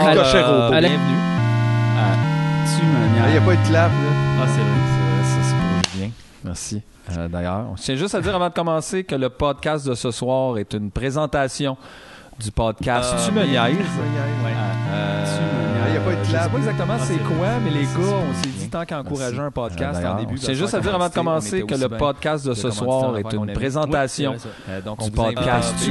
Alors, Cochero, euh, bienvenue. Tu me Il n'y a pas de clap, là. Ah, c'est vrai, c'est vrai, ça c'est pour Julien. Merci. Euh, D'ailleurs, je tiens juste à dire avant de commencer que le podcast de ce soir est une présentation du podcast Ah. Tu me niaises. Sais clap. pas exactement c'est c'est quoi, vrai. mais les C'est gars, on s'est dit tant qu'encourager un podcast Euh, en début. Je tient juste à dire avant de commencer que le podcast de ce soir est une présentation Euh, donc, du podcast Tu.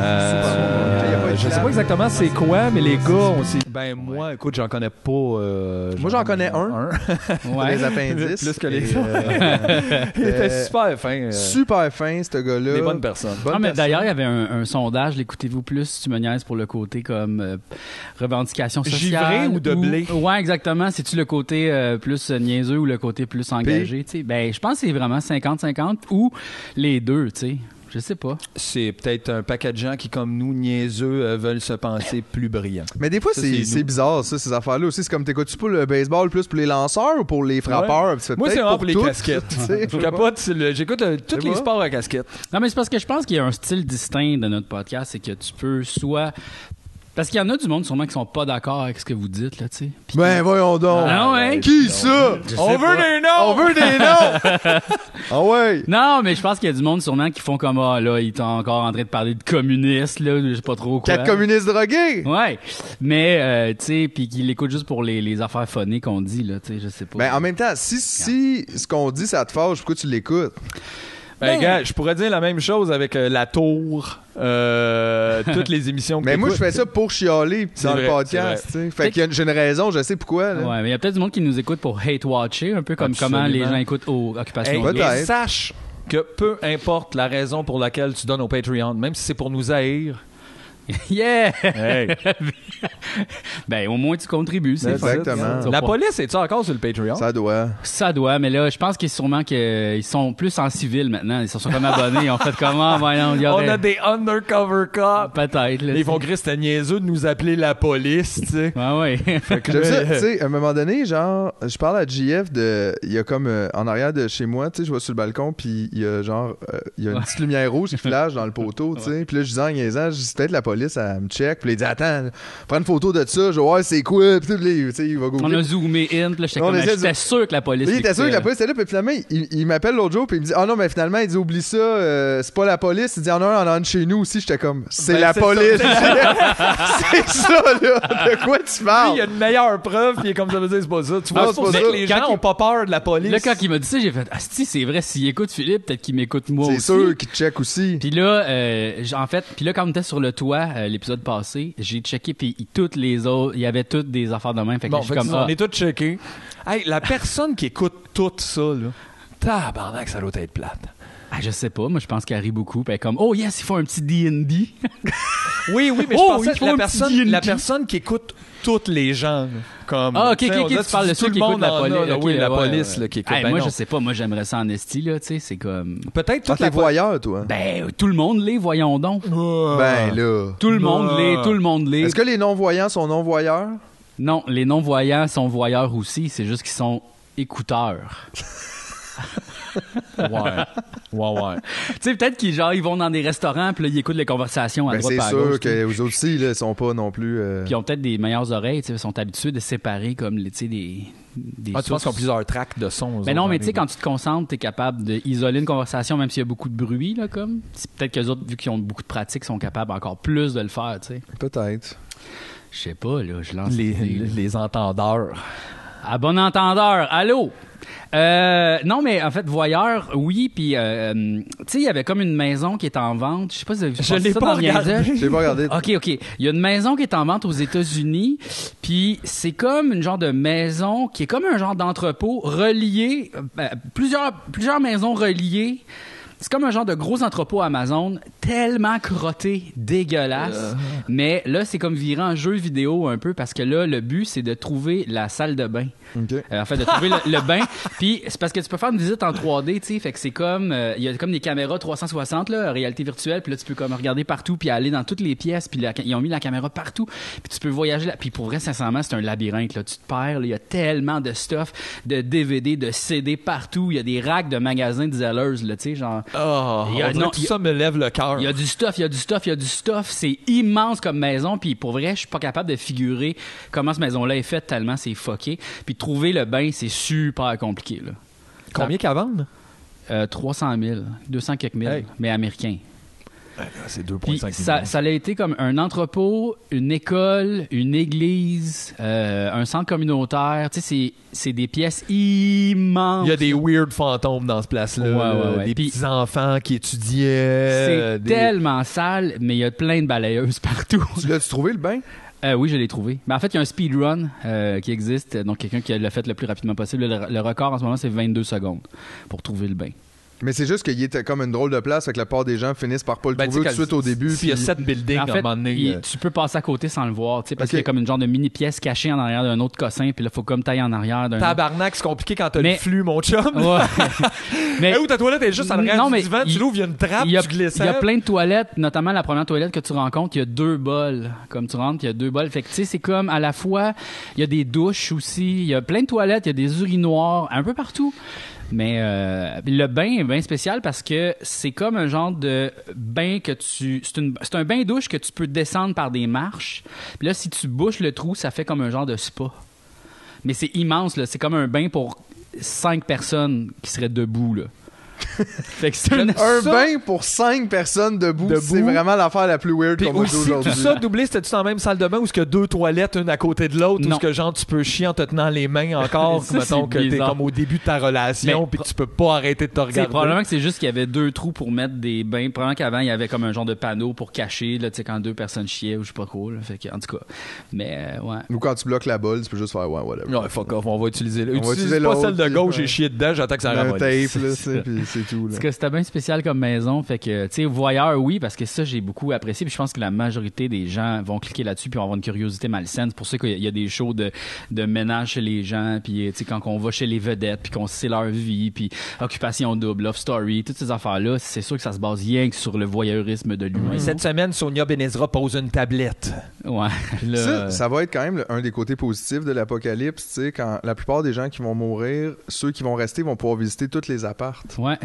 Euh, je sais pas exactement c'est quoi, mais les gars, on s'est Ben moi, écoute, j'en connais pas. euh, Moi, j'en connais un. Les appendices. Plus que les euh, Il était euh, super fin. euh, Super fin, ce gars-là. Des bonnes personnes. Bonne Ah, d'ailleurs, il y avait un, sondage, l'écoutez-vous plus, tu me niaises pour le côté comme euh, revendication sociale. Givré ou de blé? Ouais, exactement. C'est-tu le côté euh, plus euh, niaiseux ou le côté plus engagé, tu sais? Ben, je pense que c'est vraiment 50-50 ou les deux, tu sais. Je sais pas. C'est peut-être un paquet de gens qui, comme nous, niaiseux, euh, veulent se penser plus brillants. Mais des fois, c'est bizarre, ça, ces affaires-là aussi. C'est comme, t'écoutes-tu pour le baseball plus pour les lanceurs ou pour les frappeurs? Moi, c'est vraiment pour les toutes, casquettes. Je capote, j'écoute euh, tous les sports à casquette. Non, mais c'est parce que je pense qu'il y a un style distinct de notre podcast, c'est que tu peux soit. Parce qu'il y en a du monde sûrement qui sont pas d'accord avec ce que vous dites, là, tu sais. Ben, voyons donc. Ah ouais? Qui ça? Je sais On pas. veut des noms! On veut des noms! ah ouais! Non, mais je pense qu'il y a du monde sûrement qui font comme ah là, ils sont encore en train de parler de communistes là, je sais pas trop quoi. Quatre communistes drogués! Ouais, mais euh, tu sais, puis qu'ils l'écoutent juste pour les, les affaires funnées qu'on dit là, tu sais, je sais pas. Ben, en même temps, si, si ce qu'on dit, ça te fâche, pourquoi tu l'écoutes? Ben, Ben- gars, je pourrais dire la même chose avec euh, La Tour, euh, toutes les émissions que Mais moi, je fais ça pour chialer dans le podcast. Fait qu'il y a une- j'ai une raison, je sais pourquoi, là. Ouais, mais il y a peut-être du monde qui nous écoute pour hate watcher, un peu comme comment les gens écoutent aux occupations. Hey, sache que peu importe la raison pour laquelle tu donnes au Patreon, même si c'est pour nous haïr, yeah! hey, ben au moins tu contribues, c'est. Exactement. Tu la police est-tu encore sur le Patreon? Ça doit. Ça doit, mais là, je pense qu'ils sûrement qu'ils sont plus en civil maintenant. Ils se sont comme abonnés, ils ont fait comment, voyons, On a des undercover cops. Peut-être. Ils vont crier, c'était niaiseux de nous appeler la police, tu sais. Ouais, ouais. Ça, tu sais, à un moment donné, genre, je parle à JF de. Il y a comme euh, en arrière de chez moi, tu sais, je vois sur le balcon, puis il y a genre. euh, il y a une Ouais. petite lumière rouge qui flash dans le poteau, tu sais. Puis là, je dis en niaisant, c'est peut-être la police, elle me check. Puis il dit attends, prends une photo de ça, je vais voir c'est quoi? Puis il va On googler. a zoomé in, puis là, j'étais On sûr que la police. Là, il était sûr que la police était là, puis finalement, il, il m'appelle l'autre jour, puis il me dit Ah non, mais finalement, il dit Oublie ça, euh, c'est pas la police. Il dit En a un en de chez nous aussi. J'étais comme C'est Ben, la c'est police. c'est ça, là. De quoi tu parles? Il y a une meilleure preuve, puis il est comme ça veut dire, c'est pas ça. Tu vois, c'est pour c'est ça pas que les Quand gens il- ont pas peur de la police. Là, quand il m'a dit ça, j'ai fait, ah, si, c'est vrai, s'il écoute Philippe, peut-être qu'il m'écoute moi C'est aussi. sûr qu'il te check aussi. Puis là, euh, en fait, puis là, quand on était sur le toit, euh, l'épisode passé, j'ai checké, puis il- toutes les autres, il y avait toutes des affaires de même. Fait que Bon, je suis fait que comme, on ah, est tous checkés. Hey, la personne qui écoute tout ça, là, tabarnak, ça doit être plate. ah, je sais pas, moi, je pense qu'elle rit beaucoup, puis elle est comme, oh yes, il faut un petit D&D. Oui, oui, mais Oh, je pensais ils que la font personne, la personne qui écoute toutes les gens, là, comme... Ah, ok, ok, on tu parles de ceux tout qui le écoutent monde la oui, la ouais, police, là, qui écoute. Hey, Ben moi, non. je sais pas, moi, j'aimerais ça en esti, là, tu sais, c'est comme... Peut-être Toi, toute t'es la voyeur, toi. Ben, tout le monde l'est, voyons donc. Ben là. Tout le monde Ah. l'est, tout le monde l'est. Est-ce que les non-voyants sont non-voyeurs? Non, les non-voyants sont voyeurs aussi, c'est juste qu'ils sont écouteurs. Ouais. Ouais, ouais. tu sais, peut-être qu'ils genre, ils vont dans des restaurants, puis là, ils écoutent les conversations à Ben droite c'est par à sûr gauche, tu que vous aussi, là, sont pas non plus. euh, Puis ils ont peut-être des meilleures oreilles, tu sais, ils sont habitués de séparer comme, tu sais, des, des Ah, tu penses qu'ils ont plusieurs tracks de sons? Ben non, mais tu sais, quand tu te concentres, t'es capable d'isoler une conversation, même s'il y a beaucoup de bruit, là, comme. C'est Peut-être qu'eux autres, vu qu'ils ont beaucoup de pratique, sont capables encore plus de le faire, tu sais. Peut-être. Je sais pas, là, je lance Les, les entendeurs. À bon entendeur, allô? Euh, non, mais en fait, voyeur, oui, puis, euh, euh, tu sais, il y avait comme une maison qui est en vente. Je sais pas si vous avez vu Je l'ai ça pas dans le niaisage. regardé. J'ai pas regardé. OK, OK. Il y a une maison qui est en vente aux États-Unis, puis c'est comme une genre de maison qui est comme un genre d'entrepôt relié, euh, plusieurs, plusieurs maisons reliées. C'est comme un genre de gros entrepôt Amazon, tellement crotté, dégueulasse. Mais là, c'est comme viré en jeu vidéo un peu, parce que là, le but, c'est de trouver la salle de bain. Ok. Euh, en fait, de trouver le, le bain. Puis c'est parce que tu peux faire une visite en 3D, tu sais. Fait que c'est comme, euh, il y a comme des caméras 360 là, réalité virtuelle. Puis là, tu peux comme regarder partout, puis aller dans toutes les pièces. Puis ils ont mis la caméra partout. Puis tu peux voyager. Là. Puis pour vrai, sincèrement, c'est un labyrinthe. Là, tu te perds. Il y a tellement de stuff, de DVD, de CD partout. Il y a des racks de magasins de Zellers, là, tu sais, genre. Il y a- non, que tout ça me lève le cœur. Il y a du stuff, il y a du stuff, il y a du stuff. C'est immense comme maison. Puis pour vrai, je suis pas capable de figurer comment cette maison-là est faite tellement c'est fucké. Puis trouver le bain, c'est super compliqué. Là. Combien qu'à vendre? Euh, 300 000, 200 quelques mille, Hey. mais américains. C'est Puis 2,5 ça, millions. ça a été comme un entrepôt, une école, une église, euh, un centre communautaire. Tu sais, c'est- c'est des pièces immenses. Il y a des weird fantômes dans ce place-là. Ouais, ouais, là. ouais. Des petits-enfants qui étudiaient. C'est euh, des- tellement sale, mais il y a plein de balayeuses partout. Tu l'as-tu trouvé le bain? Euh, oui, je l'ai trouvé. Mais en fait, il y a un speedrun euh, qui existe. Donc, quelqu'un qui l'a fait le plus rapidement possible. Le, le record en ce moment, c'est 22 secondes pour trouver le bain. Mais c'est juste qu'il était comme une drôle de place, fait que la part des gens finissent par pas le Ben, trouver tout de suite au début. S'il y a puis- sept buildings en à un fait, moment donné. il- euh, tu peux passer à côté sans le voir, tu sais, parce Ok. qu'il y a comme une genre de mini pièce cachée en arrière d'un autre cossin, puis là, faut comme tailler en arrière d'un autre. Tabarnak, c'est compliqué quand t'as Mais- le flux, mon chum. Ouais. mais Eh, où ta toilette est juste en arrière Non, du mais divan, il- tu l'ouvres, il y a une trappe, il y a, tu glisses. il y a plein de toilettes, notamment la première toilette que tu rencontres, il y a deux bols. Comme tu rentres, il y a deux bols. Fait que tu sais, c'est comme à la fois, il y a des douches aussi, il y a plein de toilettes, il y a des urinoirs, un peu partout. Mais euh, le bain est bien spécial parce que c'est comme un genre de bain que tu. C'est, un bain douche que tu peux descendre par des marches. Puis là, si tu bouches le trou, ça fait comme un genre de spa. Mais c'est immense, là. C'est comme un bain pour cinq personnes qui seraient debout, là. fait que c'est un, bain pour cinq personnes debout, Debout. c'est vraiment l'affaire la plus weird Puis qu'on va dire aussi, tout aujourd'hui. ça doublé, c'était-tu dans la même salle de bain où il y a deux toilettes, une à côté de l'autre, où Non. ce que genre tu peux chier en te tenant les mains encore, Ça, mettons c'est que t'es comme au début de ta relation, puis tu peux pas arrêter de te C'est regarder. probablement que c'est juste qu'il y avait deux trous pour mettre des bains. Probablement qu'avant, il y avait comme un genre de panneau pour cacher, là, tu sais, quand deux personnes chiaient ou je sais pas quoi. là. Fait que, en tout cas. Mais, euh, ouais. Ou quand tu bloques la bolle, tu peux juste faire ouais, whatever. Ouais, fuck off, on va utiliser. va Utilise utiliser pas celle de gauche, j'ai chié dedans, j'attends que ça un ramolisse. tape, là, c'est, puis c'est tout. Là. Parce que c'était bien spécial comme maison. Fait que, tu sais, voyeur, oui, parce que ça, j'ai beaucoup apprécié. Puis je pense que la majorité des gens vont cliquer là-dessus puis vont avoir une curiosité malsaine. C'est pour ça qu'il y a des shows de, de ménage chez les gens. Puis, tu sais, quand on va chez les vedettes, puis qu'on sait leur vie, puis occupation double, love story, toutes ces affaires-là, c'est sûr que ça se base rien que sur le voyeurisme de l'humain. Cette semaine, Sonia Benezra pose une tablette. Ouais. Puis là, Ça, ça va être quand même un des côtés positifs de l'apocalypse, tu sais, quand la plupart des gens qui vont mourir, ceux qui vont rester vont pouvoir visiter toutes les appartes. Ouais.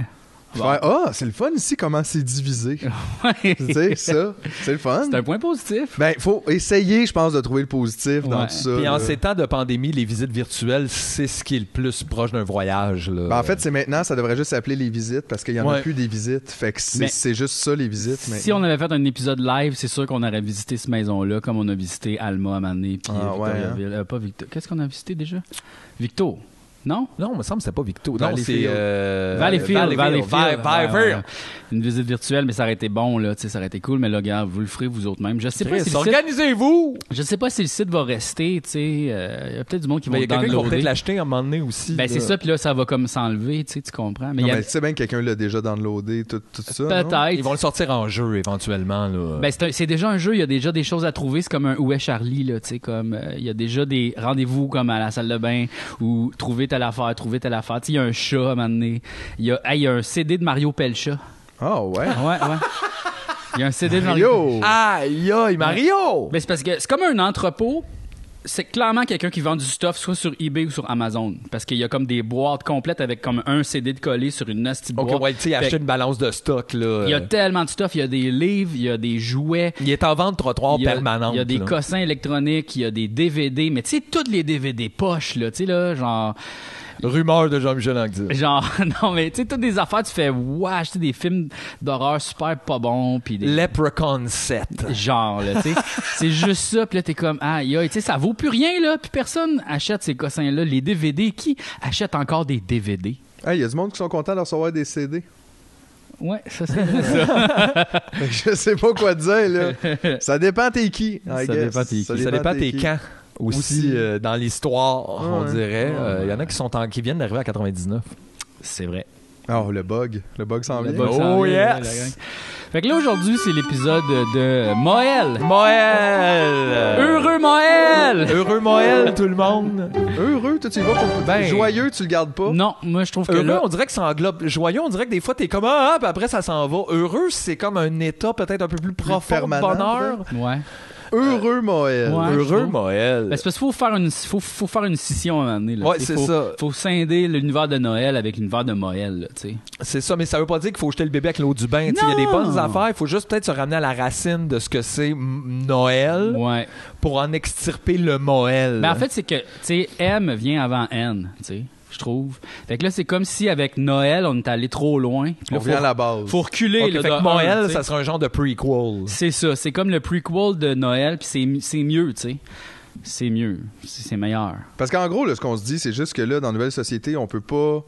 Ah, c'est le fun ici, comment c'est divisé. Ouais. tu sais, ça, c'est le fun. C'est un point positif. Ben, faut essayer, je pense, de trouver le positif dans tout ça. Puis en là. ces temps de pandémie, les visites virtuelles, c'est ce qui est le plus proche d'un voyage. Là. Ben, en fait, c'est maintenant, ça devrait juste s'appeler les visites parce qu'il y en a plus des visites. Fait que c'est Mais- c'est juste ça, les visites. Si maintenant. on avait fait un épisode live, c'est sûr qu'on aurait visité cette maison-là, comme on a visité Alma à Mané, puis Ah, euh, ouais, Victoriaville. Euh, pas Victo. Qu'est-ce qu'on a visité déjà? Victo. Non? Non, il me semble que c'était pas Victo. Non, Valleyfield. c'est... Euh, Valleyfield, Valleyfield. Valley- Valleyfield. Ouais, Une visite virtuelle, mais ça aurait été bon, là, tu sais, ça aurait été cool, mais là, gars, vous le ferez vous autres même. Je sais pas si le site, Organisez-vous! je sais pas si le site va rester, tu sais, euh, il y a peut-être du monde qui va Ben, Il y a quelqu'un qui va peut-être l'acheter à un moment donné aussi. Ben, c'est ça, puis là, ça va comme s'enlever, tu sais, tu comprends. Mais Non, y a- mais tu sais bien que quelqu'un l'a déjà downloadé, tout, tout ça. peut-être. Ils vont le sortir en jeu éventuellement. Là. Ben, c'est c'est déjà un jeu, il y a déjà des choses à trouver. C'est comme un Où est Charlie, là, tu sais, comme, euh, il y a déjà des rendez-vous comme à la salle de bain ou trouver telle affaire, trouver telle affaire. Tu sais, il y a un chat à un moment donné. Il y a, hey, il y a un CD de Mario Pelcha. Ah, ouais. Ouais, ouais. Il y a un CD de Mario. Aïe, aïe, Mario! Ben, c'est parce que c'est comme un entrepôt. C'est clairement quelqu'un qui vend du stuff soit sur eBay ou sur Amazon. Parce qu'il y a comme des boîtes complètes avec comme un CD de collé sur une de boîte. Ok, ouais, tu sais, acheter une balance de stock. Là. Il y a tellement de stuff. Il y a des livres, il y a des jouets. Il est en vente trottoir Il a, permanente. il y a des là. cossins électroniques, il y a des DVD, mais tu sais, toutes les DVD poches, là, tu sais, là, genre, Rumeur de Jean-Michel Anctil. genre, non, mais tu sais, toutes des affaires, tu fais, wesh, tu sais, des films d'horreur super pas bons, puis des. Leprechaun 7. Genre, là, tu sais, c'est juste ça, puis là, t'es comme, ah, tu sais, ça vaut plus rien, là, puis personne achète ces cossins-là. Les DVD, qui achète encore des DVD? Il y a du monde qui sont contents de recevoir des CD. Ouais, ça, c'est ça. Je sais pas quoi te dire, là. Ça dépend t'es qui, I Ça guess. dépend t'es qui. Ça dépend tes qui. Aussi, Aussi. euh, dans l'histoire, on Ouais. dirait. Euh, Il Ouais. y en a qui sont en- qui viennent d'arriver à 99. c'est vrai. Oh, le bug. Le bug s'en vient. Oh, vient, yes! Fait que là, aujourd'hui, c'est l'épisode de Moël. Moël! Heureux Moël! Heureux Moël, tout le monde! Heureux, toi, tu y vas pour. Ben- Joyeux, tu le gardes pas? Non, moi je trouve que Heureux, là, on dirait que ça englobe. Joyeux, on dirait que des fois, t'es comme ah, ah, puis après, ça s'en va. Heureux, c'est comme un état peut-être un peu plus profond permanent, de bonheur. ouais. Heureux Moël. Ouais. Heureux. Moël. Ben, c'est parce qu'il faut faire une faut, faut faire une scission à un moment donné. là, Ouais, c'est faut, ça. Faut scinder l'univers de Noël avec l'univers de Moël, là, tu sais. C'est ça, mais ça veut pas dire qu'il faut jeter le bébé avec l'eau du bain. Il y a des bonnes affaires. Il faut juste peut-être se ramener à la racine de ce que c'est Noël Ouais. pour en extirper le Moël. Mais en fait, c'est que, tu sais, M vient avant N, tu sais, je trouve. Fait que là, c'est comme si avec Noël, on est allé trop loin. Puis On faut, à la base. faut reculer. Là, fait que sais. ça sera un genre de prequel. C'est ça. C'est comme le prequel de Noël, puis c'est, c'est mieux, tu sais. C'est mieux. C'est, c'est meilleur. Parce qu'en gros, là, ce qu'on se dit, c'est juste que là, dans la nouvelle société, on peut pas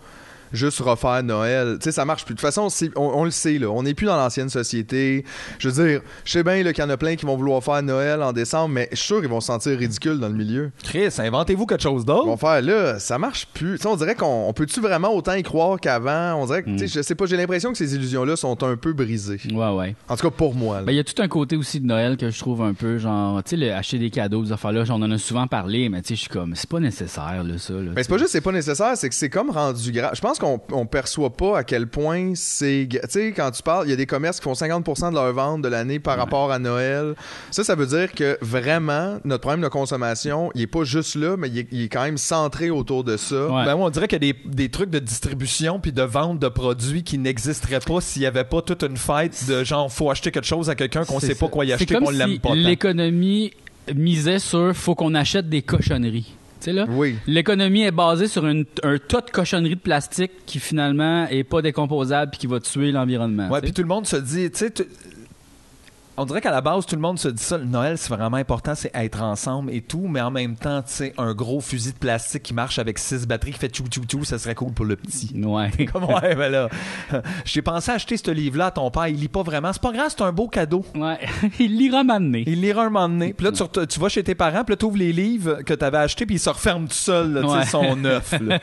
juste refaire Noël. Tu sais, ça marche plus. De toute façon, on, on le sait, là. On n'est plus dans l'ancienne société. Je veux dire, je sais bien qu'il y en a plein qui vont vouloir faire Noël en décembre, mais je suis sûr qu'ils vont se sentir ridicules dans le milieu. Chris, inventez-vous quelque chose Ils d'autre. vont faire là, ça marche plus. Tu sais, on dirait qu'on on peut-tu vraiment autant y croire qu'avant? On dirait que, tu sais, je sais pas, j'ai l'impression que ces illusions-là sont un peu brisées. Ouais, ouais. En tout cas, pour moi. là. Ben, il y a tout un côté aussi de Noël que je trouve un peu, genre, tu sais, le- acheter des cadeaux, ces affaires-là, on en a souvent parlé, mais tu sais, je suis comme, c'est pas nécessaire, là, ça. Là, Mais c'est pas juste c'est pas nécessaire, c'est que c'est comme rendu grave. Je pense qu'on on perçoit pas à quel point c'est. Tu sais, quand tu parles, il y a des commerces qui font 50% de leur vente de l'année par rapport à Noël. Ça, ça veut dire que vraiment, notre problème de consommation, il est pas juste là, mais il est, il est quand même centré autour de ça. Ouais. Ben, moi, on dirait qu'il y a des, des trucs de distribution puis de vente de produits qui n'existeraient pas s'il y avait pas toute une fête de genre faut acheter quelque chose à quelqu'un qu'on C'est sait pas quoi y acheter qu'on l'aime si pas l'économie misait sur faut qu'on achète des cochonneries. Tu sais, là? Oui. L'économie est basée sur une- un tas de cochonneries de plastique qui finalement est pas décomposable puis qui va tuer l'environnement. Ouais, puis tout le monde se dit, tu sais, on dirait qu'à la base, tout le monde se dit ça. Le Noël, c'est vraiment important, c'est être ensemble et tout, mais en même temps, tu sais, un gros fusil de plastique qui marche avec six batteries qui fait tchou tchou tchou, ça serait cool pour le petit. Ouais. Comme ouais, ben là, j'ai pensé acheter ce livre-là à ton père, il lit pas vraiment. C'est pas grave, c'est un beau cadeau. Ouais. Il l'ira m'amener. Il lira un moment donné. Puis là, tu, tu vas chez tes parents, puis là, tu ouvres les livres que tu avais achetés, puis ils se referment tout seuls, là, tu sais, Ouais. ils sont neufs. là.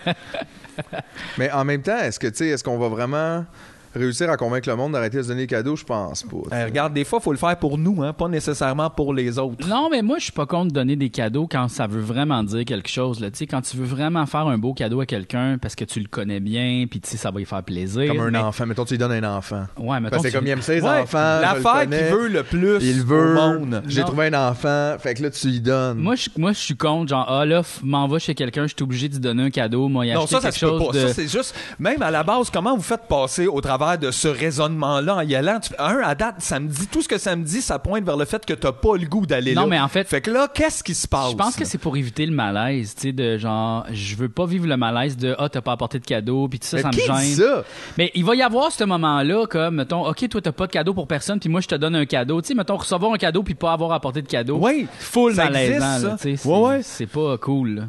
Mais en même temps, est-ce que tu sais, est-ce qu'on va vraiment réussir à convaincre le monde d'arrêter de se donner des cadeaux? Je pense pas. Euh, regarde, des fois, il faut le faire pour nous, hein, pas nécessairement pour les autres. Non, mais moi, je suis pas contre de donner des cadeaux quand ça veut vraiment dire quelque chose. Là. Tu sais, quand tu veux vraiment faire un beau cadeau à quelqu'un parce que tu le connais bien, puis tu sais, ça va lui faire plaisir. Comme un mais- enfant. Mettons, tu lui donnes un enfant. Ouais, mettons, Parce que tu- comme il aime ses Ouais, enfants, L'affaire qu'il veut le plus il veut. au monde. J'ai trouvé un enfant, fait que là, tu lui donnes. Moi, je, moi, je suis contre, genre, ah là, f- m'en va chez quelqu'un, je suis obligé d'y donner un cadeau, moi, y Non, acheter ça, ça quelque chose pas. de... Ça, c'est juste, même à la base, comment vous faites passer au travers de ce raisonnement-là en y allant? Tu- un, à date, ça me dit, tout ce que ça me dit, ça pointe vers le fait que t'as pas le goût d'aller là. Non, mais en fait- Fait que là, qu'est-ce qui se passe? Je pense que c'est pour éviter le malaise, tu sais, de genre, je veux pas vivre le malaise de, ah, t'as pas apporté de cadeau, puis tout ça, Mais ça me gêne. dit ça? Mais il va y avoir ce moment-là, comme, mettons, OK, toi, t'as pas de cadeau pour personne, puis moi, je te donne un cadeau. Tu sais, mettons, recevoir un cadeau puis pas avoir apporté de cadeau. Oui, Full malaisant, tu sais. C'est Ouais, ouais. c'est pas cool, là.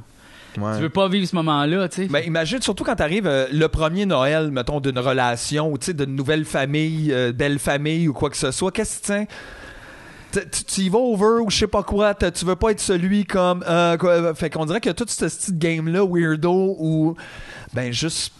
Ouais. Tu veux pas vivre ce moment-là, tu sais. Ben, imagine, surtout quand t'arrives euh, le premier Noël, mettons, d'une relation, ou tu sais, d'une nouvelle famille, euh, belle famille ou quoi que ce soit, qu'est-ce que tu tu y vas over ou je sais pas quoi, tu veux pas être celui comme. euh, quoi, fait qu'on dirait que tout ce petit game-là, weirdo, où. Ben, juste.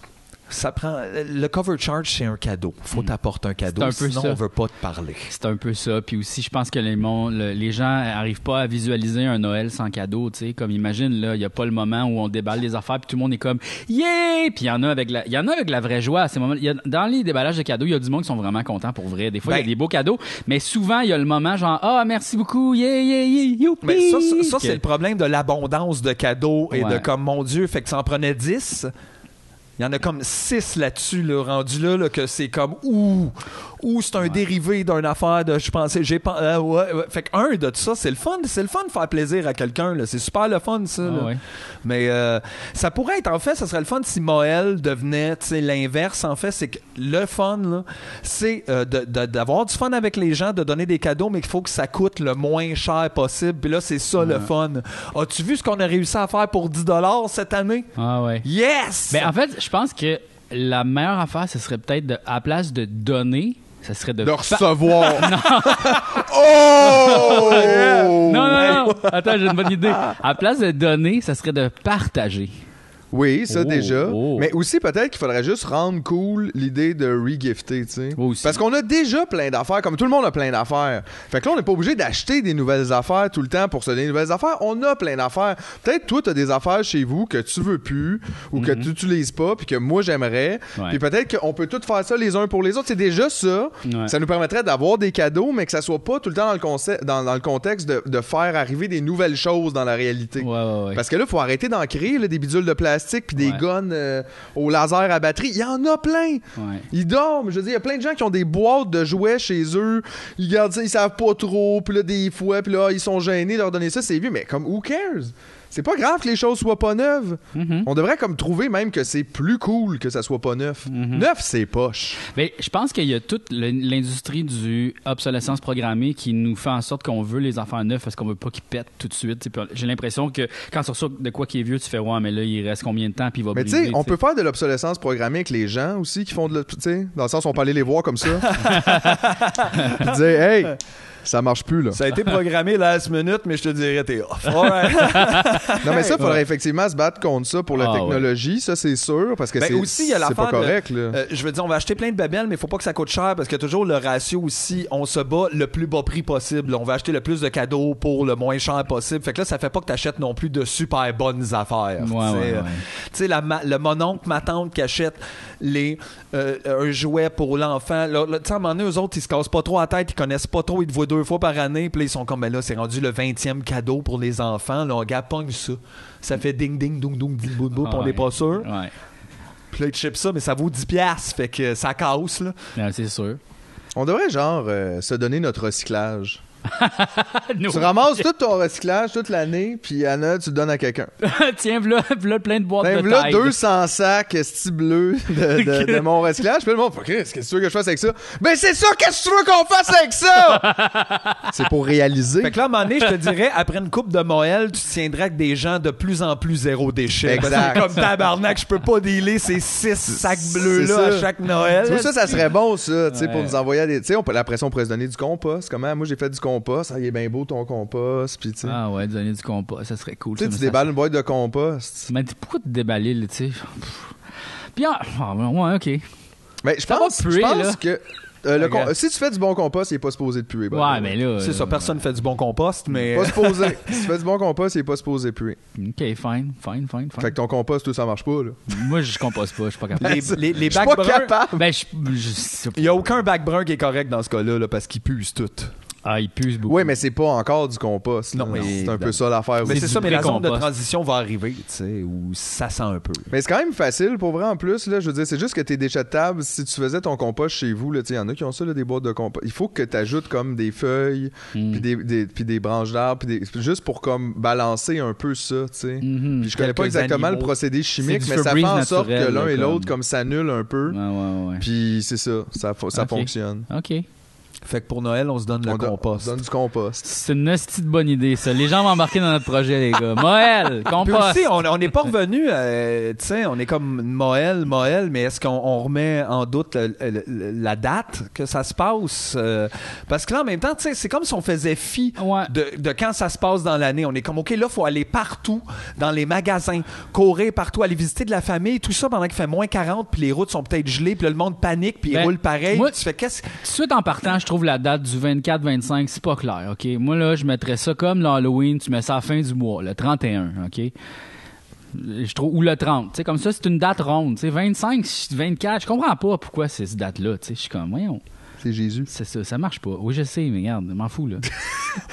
Ça prend. Le cover charge, c'est un cadeau. Faut t'apporter un cadeau. Mm. un peu sinon, on veut pas te parler. C'est un peu ça. Puis aussi, je pense que les, mon- le- les gens arrivent pas à visualiser un Noël sans cadeau. Tu sais, comme imagine là, il y a pas le moment où on déballe les affaires puis tout le monde est comme yeah. Puis il y en a avec la, il y en a avec la vraie joie. À ces moments, y a, dans les déballages de cadeaux, il y a du monde qui sont vraiment contents pour vrai. Des fois, il y Ben- a des beaux cadeaux, mais souvent il y a le moment genre ah merci beaucoup yeah yeah yeah youpi. Mais ça, ça, c'est le problème de l'abondance de cadeaux et Ouais. de comme, mon Dieu, fait que ça en prenait 10. Il y en a comme 6 là-dessus, là, rendu là, là, que c'est comme ouh, ouh, c'est un dérivé d'une affaire de je pensais, j'ai pas. euh, ouais, ouais. Fait que un de ça, c'est le fun. C'est le fun de faire plaisir à quelqu'un, là. C'est super le fun, ça. Ah là. Mais euh, ça pourrait être, en fait, ça serait le fun si Moël devenait, l'inverse, en fait, c'est que le fun, c'est euh, d'avoir du fun avec les gens, de donner des cadeaux, mais qu'il faut que ça coûte le moins cher possible. Puis là, c'est ça le fun. As-tu vu ce qu'on a réussi à faire pour 10 cette année? Ah ouais. Yes! Ben, en fait, je pense que la meilleure affaire, ce serait peut-être de, à la place de donner, ça serait de De recevoir. oh! Non, non, non. Attends, j'ai une bonne idée. À la place de donner, ça serait de partager. Oui, ça Oh, déjà. oh. Mais aussi, peut-être qu'il faudrait juste rendre cool l'idée de regifter, tu sais. Parce qu'on a déjà plein d'affaires, comme tout le monde a plein d'affaires. Fait que là, on n'est pas obligé d'acheter des nouvelles affaires tout le temps pour se donner des nouvelles affaires. On a plein d'affaires. Peut-être toi, tu as des affaires chez vous que tu veux plus ou que tu n'utilises pas puis que moi, j'aimerais. Mhm. Ouais. Puis peut-être qu'on peut tous faire ça les uns pour les autres. C'est déjà ça. Ouais. Ça nous permettrait d'avoir des cadeaux, mais que ça soit pas tout le temps dans le, concept, dans, dans le contexte de, de faire arriver des nouvelles choses dans la réalité. Ouais. Parce que là, il faut arrêter d'en créer là, des bidules de plastique puis des Ouais. guns euh, au laser à batterie. Il y en a plein. Ouais. Ils dorment. Je veux dire, il y a plein de gens qui ont des boîtes de jouets chez eux. Ils gardent ça, ils savent pas trop. Puis là, des fois, puis là, ils sont gênés de leur donner ça. C'est vieux, mais comme, who cares? C'est pas grave que les choses soient pas neuves. Mhm. On devrait comme trouver même que c'est plus cool que ça soit pas neuf. Mhm. Neuf, c'est poche. Mais je pense qu'il y a toute l'industrie du obsolescence programmée qui nous fait en sorte qu'on veut les enfants neufs parce qu'on veut pas qu'ils pètent tout de suite. J'ai l'impression que quand tu reçois de quoi qui est vieux, tu fais ouais, mais là il reste combien de temps puis il va Mais tu sais, on peut faire de l'obsolescence programmée avec les gens aussi qui font de l'obs- tu sais, dans le sens on peut aller les voir comme ça. Puis dire hey, ça marche plus là. Ça a été programmé last minute, mais je te dirais, t'es off. Non mais ça faudrait effectivement se battre contre ça pour la Ah, technologie, ça c'est sûr parce que Ben, c'est aussi, il y a c'est pas l'affaire de- correct là. Euh, je veux dire, on va acheter plein de babelles, mais il faut pas que ça coûte cher parce que toujours le ratio aussi, on se bat le plus bas prix possible. On va acheter le plus de cadeaux pour le moins cher possible. Fait que là, ça fait pas que tu achètes non plus de super bonnes affaires. Ouais, tu sais. la ma- le mononcle, ma tante qui achète les, euh, un jouet pour l'enfant. Là, là, tu sais, à un moment donné, eux autres, ils se cassent pas trop la tête, ils connaissent pas trop, ils te voient deux fois par année, puis là, ils sont comme, ben là, c'est rendu le 20e cadeau pour les enfants. Là, on gars pogne ça. Ça fait ding ding, ding ding, ding boum boum, puis on n'est pas sûr. Ouais. Puis là, ils te chipent ça, mais ça vaut 10$, piastres, fait que ça casse, là. Ouais, c'est sûr. On devrait genre euh, se donner notre recyclage. Tu ramasses tout ton recyclage toute l'année, puis Anna, tu le donnes à quelqu'un. Tiens, voilà, voilà plein de boîtes Ben de là, Tide. 200 sacs esti bleus de, de- de mon recyclage. Puis le monde, qu'est-ce que tu veux que je fasse avec ça? Ben c'est ça, qu'est-ce que tu veux qu'on fasse avec ça? c'est pour réaliser. Fait que là, à un moment donné, je te dirais, après une coupe de Moël, tu tiendrais avec des gens de plus en plus zéro déchet. Exact. Comme tabarnak, je peux pas dealer ces six sacs bleus-là à chaque Noël. Tu vois, ça, ça serait bon, ça, tu sais, pour Ouais. nous envoyer à des. Tu sais, on peut- après ça, on pourrait se donner du compost. Comment? Moi, j'ai fait du compost. Ah, il est bien beau ton compost. Puis, tu sais. Ah ouais, donner du compost, ça serait cool. tu sais, tu déballes une boîte de compost. Mais pourquoi te déballer, là, tu sais? Pff. Puis, ah, ah, ouais, ok. Mais je pense, je puer, pense là. que. euh, le com- si tu fais du bon compost, il est pas supposé de puer. Ouais, mais là. C'est ça, euh, personne fait du bon compost, mais. Pas supposé. si tu fais du bon compost, il est pas supposé puer. Ok, fine, fine, fine, fine. Fait que ton compost, tout ça marche pas, là. Moi, je composte pas, je suis pas capable. Les, les, les Je suis bacs pas bruns- capable. Ben, je. je. Il y a aucun bac brun qui est correct dans ce cas-là, là, parce qu'il puise tout. Ah, il puse beaucoup. Oui, mais c'est pas encore du compost. Non, c'est un peu ça l'affaire. Mais c'est ça, mais la zone de transition va arriver, tu sais, où ça sent un peu. Mais c'est quand même facile pour vrai en plus. Là, je veux dire, c'est juste que tes déchets de table, si tu faisais ton compost chez vous, il y en a qui ont ça, là, des boîtes de compost. Il faut que tu ajoutes comme des feuilles, Mm. puis des, des- puis des branches d'arbres, puis des- juste pour comme balancer un peu ça, tu sais. Mhm. Puis je connais pas exactement animaux. le procédé chimique, mais ça fait en sorte que l'un et l'autre comme- comme s'annulent un peu. Ouais, ouais, ouais. Puis c'est ça, ça, ça Ok. fonctionne. Ok. Fait que pour Noël, on se donne le on, compost. on donne du compost. C'est une hostie de bonne idée, ça. Les gens vont embarquer dans notre projet, les gars. Moël, Puis compost. aussi, on on n'est pas revenu, euh, tu sais, on est comme Moël, Moël, mais est-ce qu'on on remet en doute le- le- le- la date que ça se passe? euh, parce que là, en même temps, tu sais, c'est comme si on faisait fi Ouais. de, de quand ça se passe dans l'année. On est comme, OK, là, faut aller partout, dans les magasins, courir partout, aller visiter de la famille, tout ça pendant qu'il fait moins 40, puis les routes sont peut-être gelées, puis là, le monde panique, puis il Ben, roule pareil. moi- tu fais qu'est-ce Tout de suite en partant, je trouve la date du 24-25, c'est pas clair, OK? Moi, là, je mettrais ça comme l'Halloween, tu mets ça à la fin du mois, le 31, OK? Je trouve, ou le 30, tu sais, comme ça, c'est une date ronde, tu sais, 25, 24, je comprends pas pourquoi c'est cette date-là, je suis comme, voyons, C'est Jésus. c'est ça, ça marche pas. Oui, je sais, mais regarde, je m'en fous, là.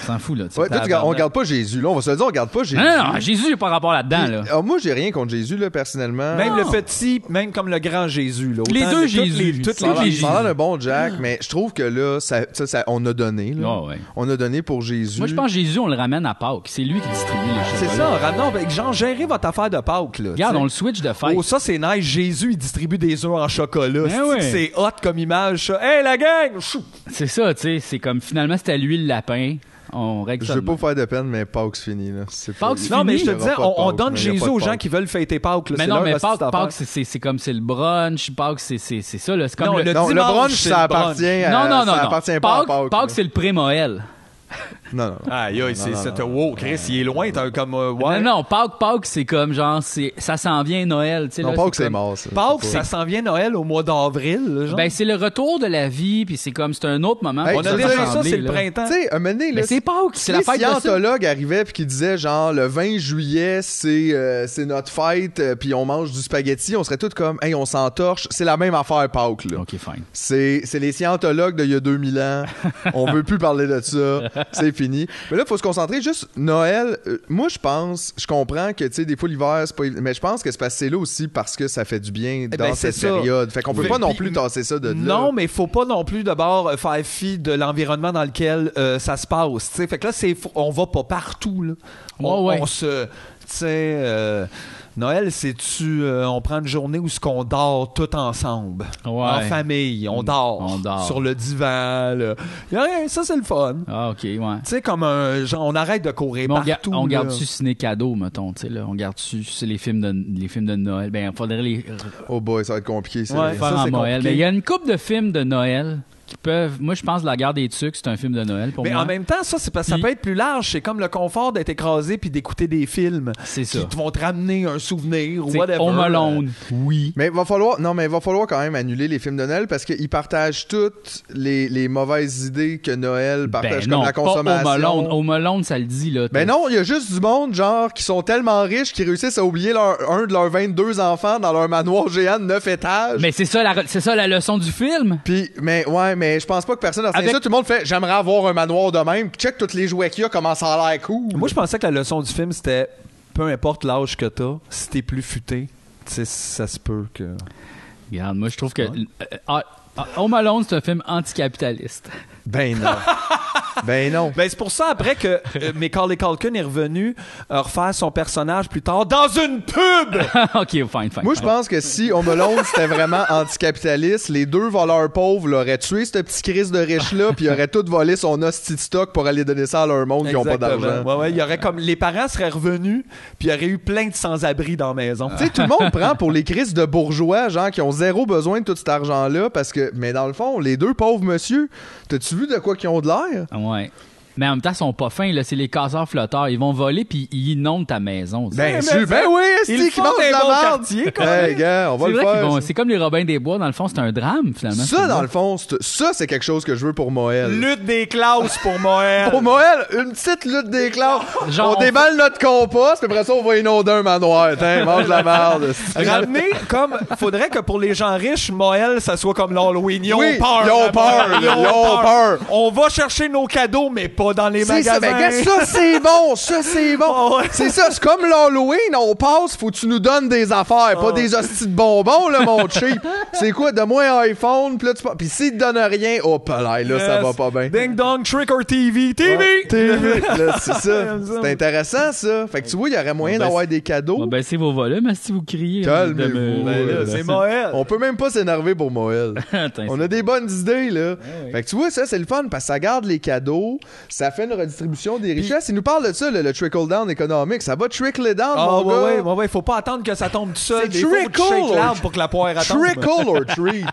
On s'en fout, là. Ouais, toi, tu on regarde pas Jésus. Là, on va se le dire, on regarde pas Jésus. Non, non, non, Jésus, j'ai pas rapport là-dedans, là. ah, moi, j'ai rien contre Jésus, là, personnellement. Même Non. le petit, même comme le grand Jésus. Là. Les Autant deux de- toutes Jésus. les- toutes Ça les a l'air- Jésus. ça a l'air d'un bon Jack, mais je trouve que là, ça, ça, ça- on a donné. là. Ah, ouais. On a donné pour Jésus. Moi, je pense que Jésus, on le ramène à Pâques. C'est lui qui distribue les C'est ça, ramenons, ben, genre, gérez votre affaire de Pâques. Là, Regarde, on le switch de fête. Oh, ça, c'est nice. Jésus, il distribue des œufs en chocolat. Ben C'est- ouais. C'est hot comme image, ça. Hey, la gang! C'est ça, tu sais. C'est comme finalement, c'était à lui le lapin. On règle Je ça. veux pas vous faire de peine, mais Pâques fini. Là. C'est pas- Pâques, c'est Non, mais je te disais, on, donne Jésus aux gens qui veulent fêter Pâques. là. Mais non, mais Pâques. Pâques, c'est- comme c'est le brunch. Pâques, c'est c'est- c'est ça. là. C'est comme Non, le... le Non, le dimanche, brunch, ça le brunch. appartient à. non, non, non, ça non. appartient pas à Pâques, Pâques. Pâques, là. c'est le pré-Moël. Non, non. Aïe, aïe, c'est c'est- wow, Chris, il est loin, t'as comme euh, ouais. Non, non, Pâques, Pâques, c'est comme genre, c'est, ça s'en vient Noël. tu sais, Non, là, pas que c'est comme- mort, ça. Pâques, ça s'en vient Noël au mois d'avril, là, genre. Ben, c'est le retour de la vie, puis c'est comme, c'est un autre moment. Hey, pour on ça a veut déjà ça, rassembler, c'est le là. printemps. Tu sais, un moment donné, là, Mais c'est Pâques, c'est la fête de ça. scientologues arrivaient puis qui disaient genre le 20 juillet c'est euh, c'est notre fête euh, puis on mange du spaghetti on serait tous comme hey on s'entorche c'est la même affaire Pâques là Ok, fine. c'est c'est les scientologues d'il y a 2000 ans on veut plus parler de ça c'est fini mais là faut se concentrer juste Noël euh, moi je pense je comprends que tu sais des fois l'hiver c'est pas mais je pense que c'est c'est là aussi parce que ça fait du bien dans ben, cette ça. période fait qu'on peut pas non plus tasser ça de là Non, mais il faut pas non plus d'abord euh, faire fi de l'environnement dans lequel euh, ça se passe. tu sais. Fait que là, c'est, on va pas partout. Là. On, Ouais, ouais. on se, tu sais, euh, Noël, c'est tu, on prend une journée où ce qu'on dort tout ensemble, Ouais. en famille, on dort, On dort. sur le divan. Là. Y a rien, ça c'est le fun. Ah, ok, ouais. Tu sais, comme un, genre, on arrête de courir Mais on, ga- partout. on là. garde-tu ciné cadeau, mettons, tu sais, là? On garde-tu les films de, les films de Noël? Ben, faudrait les oh boy ça va être compliqué ça Ouais. ça, en c'est Noël. compliqué. Mais il y a une couple de films de Noël qui peuvent. Moi, je pense La Guerre des Tucs, c'est un film de Noël pour Mais moi. en même temps, ça, c'est parce que ça peut être plus large. C'est comme le confort d'être écrasé puis d'écouter des films C'est ça. qui te vont te ramener un souvenir ou C'est whatever. Home Alone, oui. Mais il va falloir non mais il va falloir quand même annuler les films de Noël parce qu'ils partagent toutes les, les mauvaises idées que Noël partage Ben comme non, la pas Home consommation. Alone. Home Alone, ça le dit, là. Ben non, il y a juste du monde genre qui sont tellement riches qu'ils réussissent à oublier leur, un de leurs 22 enfants dans leur manoir géant de 9 étages. Mais c'est ça, la, c'est ça la leçon du film. Puis mais ouais, mais je pense pas que personne a Avec- ça, tout le monde fait j'aimerais avoir un manoir de même, check tous les jouets qu'il y a comment ça a l'air cool. Moi, je pensais que la leçon du film, c'était peu importe l'âge que t'as, si t'es plus futé, tu sais, ça se peut que. Regarde, moi, je trouve que. euh, ah, ah, Home Alone, c'est un film anticapitaliste. Ben non. ben non. Ben, c'est pour ça, après, que euh, Macaulay Culkin est revenu euh, refaire son personnage plus tard dans une pub! ok, fine, fine. Moi, je pense que si Home Alone c'était vraiment anticapitaliste, les deux voleurs pauvres l'auraient tué, ce petit Chris de riche-là, puis ils auraient tout volé son hostie de stock pour aller donner ça à leur monde qui n'ont pas d'argent. Ouais, ouais, il y aurait comme. Les parents seraient revenus, puis il y aurait eu plein de sans-abri dans la maison. Tu sais, tout le monde prend pour les crises de bourgeois, genre, qui ont zéro besoin de tout cet argent-là, parce que, mais dans le fond, les deux pauvres monsieur, t'as-tu vu de quoi qu'ils ont de l'air? Ouais. Mais en même temps, ils sont pas fins, là. C'est les casseurs flotteurs. Ils vont voler puis ils inondent ta maison. Ben, sûr, ben oui, ils est-ce qu'ils font de la. Hey, gars, on va C'est le faire. C'est comme les Robins des Bois, dans le fond, c'est un drame, finalement. Ça, c'est dans le fond, c'est- ça, c'est quelque chose que je veux pour Noël. Lutte des classes pour Noël. Pour Noël, une petite lutte des classes. Genre, on on déballe notre compost, puis après ça, on va inonder un manoir. Tiens, mange de la merde. Ramener comme. Faudrait que pour les gens riches, Noël, ça soit comme l'Halloween. Ils ont Oui, peur. ils ont peur, ils ont peur. On va chercher nos cadeaux, mais pas dans les C'est ça, magasins. mais gars, ça c'est bon, ça c'est bon. Ah ouais. C'est ça, c'est comme l'Halloween, on passe, faut que tu nous donnes des affaires, pas Ah. des hosties de bonbons, là, mon cheap. C'est quoi, de moins un iPhone, pis là, tu pa- Pis s'il te donne rien, hop là, là, ça va pas bien. Ding dong, trick or TV. TV! Ouais, TV. C'est ça. Ça. C'est intéressant, ça. Fait que tu vois, il y aurait moyen ben, d'avoir des cadeaux. Va baisser vos volumes, si vous criez. Calmez-vous, me- ben C'est Noël. On peut même pas s'énerver pour Noël. Attends, On a des bonnes idées, là. Fait que tu vois, ça, c'est le fun parce que ça garde les cadeaux, ça fait une redistribution des richesses. Il nous parle de ça, le, le trickle-down économique. Ça va trickle down, Ah, mon ouais, gars. ouais, ouais, ouais, faut pas attendre que ça tombe tout seul. C'est faut trickle l'arbre pour que la poire attende. Trickle or treat.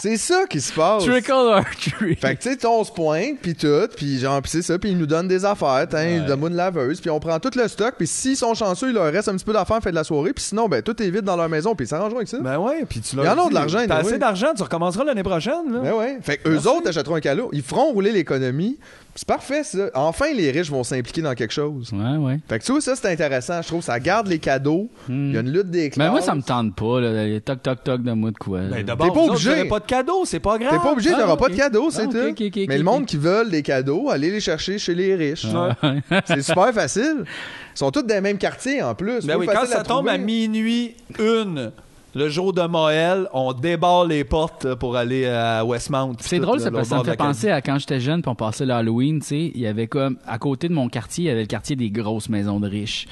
c'est ça qui se passe. Trickle or treat. Fait que tu sais, on se pointe, puis tout, puis genre, puis c'est ça, puis ils nous donnent des affaires, tiens, donne-moi une laveuse, puis on prend tout le stock, puis s'ils sont chanceux, il leur reste un petit peu d'affaires fait de la soirée, puis sinon, ben, tout est vide dans leur maison, puis ils s'arrangeront avec ça. Ben ouais, puis tu Ils en ont de l'argent, T'as anyway. assez d'argent, tu recommenceras l'année prochaine. Là. Ben ouais. Fait que eux autres achèteront un cadeau. Ils feront rouler l'économie. C'est parfait, ça. Enfin, les riches vont s'impliquer dans quelque chose. Ouais, ouais. Fait que tu vois, ça, c'est intéressant. Je trouve ça garde les cadeaux. Il y a une lutte des classes. Mais moi, ça me tente pas, là. les Toc, toc, toc de moi de quoi. Ben d'abord, T'es pas obligé. pas de cadeau, c'est pas grave. T'es pas obligé, Ah, t'auras pas de cadeaux, c'est Ah, ok, tout. Mais le monde qui veulent des cadeaux, allez les chercher chez les riches. c'est super facile. Ils sont tous dans les mêmes quartiers en plus. Ben oui, quand ça tombe à minuit une, le jour de Noël, on débarre les portes euh, pour aller à Westmount. C'est drôle, ça, parce que ça me fait penser à quand j'étais jeune, puis on passait l'Halloween, tu sais, il y avait comme, à côté de mon quartier, il y avait le quartier des grosses maisons de riches.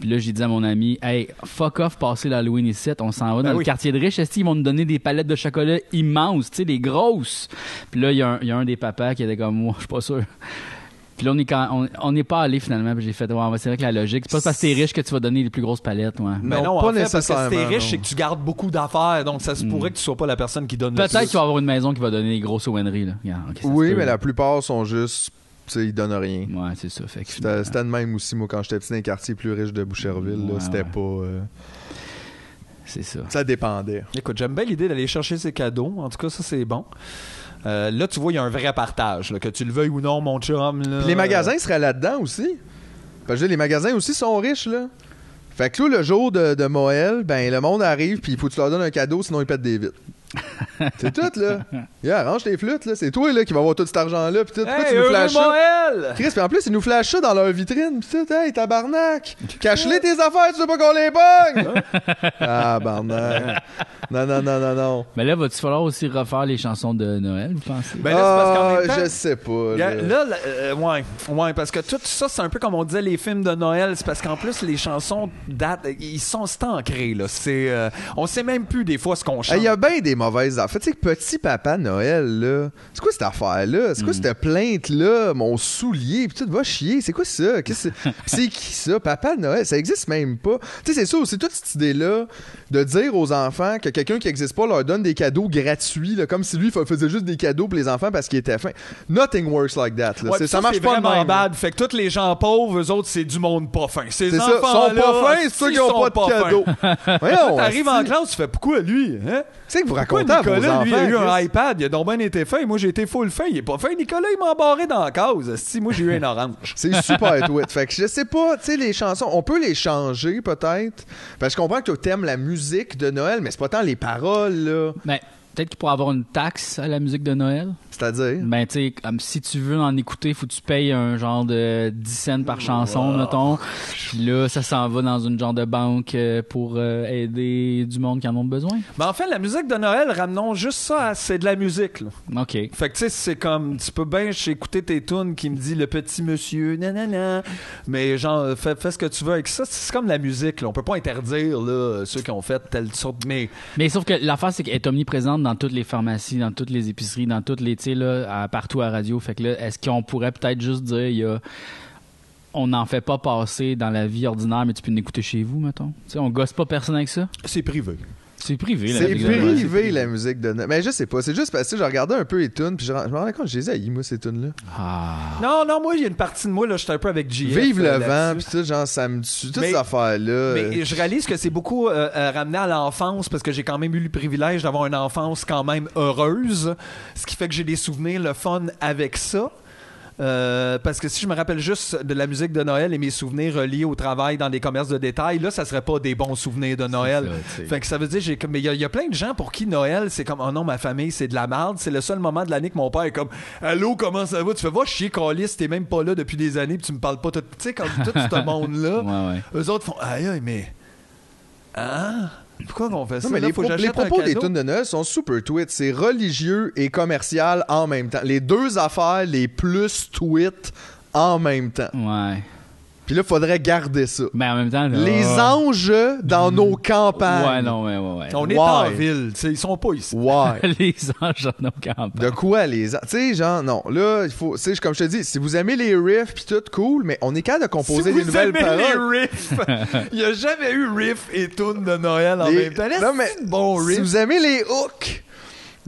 Puis là, j'ai dit à mon ami, hey, fuck off, passer l'Halloween ici, on s'en va dans Ben le oui. quartier de riches, est-ce qu'ils vont nous donner des palettes de chocolat immenses, tu sais, des grosses. Puis là, il y, a un- il y a un des papas qui était comme, moi, je suis pas sûr. Puis là, on est quand, on, on n'est pas allé finalement. Puis j'ai fait, ouais, c'est vrai que la logique, c'est pas parce que t'es riche que tu vas donner les plus grosses palettes, ouais. Mais Non, non, pas en fait, parce que si t'es nécessairement, riche, c'est que tu gardes beaucoup d'affaires, donc ça se pourrait que tu sois pas la personne qui donne le Peut-être plus. qu'il va y avoir une maison qui va donner des grosses ONRI, là. Oui, mais la plupart sont juste Tu sais, ils donnent rien. Ouais, c'est ça. Fait que C'était c'était de même aussi, moi, quand j'étais petit dans les quartiers plus riches de Boucherville. là, C'était ouais. pas. euh, c'est ça. ça dépendait. Écoute, j'aime bien l'idée d'aller chercher ses cadeaux. En tout cas, ça, c'est bon. Euh, là, tu vois, il y a un vrai partage. que tu le veuilles ou non, mon chum. les magasins seraient là-dedans aussi. Parce que les magasins aussi sont riches, là. Fait que là, le jour de, de ben, le monde arrive, puis il faut que tu leur donnes un cadeau, sinon ils pètent des vitres. c'est tout, là. Yeah, arrange tes flûtes, là. C'est toi, là, qui va avoir tout cet argent-là, puis tout. Pourquoi Hey, tu nous flashes ça? Noël! Chris, puis en plus, ils nous flashent ça dans leur vitrine, pis tout. Hey, tabarnak! Cache-les tes affaires, tu veux pas qu'on les pogne! ah, barnac. Non, non, non, non, non. Mais là, va-tu falloir aussi refaire les chansons de Noël, vous pensez? Ben là, c'est parce qu'en Ah, même temps- je sais pas. Là. Là, là, euh, ouais, ouais, parce que tout ça, c'est un peu comme on disait les films de Noël, c'est parce qu'en plus les chansons datent, ils sont ancrés là. C'est, euh, on sait même plus des fois ce qu'on chante. Il y a bien des mauvaises affaires. Tu sais, petit papa Noël, là. C'est quoi cette affaire-là? C'est quoi Hmm. cette plainte-là? Mon soulier, pis tout va chier. C'est quoi ça? C'est? qui ça? Papa Noël? Ça existe même pas. Tu sais, c'est ça, c'est toute cette idée-là de dire aux enfants que quelqu'un qui existe pas leur donne des cadeaux gratuits, là, comme si lui fa- faisait juste des cadeaux pour les enfants parce qu'il était fin. Nothing works like that. là. Ouais, puis ça marche pas vraiment bad. Fait que tous les gens pauvres, eux autres, c'est du monde pas fin. Ces C'est ça, ils enfants sont pas fins, c'est ceux qui ont pas de cadeaux. T'arrives en classe, tu fais pourquoi lui, hein? Tu sais que vous À vos Nicolas, enfants. lui, a eu un iPad, il a donc bien été fin. Moi, j'ai été full fin. Il est pas fin. Nicolas, il m'a embarré dans la case. Si, moi, j'ai eu un orange. C'est super tweet. Fait que je sais pas, tu sais, les chansons, on peut les changer peut-être. Parce que je comprends que tu aimes la musique de Noël, mais c'est pas tant les paroles, là. Ben, peut-être qu'il pourrait avoir une taxe à la musique de Noël. C'est-à-dire? Ben, tu sais, comme si tu veux en écouter, faut que tu payes un genre de 10 cents par chanson, mettons. Puis là, ça s'en va dans une genre de banque euh, pour euh, aider du monde qui en ont besoin. Mais en fait, la musique de Noël, ramenons juste ça à c'est de la musique, là. OK. Fait que tu sais, c'est comme, tu peux bien écouter tes tunes qui me dit le petit monsieur, nanana. Mais genre, fais, fais ce que tu veux avec ça. C'est comme la musique, là. On peut pas interdire, là, ceux qui ont fait telle sorte. Mais Mais sauf que l'affaire, c'est qu'elle est omniprésente dans toutes les pharmacies, dans toutes les épiceries, dans toutes les, tu partout à radio. Fait que là, est-ce qu'on pourrait peut-être juste dire, il y a. On n'en fait pas passer dans la vie ordinaire, mais tu peux l'écouter chez vous, mettons? Sais, on gosse pas personne avec ça? c'est privé. C'est privé, la C'est musique de Noël. privé, la musique de Noël. Mais je sais pas, c'est juste parce que je regardais un peu les tunes, puis je, je me rendais compte, je les ai haïs, moi, ces tunes-là. Ah. Non, non, moi, il y a une partie de moi, là, j'étais un peu avec JF. Vive euh, le vent, là-dessus. puis tout, genre, ça me tue. Toutes Mais- ces affaires-là. euh, Mais je réalise que c'est beaucoup euh, euh, ramené à l'enfance parce que j'ai quand même eu le privilège d'avoir une enfance quand même heureuse, ce qui fait que j'ai des souvenirs le fun avec ça. Euh, parce que si je me rappelle juste de la musique de Noël et mes souvenirs reliés au travail dans des commerces de détail, là, ça serait pas des bons souvenirs de Noël. ça, fait que ça veut dire, j'ai comme, mais il y, a- il y a plein de gens pour qui Noël, c'est comme, oh non, ma famille, c'est de la merde. C'est le seul moment de l'année que mon père est comme, allô, comment ça va? Tu fais, va chier, Calis, t'es même pas là depuis des années, puis tu me parles pas tout. Tu sais, comme tout ce monde-là. Ouais, ouais. Eux autres font Aïe, aïe, mais. Hein? Pourquoi qu'on fait ça? Non, mais Là, les, faut que pro- les propos des tunes de Noël sont super tweets. C'est religieux et commercial en même temps. Les deux affaires les plus tweets en même temps. Ouais. Puis là, faudrait garder ça. Mais en même temps. là- Les anges dans nos campagnes. Ouais, non, ouais, ouais, ouais. On est Why? en ville, tu sais, ils sont pas ici. Ouais. les anges dans nos campagnes. De quoi les an- Tu sais, genre, non. Là, il faut. Tu sais, comme je te dis, si vous aimez les riffs pis tout, cool, mais on est capable de composer si des vous nouvelles aimez paroles. les riffs, il n'y a jamais eu riff et tune de Noël en Les- même temps. Non, mais bon Si vous aimez les hooks,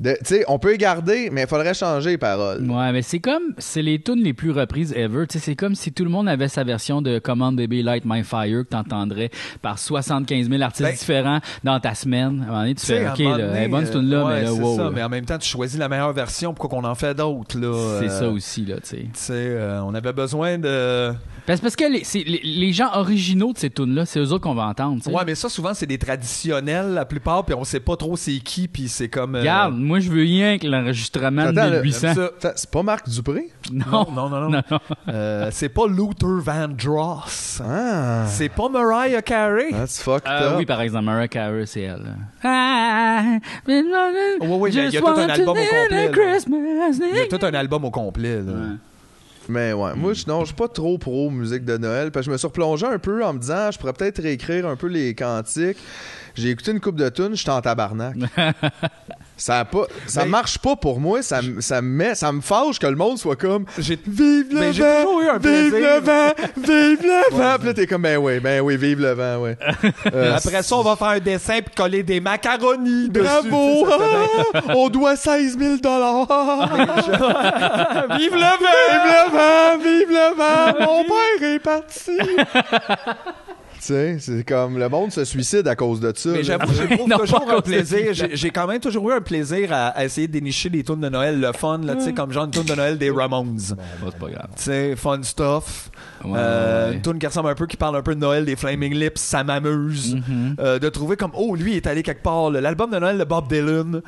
tu sais, on peut les garder, mais il faudrait changer les paroles. Ouais, mais c'est comme, c'est les tunes les plus reprises ever. Tu sais, c'est comme si tout le monde avait sa version de Come on Baby Light My Fire que t'entendrais par 75 000 artistes Ben, différents dans ta semaine. À un moment donné, tu fais, OK, là, donné, bonne cette euh, tune-là, ouais, mais là, c'est wow. ça, là. mais en même temps, tu choisis la meilleure version. Pourquoi qu'on en fait d'autres, là? C'est euh, ça aussi, là, tu sais. Tu sais, euh, on avait besoin de. Parce, parce que les, c'est- les, les gens originaux de ces tunes-là, c'est eux autres qu'on va entendre. Ouais, mais ça, souvent, c'est des traditionnels, la plupart, puis on sait pas trop c'est qui, puis c'est comme. euh, Regarde, moi, je veux rien que l'enregistrement de Attends, là, 1800. j'aime ça. Attends, C'est pas Marc Dupré? Non. Non, non, non. non. Euh, c'est pas Luther Vandross. Ah. C'est pas Mariah Carey? That's fucked Euh, up. oui, par exemple, Mariah Carey, c'est elle. Ah, Ouais, ouais, il y a- il y a tout un album au complet. Il y a tout un album au complet. Là. Ouais. Mais ouais, moi, je, non, suis pas trop pro musique de Noël, parce je me suis replongé un peu en me disant, je pourrais peut-être réécrire un peu les cantiques. J'ai écouté une coupe de tunes, j'étais en tabarnak. ça a pas, ça Mais- marche pas pour moi. Ça, me- ça me met, ça me fâche que le monde soit comme. J'ai- Vive le j'ai vent, toujours eu un vive plaisir. le vent, vive le vent. Puis là, t'es comme, ben oui, ben oui, vive le vent, ouais. Euh, Après ça, on va faire un dessin puis coller des macaronis dessus. Bravo! ça. Ah, on doit 16 000 Vive le vent! Vive le vent! Vive le vent! Mon père est parti! Tu sais, c'est comme le monde se suicide à cause de ça. Mais là. j'avoue, j'éprouve toujours un plaisir. ça. J'ai j'ai quand même toujours eu un plaisir à, à essayer de dénicher des tunes de Noël, le fun, là, tu sais, comme genre une tune de Noël des Ramones. Bon, bah, c'est pas grave. Tu sais, fun stuff. Ouais, Euh, ouais. Une tune qui ressemble un peu, qui parle un peu de Noël, des Flaming Lips, ça m'amuse. Mhm. Euh, de trouver comme, oh, lui, il est allé quelque part. là. L'album de Noël de Bob Dylan.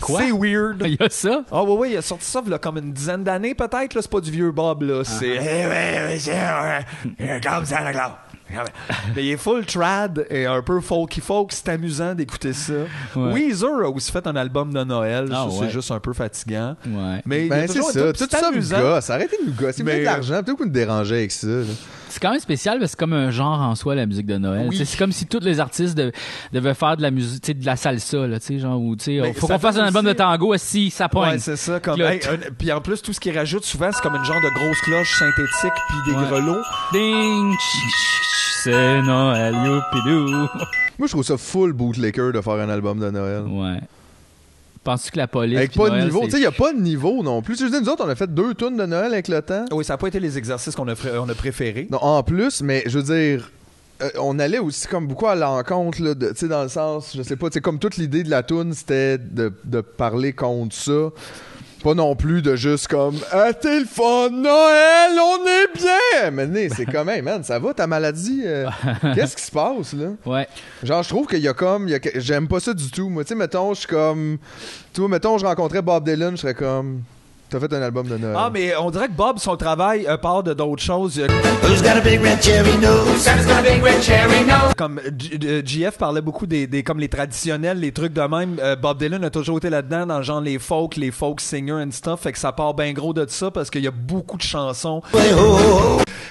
Quoi? C'est weird. Il y a ça? Ah ouais, ouais, il a sorti ça il y a comme une dizaine d'années peut-être. là. C'est pas du vieux Bob, là. C'est... Eh ouais, ouais, c'est, ouais, comme Santa Claus. Mais il est full trad et un peu folky folk. C'est amusant d'écouter ça. Ouais. Weezer a aussi fait un album de Noël. Ah ouais. C'est juste un peu fatigant. Ouais. Mais Ben, c'est ça. Tout ça amusant. gosse. Arrêtez de nous gosser. Vous Mais, de l'argent. Plutôt que de nous déranger avec ça. là. C'est quand même spécial parce que c'est comme un genre en soi, la musique de Noël. Oui. C'est comme si tous les artistes de- devaient faire de la musique, tu sais, de la salsa, là, tu sais, genre, ou, tu sais, faut qu'on fasse un album de tango si ça pointe. Ouais, c'est ça. Comme, Là, hey, un- puis en plus, tout ce qu'il rajoute souvent, c'est comme une genre de grosse cloche synthétique puis des Ouais. grelots. Ding, c'est Noël, youpidou. Moi, je trouve ça full bootlicker de faire un album de Noël. Ouais. Penses-tu que la police. Avec pas de niveau. c'est- Tu sais, il n'y a pas de niveau non plus. Tu sais, je veux dire, nous autres, on a fait deux tunes de Noël avec le temps. Oui, ça n'a pas été les exercices qu'on a, fr- on a préférés. Non, en plus, mais je veux dire, euh, on allait aussi comme beaucoup à l'encontre, là, de- tu sais, dans le sens, je sais pas, tu sais, comme toute l'idée de la tune, c'était de, de parler contre ça. Pas non plus de juste comme Ah, t'es le fun, Noël, on est bien! Mais c'est comme, hey man, ça va ta maladie? euh, Qu'est-ce qui se passe, là? Ouais. Genre, je trouve qu'il y a comme. J'aime pas ça du tout. Moi, tu sais, mettons, je suis comme. Tu vois, mettons, je rencontrais Bob Dylan, je serais comme. T'as fait un album de Noël. Ah, mais on dirait que Bob, son travail euh, part de d'autres choses. Il y a- Who's got a big red cherry nose? Santa's got a big red cherry nose? Comme GF parlait beaucoup des, des- comme les traditionnels, les trucs de même. Euh, Bob Dylan a toujours été là-dedans dans le genre les folk, les folk singers and stuff. Fait que ça part bien gros de ça parce qu'il y a beaucoup de chansons.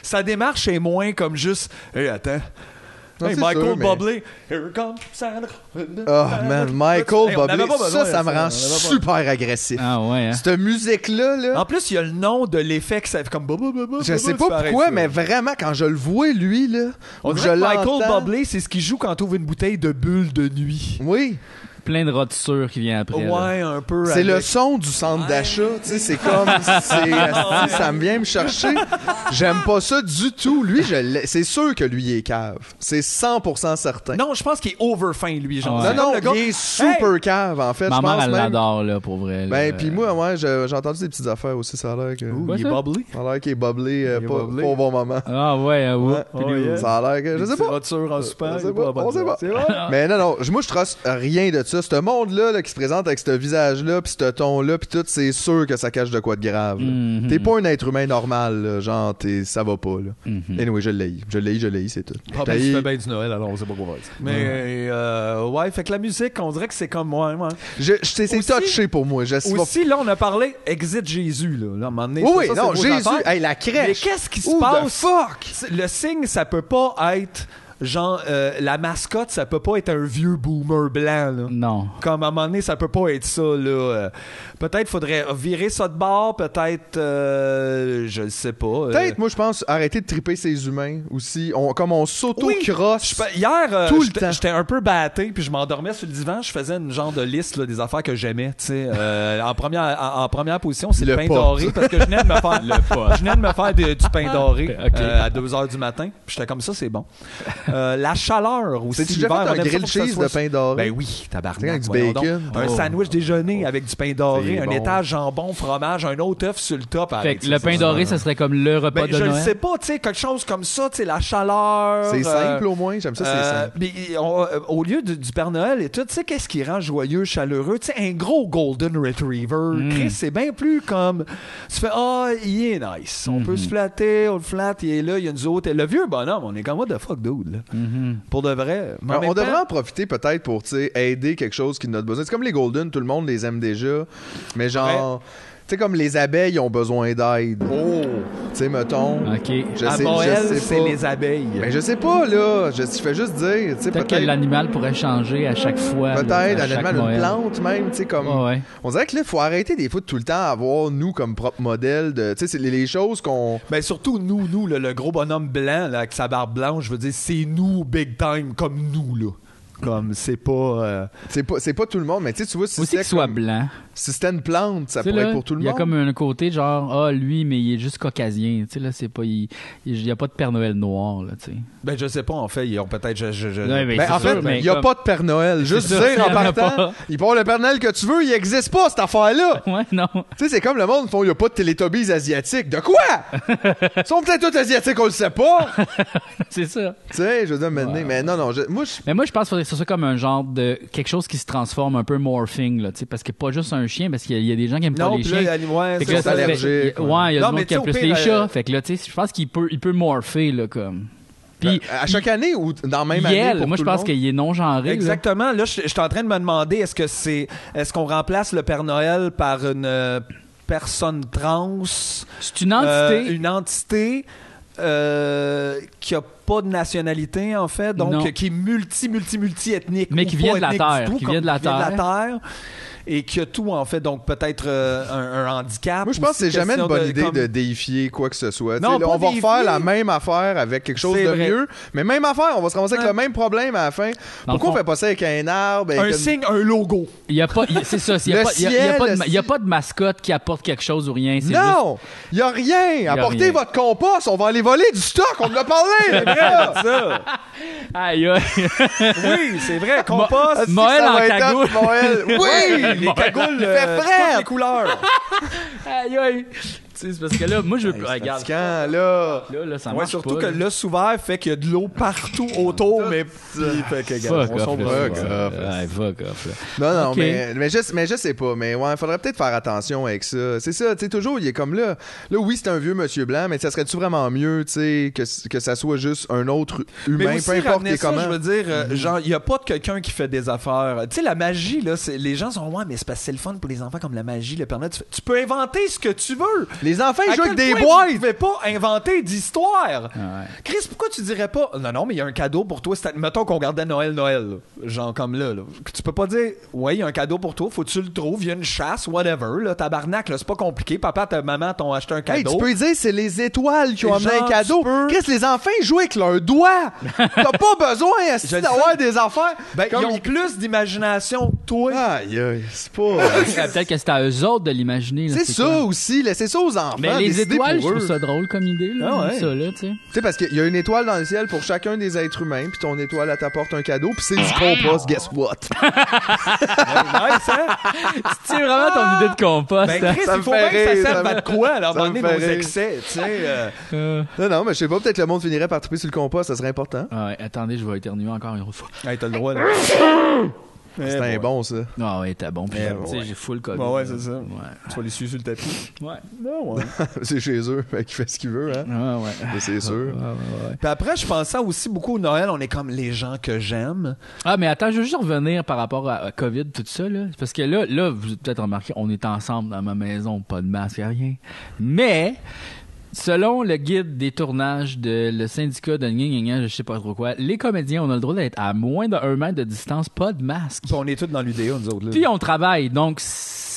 Sa démarche est moins comme juste Hey, attends. Non, hey, c'est Michael sûr, mais- Bublé. Here comes Santa. Oh man, Michael Hey, on Bublé, besoin ça, ça me rend on super agressif. Ah ouais, hein. Cette musique-là, là, En plus, il y a le nom de l'effet que ça fait comme. je sais pas pourquoi, mais vraiment, quand je le vois, lui, là, On je Michael. Bublé, c'est ce qu'il joue quand t'ouvres une bouteille de bulles de nuit. Oui, Plein de rotures qui vient après. là. Ouais, un peu. c'est le son du centre d'achat, tu sais, c'est comme, c'est, ça me vient me chercher. J'aime pas ça du tout. Lui, je l'ai- c'est sûr que lui il est cave. C'est 100% certain. Non, je pense qu'il est over fin, lui. Genre. Ouais. non, non, gars- il est super Hey! cave, en fait. Ma je mère, pense elle même. l'adore, là, pour vrai. Ben, puis moi, ouais, j'ai entendu des petites affaires aussi, ça a l'air que... Ouh, il est ça? bubbly. Ça a l'air qu'il est bubbly, euh, pas, bubbly. pas au bon moment. Ah ouais, ah ouais. Ouais. Oh, yeah. Ça a l'air que... Je sais pas. Rotures en super. On sait pas? Mais non, non, moi je trace rien de ça. Ce monde-là là, qui se présente avec ce visage-là, puis ce ton-là, puis tout, c'est sûr que ça cache de quoi de grave. là. Mhm. T'es pas un être humain normal, là, genre t'es, ça va pas. Là. Mhm. Anyway, je l'ai, je l'ai, je l'ai, c'est tout. Ah, ben, tu fais bien du Noël, alors on sait pas quoi dire. Mais, euh, ouais, fait que la musique, on dirait que c'est comme moi. Je, je- c'est, c'est touché pour moi. Je, Aussi, là, on a parlé Exit Jésus, là. Là, à un moment donné, oui, ça, oui, ça, non, c'est Jésus, hey, la Mais crèche. qu'est-ce qui se passe? fuck? C'est- Le signe, ça peut pas être. Genre, euh, la mascotte, ça peut pas être un vieux boomer blanc, là. Non. Comme à un moment donné, ça peut pas être ça, là. Peut-être faudrait virer ça de bord, peut-être. euh, je sais pas. euh, Peut-être, moi je pense, arrêter de triper ces humains aussi. On, comme on s'auto-crosse. Je fais- hier, euh, Tout le j'étais temps. j'étais un peu batté, puis je m'endormais sur le divan. Je faisais une genre de liste là, des affaires que j'aimais. Euh, en, première, en, en première position, c'est le, Le pain pot. doré, parce que je venais de me faire, je venais de me faire de- du pain doré euh, à 2 h du matin. Puis j'étais comme ça, c'est bon. Euh, la chaleur aussi. T'as-tu déjà l'hiver, fait un ça cheese soit- de pain doré? Ben oui, tabarnak. avec du voyons bacon. donc. Un sandwich déjeuner avec du pain doré, Un bon. étage jambon, fromage, un autre œuf sur le top. Fait que le pain doré, ça. serait comme le repas Ben, de je ne Noël. sais pas, tu sais, quelque chose comme ça, tu sais, la chaleur. C'est euh, simple au moins, j'aime ça, c'est euh, simple. mais, on- euh, au lieu du, du Père Noël et tout, tu sais, qu'est-ce qui rend joyeux, chaleureux? Tu sais, un gros Golden Retriever. Mm. Chris, c'est bien plus comme. Tu fais, ah, il est nice. On peut se flatter, on le flatte, il est là, il y a nous autres. Le vieux bonhomme, on est comme, what the fuck, dude, là? Mhm. Pour de vrai. On devrait en profiter peut-être pour tu sais, aider quelque chose qui n'a besoin. C'est comme les Golden, tout le monde les aime déjà. Mais genre, sais, comme les abeilles ont besoin d'aide. Oh! Tu sais, mettons. OK. Je à sais, Montréal, je sais c'est pas. les abeilles. Mais je sais pas, là. Je, je fais juste dire. tu sais, Peut-être que l'animal pourrait changer à chaque fois. Peut-être, un animal, une plante même, tu sais, comme... Ouais. On dirait que là, il faut arrêter des fois de tout le temps avoir nous comme propre modèle de... Tu sais, c'est les, les choses qu'on... Ben surtout nous, nous, le, le gros bonhomme blanc là, avec sa barbe blanche, je veux dire, c'est nous big time comme nous là. Comme c'est pas. euh, C'est pas, c'est pas tout le monde, mais tu sais, tu vois, si Aussi c'était qu'il soit comme- blanc. Si c'était une plante, ça pourrait là, être pour tout le Il y a monde. comme un côté genre, ah, lui, mais il est juste caucasien. Tu sais, là, c'est pas. Il il y a pas de Père Noël noir, là, tu sais. Ben je sais pas en fait, ils ont peut-être. Je, je, je- Ouais, mais Ben, c'est en sûr, fait, mais il n'y a comme- pas de Père Noël. Juste ça, dire en partant, il peut avoir le Père Noël que tu veux, il existe pas, cette affaire-là. Ouais, non. Tu sais, c'est comme le monde, il n'y a pas de Teletubbies asiatiques. De quoi? Ils sont peut-être tous asiatiques, on le sait pas. c'est ça. tu sais, je veux dire, Ouais. mais non, non, je- moi, je- Mais moi, je pense qu'il faudrait que ce soit comme un genre de. quelque chose qui se transforme un peu morphing, là, tu sais, parce que pas juste un chien, parce qu'il y, a- il y a des gens qui aiment Non, pas les là, chiens. a- ouais, Fait que c'est là, ça. allergique, Ouais, il y a Non, des gens qui aiment plus les chats. euh, Fait que là, tu sais, je pense qu'il peut, il peut morpher, là, comme. Puis, à chaque année ou dans la même année. Pour moi, tout je pense qu'il est non-genré. là. Exactement. Là, je, je suis en train de me demander est-ce que c'est est-ce qu'on remplace le Père Noël par une euh, personne trans, C'est une euh, entité. une entité euh, qui a pas de nationalité en fait, donc Non. qui est multi multi multi ethnique, Mais qui vient de la Terre, tout, qui vient de la terre. Et qui a tout en fait, donc peut-être euh, un, un handicap. Moi, je pense que c'est jamais une bonne de- idée comme- de déifier quoi que ce soit. Non, là, on va refaire la même affaire avec quelque chose de vrai. mieux, mais même affaire, on va se ramasser avec Ouais. le même problème à la fin. Dans Pourquoi le on fond- fait pas ça avec un arbre? avec un une- signe, un logo. Il y a pas, c'est ça. Il y a pas, a- a de, le ma- il y a pas de mascotte qui apporte quelque chose ou rien. Non! Il y a rien! Apportez rien. votre compost, on va aller voler du stock, on en a parlé! les gars! ça. Aïe, aïe. Oui, c'est vrai. Compost. Est-ce que Moël en cagoule. Moël. Oui! les cagoules, euh, toutes les couleurs. aïe, aïe. C'est parce que là, moi, je veux. Regarde. fatigant, là. Là, là, ça Ouais, marche surtout pas, que là. l'os ouvert fait qu'il y a de l'eau partout autour, mais puis, fait que, regarde, Fuck on là. Fuck off. Ouais, fuck off, là. Non, non, mais, mais, je, mais je sais pas. Mais ouais, faudrait peut-être faire attention avec ça. C'est ça, tu sais, toujours, il est comme là. Là, oui, c'est un vieux monsieur blanc, mais ça serait-tu vraiment mieux, tu sais, que, que ça soit juste un autre humain, Mais aussi, peu importe ça, comment? je veux dire, euh, genre, il n'y a pas de quelqu'un qui fait des affaires. Tu sais, la magie, là, les gens sont, ouais, mais c'est parce que c'est le fun pour les enfants comme la magie, le Père Noël. Tu, tu peux inventer ce que tu veux. Les enfants, ils jouent avec des boîtes! Vous pouvez pas inventer d'histoire? Ouais. Chris, pourquoi tu dirais pas Non, non, mais il y a un cadeau pour toi. Mettons qu'on regardait Noël, Noël. là. Genre comme là, là. Tu peux pas dire Ouais, il y a un cadeau pour toi, faut que tu le trouves, il y a une chasse, whatever. Là, tabarnak, là, c'est pas compliqué. Papa, ta maman t'ont acheté un Hey, cadeau. tu peux dire, c'est les étoiles qui ont amené un cadeau. peux- Chris, les enfants, ils jouent avec leurs doigts. T'as pas besoin, d'avoir sais. des affaires? Ben, Comme ils ont plus d'imagination que toi. Aïe, aïe, c'est pas. Peut-être que c'est à eux autres de l'imaginer. là, c'est ça quoi? aussi, laissez ça aux enfants. Mais les décidez étoiles, je pour trouve ça drôle comme idée. Là, Ah ouais. Ça, là, tu sais. Tu sais, parce qu'il y a une étoile dans le ciel pour chacun des êtres humains, puis ton étoile, elle t'apporte un cadeau, puis c'est du compost, guess what? nice, hein? C'est vraiment ton idée de compost. Ben, hein? Chris, Ça il faut bien que ça serve à de quoi, alors, fait nos excès, tu sais. euh. Euh, Non, non, mais je sais pas, peut-être le monde finirait par triper sur le compost, ça serait important. Ouais, attendez, je vais éternuer encore une fois. Hey, t'as le droit, là. C'est un bon, ça. Ah ouais, t'es bon. Puis, tu sais, ouais. j'ai full COVID. Ouais, ouais, c'est ça. Ouais. Tu vas les suivre sur le tapis. Ouais. Non, ouais. c'est chez eux, fait qu'il fait ce qu'il veut, hein. Ouais, ouais. C'est sûr. Ouais, ouais, ouais. Puis après, je pensais aussi beaucoup au Noël, on est comme les gens que j'aime. Ah, mais attends, je veux juste revenir par rapport à, à COVID, tout ça, là. Parce que là, là, vous avez peut-être remarqué, on est ensemble dans ma maison, pas de masque, rien. Mais, selon le guide des tournages de le syndicat de gna gna gna, je sais pas trop quoi, les comédiens, on a le droit d'être à moins d'un mètre de distance, pas de masque. Puis on est tous dans l'UDA, nous autres. Là. Puis on travaille, donc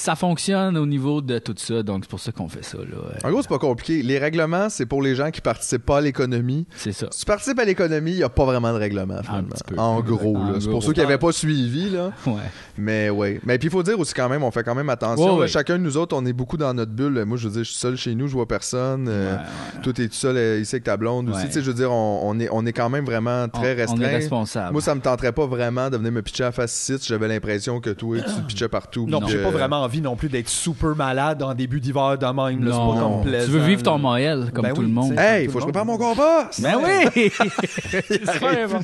ça fonctionne au niveau de tout ça, donc c'est pour ça qu'on fait ça, là. En gros, c'est pas compliqué. Les règlements, c'est pour les gens qui participent pas à l'économie. C'est ça. Si tu participes à l'économie, il n'y a pas vraiment de règlement, finalement. petit peu. En gros. C'est pour ceux qui n'avaient pas suivi, là. Ouais. Mais oui. Mais puis il faut dire aussi quand même, on fait quand même attention. Ouais, là. ouais. Chacun de nous autres, on est beaucoup dans notre bulle. Moi, je veux dire, je suis seul chez nous, je vois personne. Euh, Ouais, ouais. Toi, t'es tout seul euh, ici avec ta blonde aussi. Tu sais, je veux dire, on, on est, on est quand même vraiment très On- On est restreint. responsable. Moi, ça me tenterait pas vraiment de venir me pitcher à face ici si j'avais l'impression que toi, tu te pitchais partout. Non, j'ai pas vraiment envie non plus d'être super malade en début d'hiver de même. là. C'est Non. Tu veux vivre ton là. Moël, comme Ben tout oui, le monde. Hey, faut que je prépare mon compost! Ben oui!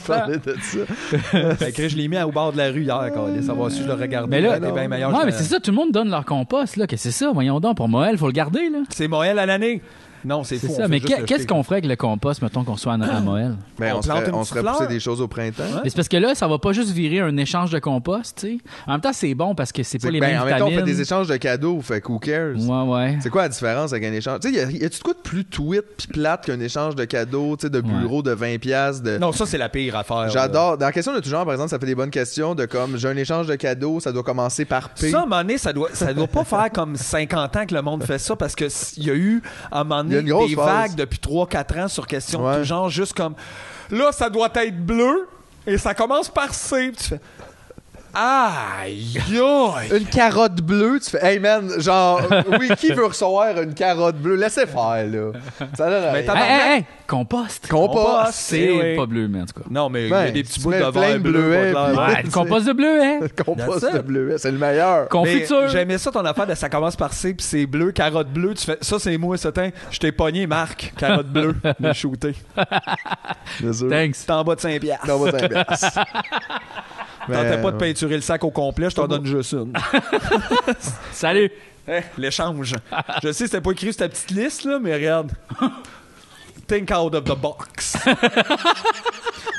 Parler de ça. Fait que je l'ai mis au bord de la rue hier, quand il savoir si je le regardais. Mais là, Ben, meilleur ouais, que- mais c'est ça, tout le monde donne leur compost, là. Qu'est-ce que c'est ça? Voyons donc, pour Moël, faut le garder, là. C'est Moël à l'année. Non, c'est on ça. Mais qu'est-ce qu'on ferait avec le compost, mettons qu'on soit à, à Noël? Ben, On on, se plante ferait, une on se ferait petite pousser des choses au printemps. Mais c'est parce que là, ça va pas juste virer un échange de compost, tu sais. En même temps, c'est bon parce que c'est pas les ben, mêmes en même temps, on fait des échanges de cadeaux, fait who cares? Ouais, ouais. C'est quoi la différence avec un échange? Tu sais, y a- y a-tu de quoi de plus tweet puis plate qu'un échange de cadeaux, tu sais, de bureau de 20$ piastres, de... Non, ça, c'est la pire affaire. J'adore. Dans la question de tout genre, par exemple, ça fait des bonnes questions de comme j'ai un échange de cadeaux, ça doit commencer par P. Ça, à un moment donné, ça doit, ça doit pas faire comme 50 ans que le monde fait ça parce que il y a eu, à un moment a donné, des phase. vagues depuis 3-4 ans sur question de Ouais. genre, juste comme là, ça doit être bleu et ça commence par C. Puis tu fais Aïe. Une carotte bleue, tu fais, hey man, genre, oui, qui veut recevoir une carotte bleue? Laissez faire, là. Ça donne Mais rien. t'as- Hey, hey, hey! Compost! Compost, C'est oui. pas bleu, mais en tout cas. Non, mais il y Ben, a des tu petits bouts mets de plein verre de bleu, bleuets, pas clair. puis- Ouais, le compost de bleu, hein? Compost de bleuet, c'est le meilleur. Mais Confiture! J'aimais ça ton affaire de ça commence par C puis c'est bleu, carotte bleue. Tu fais ça, c'est moi, ça teint. Je t'ai pogné, Marc, carotte bleue, me shooté. Bien sûr. Thanks. C'est en bas de 5 piastres. T'en vas t'en piastres. Tentais pas de peinturer le sac au complet, je t'en donne juste une. Salut! L'échange. Je sais, c'était pas écrit sur ta petite liste, là, mais regarde. Think out of the box.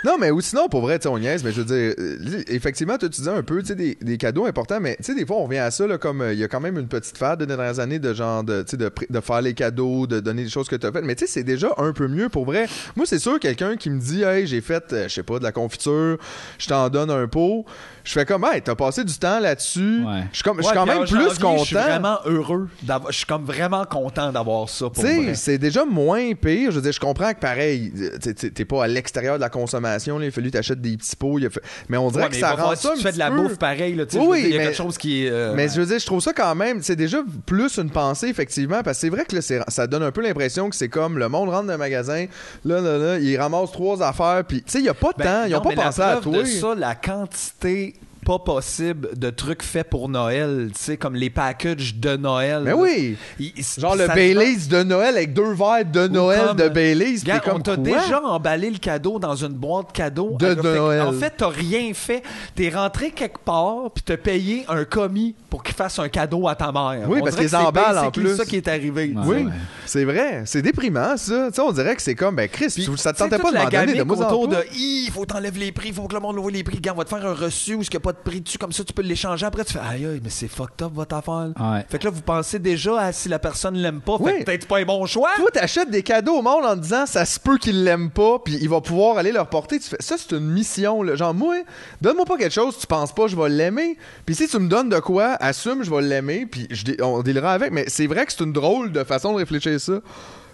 Non, mais ou sinon, pour vrai, tu on niaise, mais je veux dire, euh, effectivement, tu disais un peu, tu sais, des, des cadeaux importants, mais tu sais, des fois, on revient à ça, là, comme euh, il y a quand même une petite fade de dernières années de genre, de, tu sais, de, de faire les cadeaux, de donner des choses que tu as faites, mais tu sais, c'est déjà un peu mieux pour vrai. Moi, c'est sûr, quelqu'un qui me dit, hey, j'ai fait, euh, je sais pas, de la confiture, je t'en donne un pot, je fais comme, hey, t'as passé du temps là-dessus, Ouais. je suis comme, je suis quand même plus janvier, content. Je suis vraiment heureux d'avoir. Je suis comme vraiment content d'avoir ça pour Tu sais, c'est déjà moins pire. Je veux dire, je comprends que pareil, t'sais, t'sais, t'es pas à l'extérieur de la consommation. Là, il a fallu t'achètes des petits pots. il a fait- Mais on dirait Ouais, que mais ça rend ça tu fais de la peu- bouffe pareil, là, tu sais, Oui, il y a mais- quelque chose qui est. euh, Mais je veux dire, je trouve ça quand même, c'est déjà plus une pensée, effectivement, parce que c'est vrai que là, ça donne un peu l'impression que c'est comme le monde rentre dans un magasin, là, là, là, il ramasse trois affaires, puis tu sais, il n'y a pas de Ben, temps, ils n'ont non, pas pensé à toi. ça, la quantité pas possible de trucs faits pour Noël, tu sais, comme les packages de Noël. Mais là. oui! Il- Genre le Baileys de Noël avec deux verres de Noël comme- de Baileys, t'es comme on t'a déjà emballé le cadeau dans une boîte cadeau. De Fait Noël. En fait, t'as rien fait. T'es rentré quelque part, puis t'as payé un commis pour qu'il fasse un cadeau à ta mère. Oui, On parce qu'ils que c'est emballent en plus. ça qui est arrivé. Ouais. Oui, c'est vrai, c'est déprimant ça. Tu sais, on dirait que c'est comme, ben Chris, Puis, ça te tentait pas de m'en donner de moi autour de il faut t'enlèves les prix, il faut que le monde voit les prix. Regarde, on va te faire un reçu où il n'y a pas de prix dessus, comme ça tu peux l'échanger. Après, tu fais aïe, aïe, mais c'est fucked up votre affaire. Ouais. Fait que là, vous pensez déjà à si la personne l'aime pas. Oui. Fait que peut-être pas un bon choix. Toi, t'achètes des cadeaux au monde en disant ça se peut qu'il l'aime pas, puis il va pouvoir aller leur porter. Tu fais ça, c'est une mission. Là. Genre, moi, donne-moi pas quelque chose, tu penses pas, je vais l'aimer. Puis si tu me donnes de quoi, assume, je vais l'aimer, puis je dé- on délira avec. Mais c'est vrai que c'est une drôle de façon de réfléchir ça.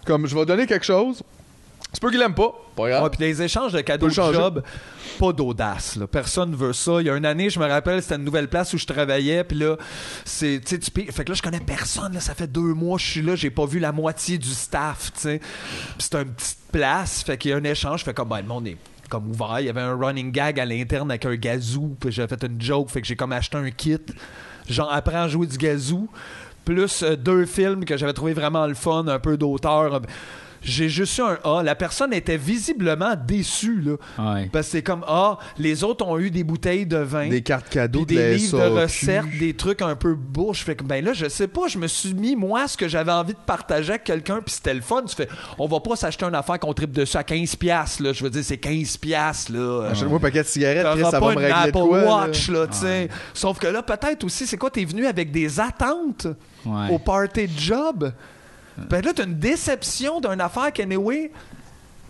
Comme je vais donner quelque chose, c'est peut qu'il l'aime pas. Pas grave. Ouais, puis les échanges de cadeaux de job, pas d'audace. là. Personne veut ça. Il y a une année, je me rappelle, c'était une nouvelle place où je travaillais. Puis là, c'est, tu sais, tu Fait que là, je connais personne. Là, ça fait deux mois que je suis là. J'ai pas vu la moitié du staff, tu sais. C'est une petite place. Fait qu'il y a un échange. Je fais comme, ben, le monde est comme ouvert. Il y avait un running gag à l'interne avec un gazou. Puis j'ai fait une joke. Fait que j'ai comme acheté un kit. Genre, apprends à jouer du gazou. Plus euh, deux films que j'avais trouvé vraiment le fun, un peu d'auteur. J'ai juste eu un A. La personne était visiblement déçue, là. Ouais. Parce que c'est comme, ah, les autres ont eu des bouteilles de vin. Des cartes cadeaux de des livres de recettes, des trucs un peu beaux. Je fais que, ben là, je sais pas, je me suis mis, moi, ce que j'avais envie de partager avec quelqu'un, puis c'était le fun. Tu fais, on va pas s'acheter une affaire qu'on tripe dessus à 15$, piastres, là. Je veux dire, c'est 15$, piastres, là. Achète-moi un paquet de cigarettes, Chris, ça pas va me une régler Apple quoi. là. Watch, là, tu sais. Sauf que là, peut-être aussi, c'est quoi, t'es venu avec des attentes Ouais. au party de job? Ben là, t'as une déception d'une affaire qu'anyway,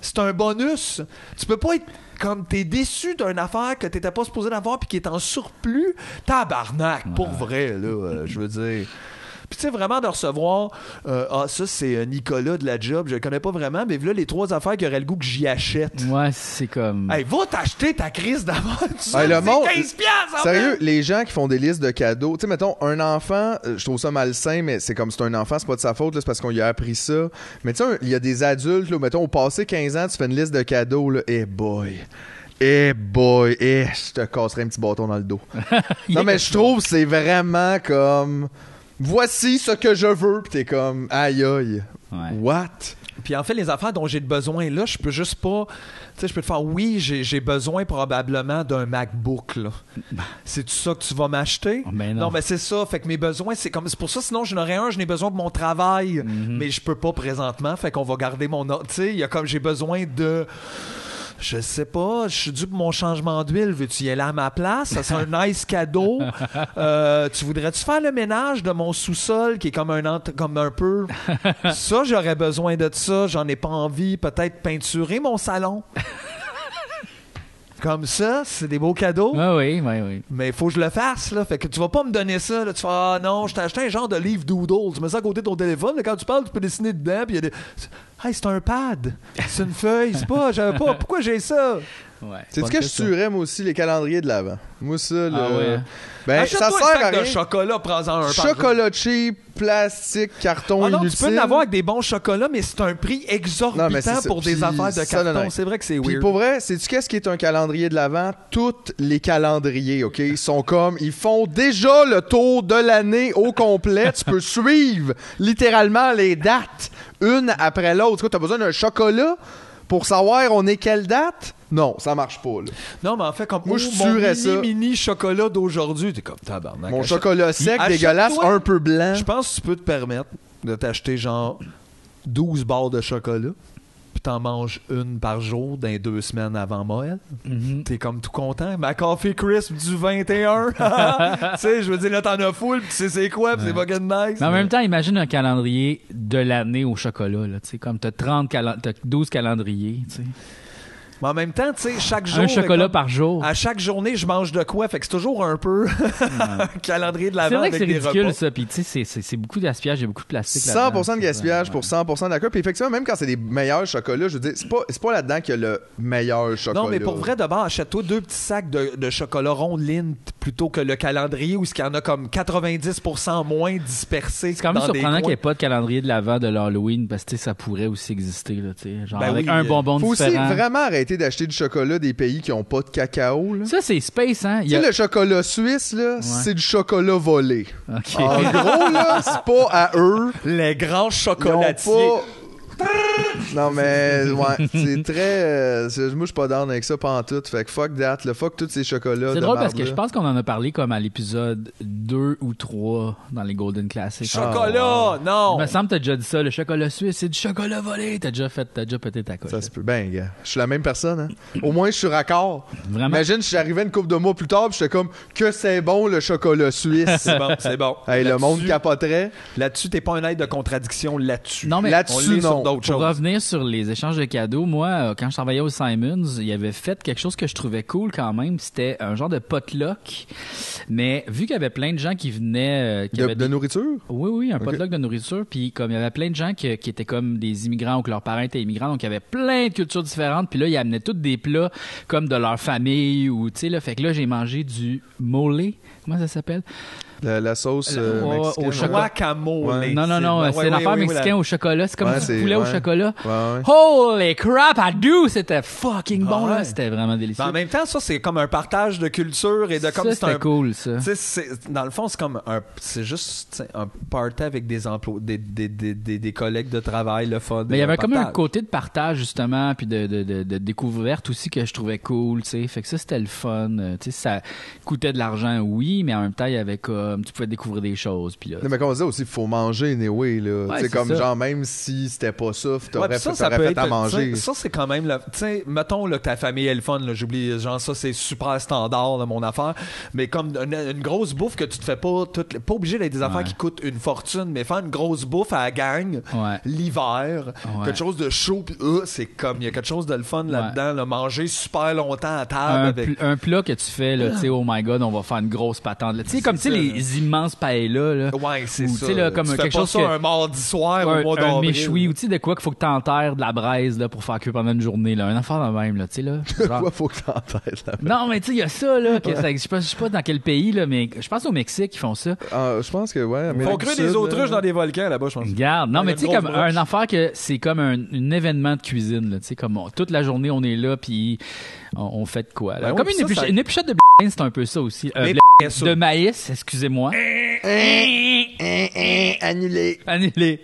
c'est un bonus. Tu peux pas être comme t'es déçu d'une affaire que t'étais pas supposé d'avoir puis qui est en surplus. Tabarnak, pour vrai, là, euh, je veux dire. Puis tu sais, vraiment de recevoir, euh, ah, ça c'est euh, Nicolas de la job, je le connais pas vraiment, mais là les trois affaires qui auraient le goût que j'y achète. Ouais, c'est comme. Hey, va t'acheter ta crise d'avant. Hey, le monde- 15 piastres, en Sérieux, fait. les gens qui font des listes de cadeaux, tu sais, mettons, un enfant, euh, je trouve ça malsain, mais c'est comme c'est un enfant, c'est pas de sa faute, là, c'est parce qu'on lui a appris ça. Mais tu sais, il y a des adultes, là, mettons, au passé 15 ans, tu fais une liste de cadeaux, là, eh boy. Eh boy, eh, je te casserai un petit bâton dans le dos. non, mais je trouve que c'est vraiment comme. Voici ce que je veux, pis t'es comme, aïe aïe. Ouais. What? Puis en fait, les affaires dont j'ai besoin là, je peux juste pas. Tu sais, je peux te faire, oui, j'ai besoin probablement d'un MacBook. là. C'est tout ça que tu vas m'acheter? Oh, ben non. mais c'est ça. Fait que mes besoins, c'est comme. C'est pour ça, sinon, j'en aurais un, je n'ai besoin de mon travail. Mhm. Mais je peux pas présentement. Fait qu'on va garder mon. Tu sais, il y a comme j'ai besoin de. Je sais pas, je suis dû pour mon changement d'huile. Veux-tu y aller à ma place? Ça serait un nice cadeau. Euh, tu voudrais-tu faire le ménage de mon sous-sol qui est comme un, comme un peu? Ça, j'aurais besoin de ça. J'en ai pas envie. Peut-être peinturer mon salon. Comme ça, c'est des beaux cadeaux. Ah oui, oui, oui. Mais il faut que je le fasse, là. Fait que tu vas pas me donner ça, là. Tu fais, ah non, je t'ai acheté un genre de livre doodle. Tu mets ça à côté de ton téléphone, là, quand tu parles, tu peux dessiner dedans, puis il y a des. Hey, c'est un pad. C'est une feuille. C'est pas, j'avais pas. Pourquoi j'ai ça? Ouais, C'est ce que je tuerais, moi aussi, les calendriers de l'avant? Moi, ça, là. Ah ouais. Ben, ça sert un à sac de rien. chocolat, prends-en un. Chocolat cheap, plastique, carton Ah non, inutile. tu peux l'avoir avec des bons chocolats, mais c'est un prix exorbitant Non, mais c'est ça. pour des Puis affaires de carton. C'est vrai que c'est Puis weird. pour vrai, sais-tu qu'est-ce qui est un calendrier de l'Avent? Tous les calendriers, OK? Ils sont comme... Ils font déjà le tour de l'année au complet. tu peux suivre littéralement les dates, une après l'autre. Tu as besoin d'un chocolat? Pour savoir on est quelle date? Non, ça marche pas, là. Non, mais en fait, comme Moi, je mon mini, ça. mini chocolat d'aujourd'hui, t'es comme tabarnak. Mon Achète- chocolat sec, dégueulasse, un peu blanc. Je pense que tu peux te permettre de t'acheter genre 12 barres de chocolat, puis t'en manges une par jour dans les deux semaines avant Noël. Mhm. T'es comme tout content. Ma coffee crisp du 21. tu sais, je veux dire, là, t'en as full, puis tu sais c'est quoi, puis c'est fucking nice. Mais en même temps, imagine un calendrier de l'année au chocolat. Là, tu sais, comme t'as 30 calen- t'as 12 calendriers. tu sais. Mais en même temps, tu sais, chaque jour. Un chocolat comme- par jour. À chaque journée, je mange de quoi? Fait que c'est toujours un peu un calendrier de la C'est vrai que avec c'est des ridicule, repas. ça. Puis, tu sais, c'est- c'est c'est beaucoup de gaspillage, il y a beaucoup de plastique. là-dedans. 100% de gaspillage pour 100% d'accord. Puis effectivement, même quand c'est des meilleurs chocolats, je veux dire, c'est pas, c'est pas là-dedans qu'il y a le meilleur chocolat. Non, mais pour vrai, d'abord, achète-toi deux petits sacs de, de chocolat rond Lindt plutôt que le calendrier où il y en a comme 90% moins dispersés. C'est quand même surprenant qu'il n'y ait pas de calendrier de l'avant de l'Halloween parce que tu sais, ça pourrait aussi exister. Là, tu sais, genre Ben avec oui, un euh, bonbon Faut aussi différent. vraiment arrêter d'acheter du chocolat des pays qui ont pas de cacao. Là. Ça, c'est space, hein? Il Tu y a- sais, le chocolat suisse, là, c'est du chocolat volé. Ok. En gros, là, c'est pas à eux. Les grands Ils ont chocolatiers. pas... Non, mais, ouais, c'est très... euh, moi, je suis pas down avec ça pantoute. Fait que fuck that, le fuck tous ces chocolats C'est drôle parce que je pense qu'on en a parlé comme à l'épisode 2 ou 3 dans les Golden Classics. Chocolat, non! Il me semble que t'as déjà dit ça, le chocolat suisse, c'est du chocolat volé. T'as déjà fait, t'as déjà pété ta coche. Ça se peut. Ben, gars, je suis la même personne, hein. Au moins, je suis raccord. Vraiment? Imagine, je suis arrivé une couple de mois plus tard, j'étais comme, que c'est bon le chocolat suisse. C'est bon, c'est bon. hey, le monde capoterait. Là-dessus, t'es pas un aide de contradiction là-dessus. Non, mais Là-dessus, non. D'autres Pour revenir sur les échanges de cadeaux, moi, euh, quand je travaillais au Simons, il y avait fait quelque chose que je trouvais cool quand même. C'était un genre de potluck. Mais vu qu'il y avait plein de gens qui venaient... euh, qui De, avaient de nourriture? Oui, oui, un potluck de nourriture. Puis comme il y avait plein de gens qui, qui étaient comme des immigrants ou que leurs parents étaient immigrants, donc il y avait plein de cultures différentes. Puis là, ils amenaient tous des plats comme de leur famille ou, tu sais, là. Fait que là, j'ai mangé du mole. Comment ça s'appelle? La, la sauce euh, au- au mexicaine. chocolat. Guacamole. Ouais. Non, non, non, Ouais, c'est ouais, une affaire ouais, ouais, mexicaine au chocolat. C'est comme Ouais, du poulet au chocolat. Ouais, ouais. Holy crap, I do! C'était fucking bon, Ouais. là. C'était vraiment délicieux. Mais en même temps, ça, c'est comme un partage de culture et de comme ça, c'est un c'était cool, ça. Dans le fond, c'est comme un, c'est juste un party avec des emplois, des, des, des, des, des collègues de travail, le fun. Mais il y avait comme un côté de partage, justement, puis de, de, de, de découverte aussi que je trouvais cool, tu sais. Fait que ça, c'était le fun. Euh, Tu sais, ça coûtait de l'argent, oui, mais en même temps, il y avait comme... Tu pouvais découvrir des choses, puis là... Non, mais comme on disait aussi, il faut manger, anyway, là. Ouais, c'est comme, ça. genre, même si c'était pas ça, Ouais, t'aurais puis ça, ça fait être, à manger. Ça, c'est quand même. le- Tu sais, mettons là, que ta famille est le fun. là, J'oublie, genre, ça, c'est super standard, là, mon affaire. Mais comme une, une grosse bouffe que tu te fais pas. Toutes, les- pas obligé d'être des affaires Ouais. qui coûtent une fortune, mais faire une grosse bouffe à la gang, Ouais. l'hiver, Ouais. quelque chose de chaud, puis euh, c'est comme. Il y a quelque chose de le fun là-dedans, là, manger super longtemps à table un, avec. pl- un plat que tu fais, là, tu sais, oh my god, on va faire une grosse patente. là. Tu sais, comme, tu sais, immenses paellas, là. Ouais, c'est Ou, ça. tu sais, là, comme tu fais quelque pas chose ça que- un mardi soir un, au mois un méchoui, ou tu sais, de quoi qu'il faut que t'enterres de la braise, là, pour faire cuire pendant une journée, là. Un affaire de même, là, tu sais, là. Genre- Quoi, faut que t'entêtes, là. Non, mais tu sais, il y a ça, là. que ça- je sais pas, je sais pas dans quel pays, là, mais je pense au Mexique, ils font ça. Ah, je pense que, ouais. Ils font creux des autruches dans des volcans là-bas, je pense. Regarde, non, mais tu sais, comme un affaire que c'est comme un, événement de cuisine, là, tu sais, comme toute la journée, on est là, puis on, on fait de quoi, là. Ben comme oui, une, ça, épluchette, ça- une épluchette de c'est un peu ça aussi. Euh. De maïs, excusez-moi. Hein, hein, annulé. Annulé.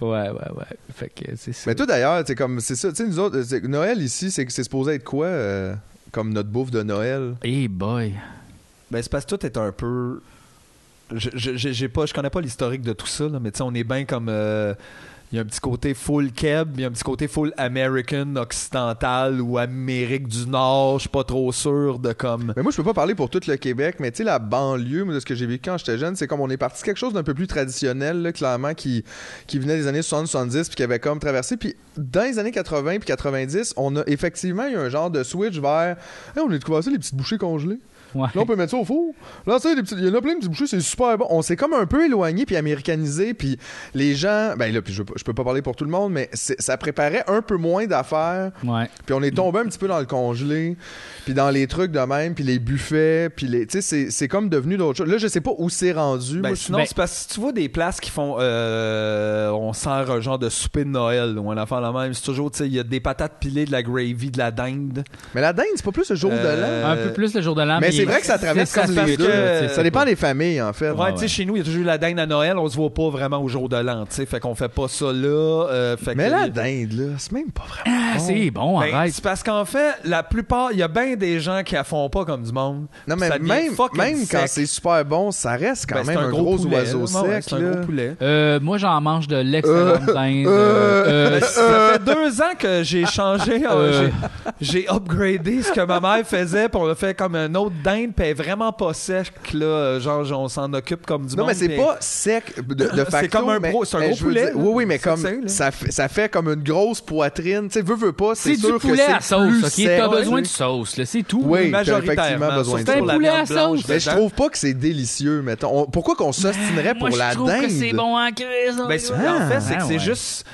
Ouais, ouais, ouais. Fait que c'est ça. Mais toi d'ailleurs, c'est comme c'est ça, tu sais nous autres c'est- Noël ici, c'est c'est supposé être quoi euh, comme notre bouffe de Noël? Hey boy. Ben, c'est parce que tout est un peu. Je, je, j'ai- j'ai pas, je connais pas l'historique de tout ça, là, mais tu sais, on est bien comme. euh, Il y a un petit côté full keb, il y a un petit côté full American, occidental ou Amérique du Nord. Je suis pas trop sûr de comme. Mais moi, je peux pas parler pour tout le Québec, mais tu sais, la banlieue, moi, de ce que j'ai vécu quand j'étais jeune, c'est comme on est parti quelque chose d'un peu plus traditionnel, clairement, qui, qui venait des années 70 puis qui avait comme traversé. Puis dans les années 80 puis 90, on a effectivement eu un genre de switch vers Hey, on a découvert ça, les petites bouchées congelées. Ouais. Là, on peut mettre ça au four. Là, tu sais, il y en a plein de petites bouchées, c'est super bon. On s'est comme un peu éloigné puis américanisé, puis les gens, ben là, puis je, je peux pas parler pour tout le monde, mais ça préparait un peu moins d'affaires. Ouais. Puis on est tombé un petit peu dans le congelé, puis dans les trucs de même, puis les buffets, puis les, tu sais, c'est- c'est comme devenu d'autres choses. Là, je sais pas où c'est rendu. Ben, Moi, je- sinon, ben- c'est parce que tu vois des places qui font. euh, on sert un genre de souper de Noël ou un affaire la même. C'est toujours, tu sais, il y a des patates pilées, de la gravy, de la dinde. Mais la dinde, c'est pas plus le jour de Euh, l'an. Un peu plus le jour de l'an. Mais c'est vrai que ça traverse comme les fait deux. que- Ça dépend des familles, en fait. Ouais, Ah tu sais, chez nous, il y a toujours eu la dinde à Noël. On se voit pas vraiment au jour de l'an, tu sais. Fait qu'on fait pas ça là. euh, fait Mais que- la dinde, là, c'est même pas vraiment. Ah, c'est bon, Ben, arrête. c'est parce qu'en fait, la plupart, il y a bien des gens qui la font pas comme du monde. Non, mais même, même quand c'est super bon, ça reste quand Ben, même un gros, poulet, oiseau sec. C'est un gros poulet. Euh, moi, j'en mange de l'excellente dinde. euh, Ben, ça fait deux ans que j'ai changé, j'ai- upgradé ce que ma mère faisait, puis on a fait comme un autre dinde, puis elle est vraiment pas sec, là, genre on s'en occupe comme du Non, monde. mais c'est puis- pas sec de, de C'est comme un mais- gros- c'est un mais gros poulet, dire- oui, oui, mais ça comme que ça, fait, ça fait comme une grosse poitrine. Tu sais, veux, veux pas, c'est c'est du sûr que poulet c'est à sauce, ok? T'as ouais, besoin oui. de sauce, là, c'est tout. Oui, t'as majoritairement. effectivement besoin de surtout C'est un pour la poulet à sauce. Mais je trouve pas que c'est délicieux, mettons. On- pourquoi qu'on s'ostinerait pour la je trouve dinde? que c'est bon en crise. Ben, c'est- Ah, en fait, c'est que ah, c'est juste.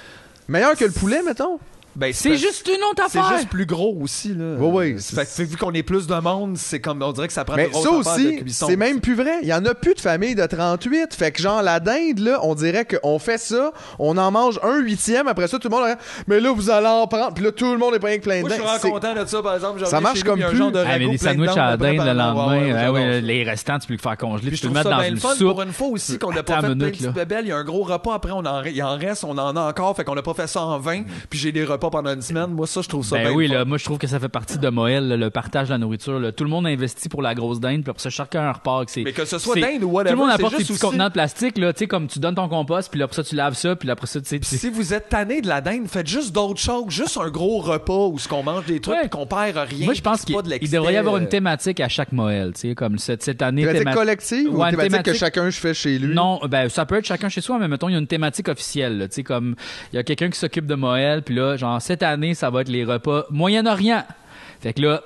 Meilleur que le poulet, mettons? Ben, C'est juste une autre C'est affaire. juste plus gros aussi, là. Oui, oui. Fait que vu qu'on est plus de monde, c'est comme. On dirait que ça prend Mais de grosses ça affaires de aussi, cuisson. c'est même plus vrai. Il y en a plus de familles de 38. Fait que genre, la dinde, là, on dirait qu'on fait ça, on en mange un huitième, après ça, tout le monde... Mais là, vous allez en prendre. Puis là, tout le monde est pas rien que plein de Moi, je suis vraiment C'est- content de ça, par exemple. Ça marche comme il y a un plus. genre de Ah, mais de sandwichs à la dinde le lendemain, Ouais, ouais, j'adore ouais, ça. les restants, tu peux le faire congeler, Puis tu peux mettre ça dans bien une le fun soupe. pour une fois aussi qu'on n'a pas fait de bébelles. Il y a un gros repas après, on en, il en reste, on en a encore, fait qu'on n'a pas fait ça en 20, puis j'ai des repas pendant une semaine. Moi, ça, je trouve ça Ben bien oui, là, moi je trouve que ça fait partie de Moël, là, le partage de la nourriture. là. Tout le monde investit pour la grosse dinde, puis après ça, chacun repart. avec ses- Mais que ce soit dinde ou Tout whatever, le monde apporte ses petits aussi- contenants de plastique, là, tu sais, comme tu donnes ton compost, puis là, après ça, tu laves ça, puis là, après ça, tu sais, si vous êtes tanné de la dinde, faites juste d'autres choses, juste un gros repas où ce qu'on mange des trucs Ouais. qu'on perd rien. Moi, je pense qu'il c'est pas de il l'excès, devrait y avoir euh, une thématique à chaque Moël, tu sais, comme cette, cette année. Thématique théma- collective ou Ouais, une thématique, que chacun je fais chez lui? Non, ben ça peut être chacun chez soi, mais mettons il y a une thématique officielle, là, tu sais comme il y a quelqu'un qui s'occupe de Moël, puis là genre cette année ça va être les repas Moyen-Orient. Fait que là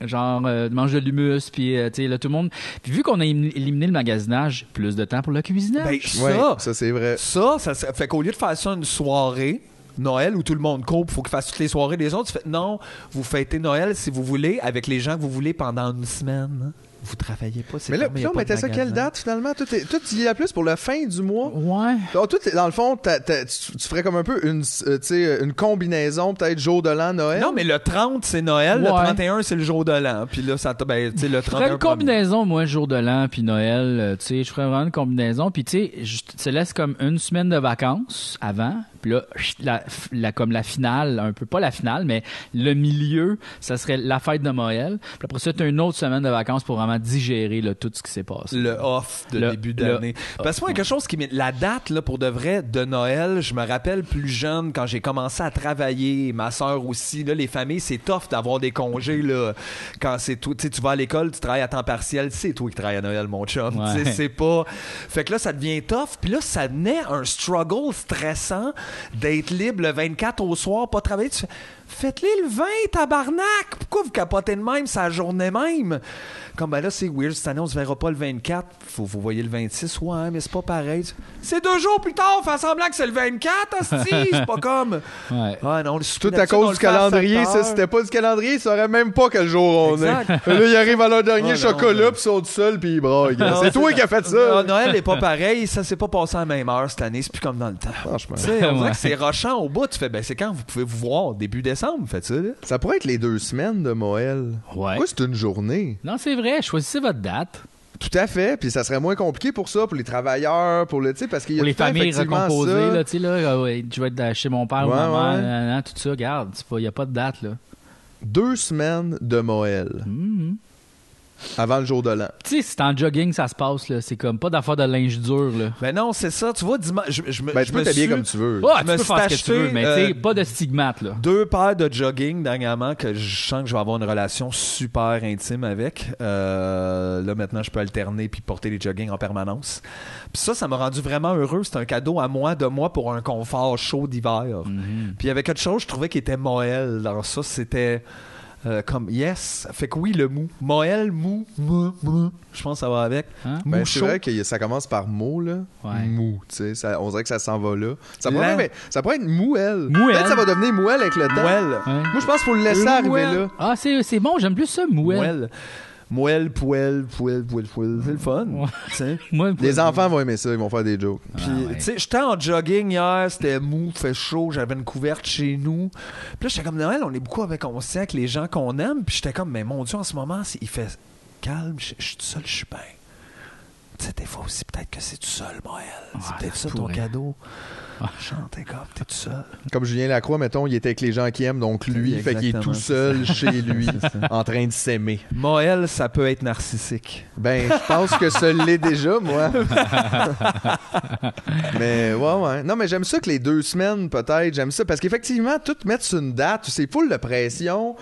genre euh, mange de l'humus puis euh, tu sais là tout le monde puis vu qu'on a élim- éliminé le magasinage, plus de temps pour le cuisinage. Ben, Ouais, ça, ça c'est vrai. ça, ça, ça fait qu'au lieu de faire ça une soirée, Noël où tout le monde coupe, faut qu'il fasse toutes les soirées des autres. Tu fais non, vous fêtez Noël si vous voulez avec les gens que vous voulez pendant une semaine. Vous travaillez pas. c'est Mais là, puis a on mettait ça quelle date finalement? Tout, est, tout y a plus pour la fin du mois? Ouais. Donc, tout dans le fond, t'as- t'as- tu, tu ferais comme un peu une, euh, tu sais, une combinaison, peut-être jour de l'an, Noël. Non, mais le 30, c'est Noël. Le Ouais. 31, c'est le jour de l'an. Puis là, ça, ben, tu sais, le Je ferais 31 une combinaison, moi, jour de l'an puis Noël. euh, tu sais, je ferais vraiment une combinaison. Puis, tu sais, je te laisse comme une semaine de vacances avant. Puis là, la, la- comme la finale, un peu, pas la finale, mais le milieu, ça serait la fête de Noël. Puis après ça, tu as une autre semaine de vacances pour vraiment digérer là, tout ce qui s'est passé. le off de Le- début d'année. Parce que moi, quelque chose qui m'est- La date, là, pour de vrai, de Noël, je me rappelle plus jeune, quand j'ai commencé à travailler, ma soeur aussi, là, les familles, c'est tough d'avoir des congés, là. Quand c'est tout, tu sais, tu vas à l'école, tu travailles à temps partiel, c'est toi qui travailles à Noël, mon chum. Ouais. Tu sais, c'est pas. Fait que là, ça devient tough. Puis là, ça naît un struggle stressant d'être libre le 24 au soir, pas travailler. Tu Faites-les le 20, tabarnak! Pourquoi vous capotez de même, sa journée même? Comme ben là, c'est weird, cette année, on se verra pas le 24. Faut, vous voyez le 26, ouais, mais c'est pas pareil. C'est deux jours plus tard, fait semblant que c'est le 24, hostie! c'est pas comme. Ouais. Ah non, Tout à cause du calendrier, 7 ça, c'était pas du calendrier, ils sauraient même pas quel jour on Exact. est. Là, ils arrivent à leur dernier Oh, non, chocolat, non. puis ils sont tout seuls, puis ils. Non, C'est toi qui as fait ça. Ah, Noël est pas pareil, ça s'est pas passé à la même heure cette année, c'est plus comme dans le temps. Franchement. Tu sais, on dirait Ouais. que c'est rochant au bout. Tu fais, ben c'est quand vous pouvez vous voir? Début décembre, faites ça, là. Ça pourrait être les deux semaines de Noël. Ouais. Pourquoi c'est une journée? Non, c'est vrai. Choisissez votre date. Tout à fait. Puis ça serait moins compliqué pour ça, pour les travailleurs, pour le, tu sais, parce qu'il y a Pour les familles recomposées, ça. là, tu sais, là, euh, ouais, je vais être chez mon père ou Ouais, ma mère, ouais. nanana, tout ça, regarde, il n'y a pas de date, là. Deux semaines de Moël Mhm. Avant le jour de l'an. Tu sais, c'est en jogging ça se passe, là. C'est comme pas d'affaire de linge dur, là. Ben non, c'est ça. Tu vois, dimanche, je, je Ben, je tu peux me t'habiller comme tu veux. Ouais, Je tu me peux faire ce que tu veux, mais tu sais, euh, pas de stigmate, là. Deux paires de jogging dernièrement que je sens que je vais avoir une relation super intime avec. Euh, là, maintenant, je peux alterner puis porter les jogging en permanence. Puis ça, ça m'a rendu vraiment heureux. C'est un cadeau à moi, de moi, pour un confort chaud d'hiver. Mhm. Puis il y avait quelque chose, je trouvais, qui était Moël. Dans ça, c'était euh, comme yes. Fait que oui, le mou. Moël, mou, mou, mou. Je pense que ça va avec. Hein? Mou Ben, c'est vrai que ça commence par mot, là. Ouais. Mou, tu sais. ça- On dirait que ça s'en va là. Ça pourrait, mais, ça pourrait être mouelle. Mouelle. Peut-être que ça va devenir mouelle avec le temps. Moël. Ouais. Moi, je pense qu'il faut le laisser arriver Mouelle. là. Ah, c'est c'est bon, j'aime plus ça, mouelle. Moël. Moël, poêle, poêle, poêle, poêle. C'est le fun. Ouais. Les enfants vont aimer ça, ils vont faire des jokes. Puis, Ah ouais. tu sais, j'étais en jogging hier, c'était mou, fait chaud, j'avais une couverte chez nous. Puis là, j'étais comme Noël, on est beaucoup avec, on tient avec les gens qu'on aime. Puis j'étais comme, mais mon Dieu, en ce moment, il fait calme, je suis tout seul, je suis bien. Tu sais, des fois aussi, peut-être que c'est tout seul, Noël. c'est Ouais, peut-être ça ça ton cadeau. Chantez comme, t'es tout seul. Comme Julien Lacroix, mettons, il était avec les gens qui aiment, donc lui, Oui, fait qu'il est tout seul chez lui, en train de s'aimer. Moël, ça peut être narcissique. Ben, je pense que ça l'est déjà, moi. mais ouais, ouais. Non, mais j'aime ça que les deux semaines, peut-être, j'aime ça. Parce qu'effectivement, tout mettre sur une date, c'est full de pression.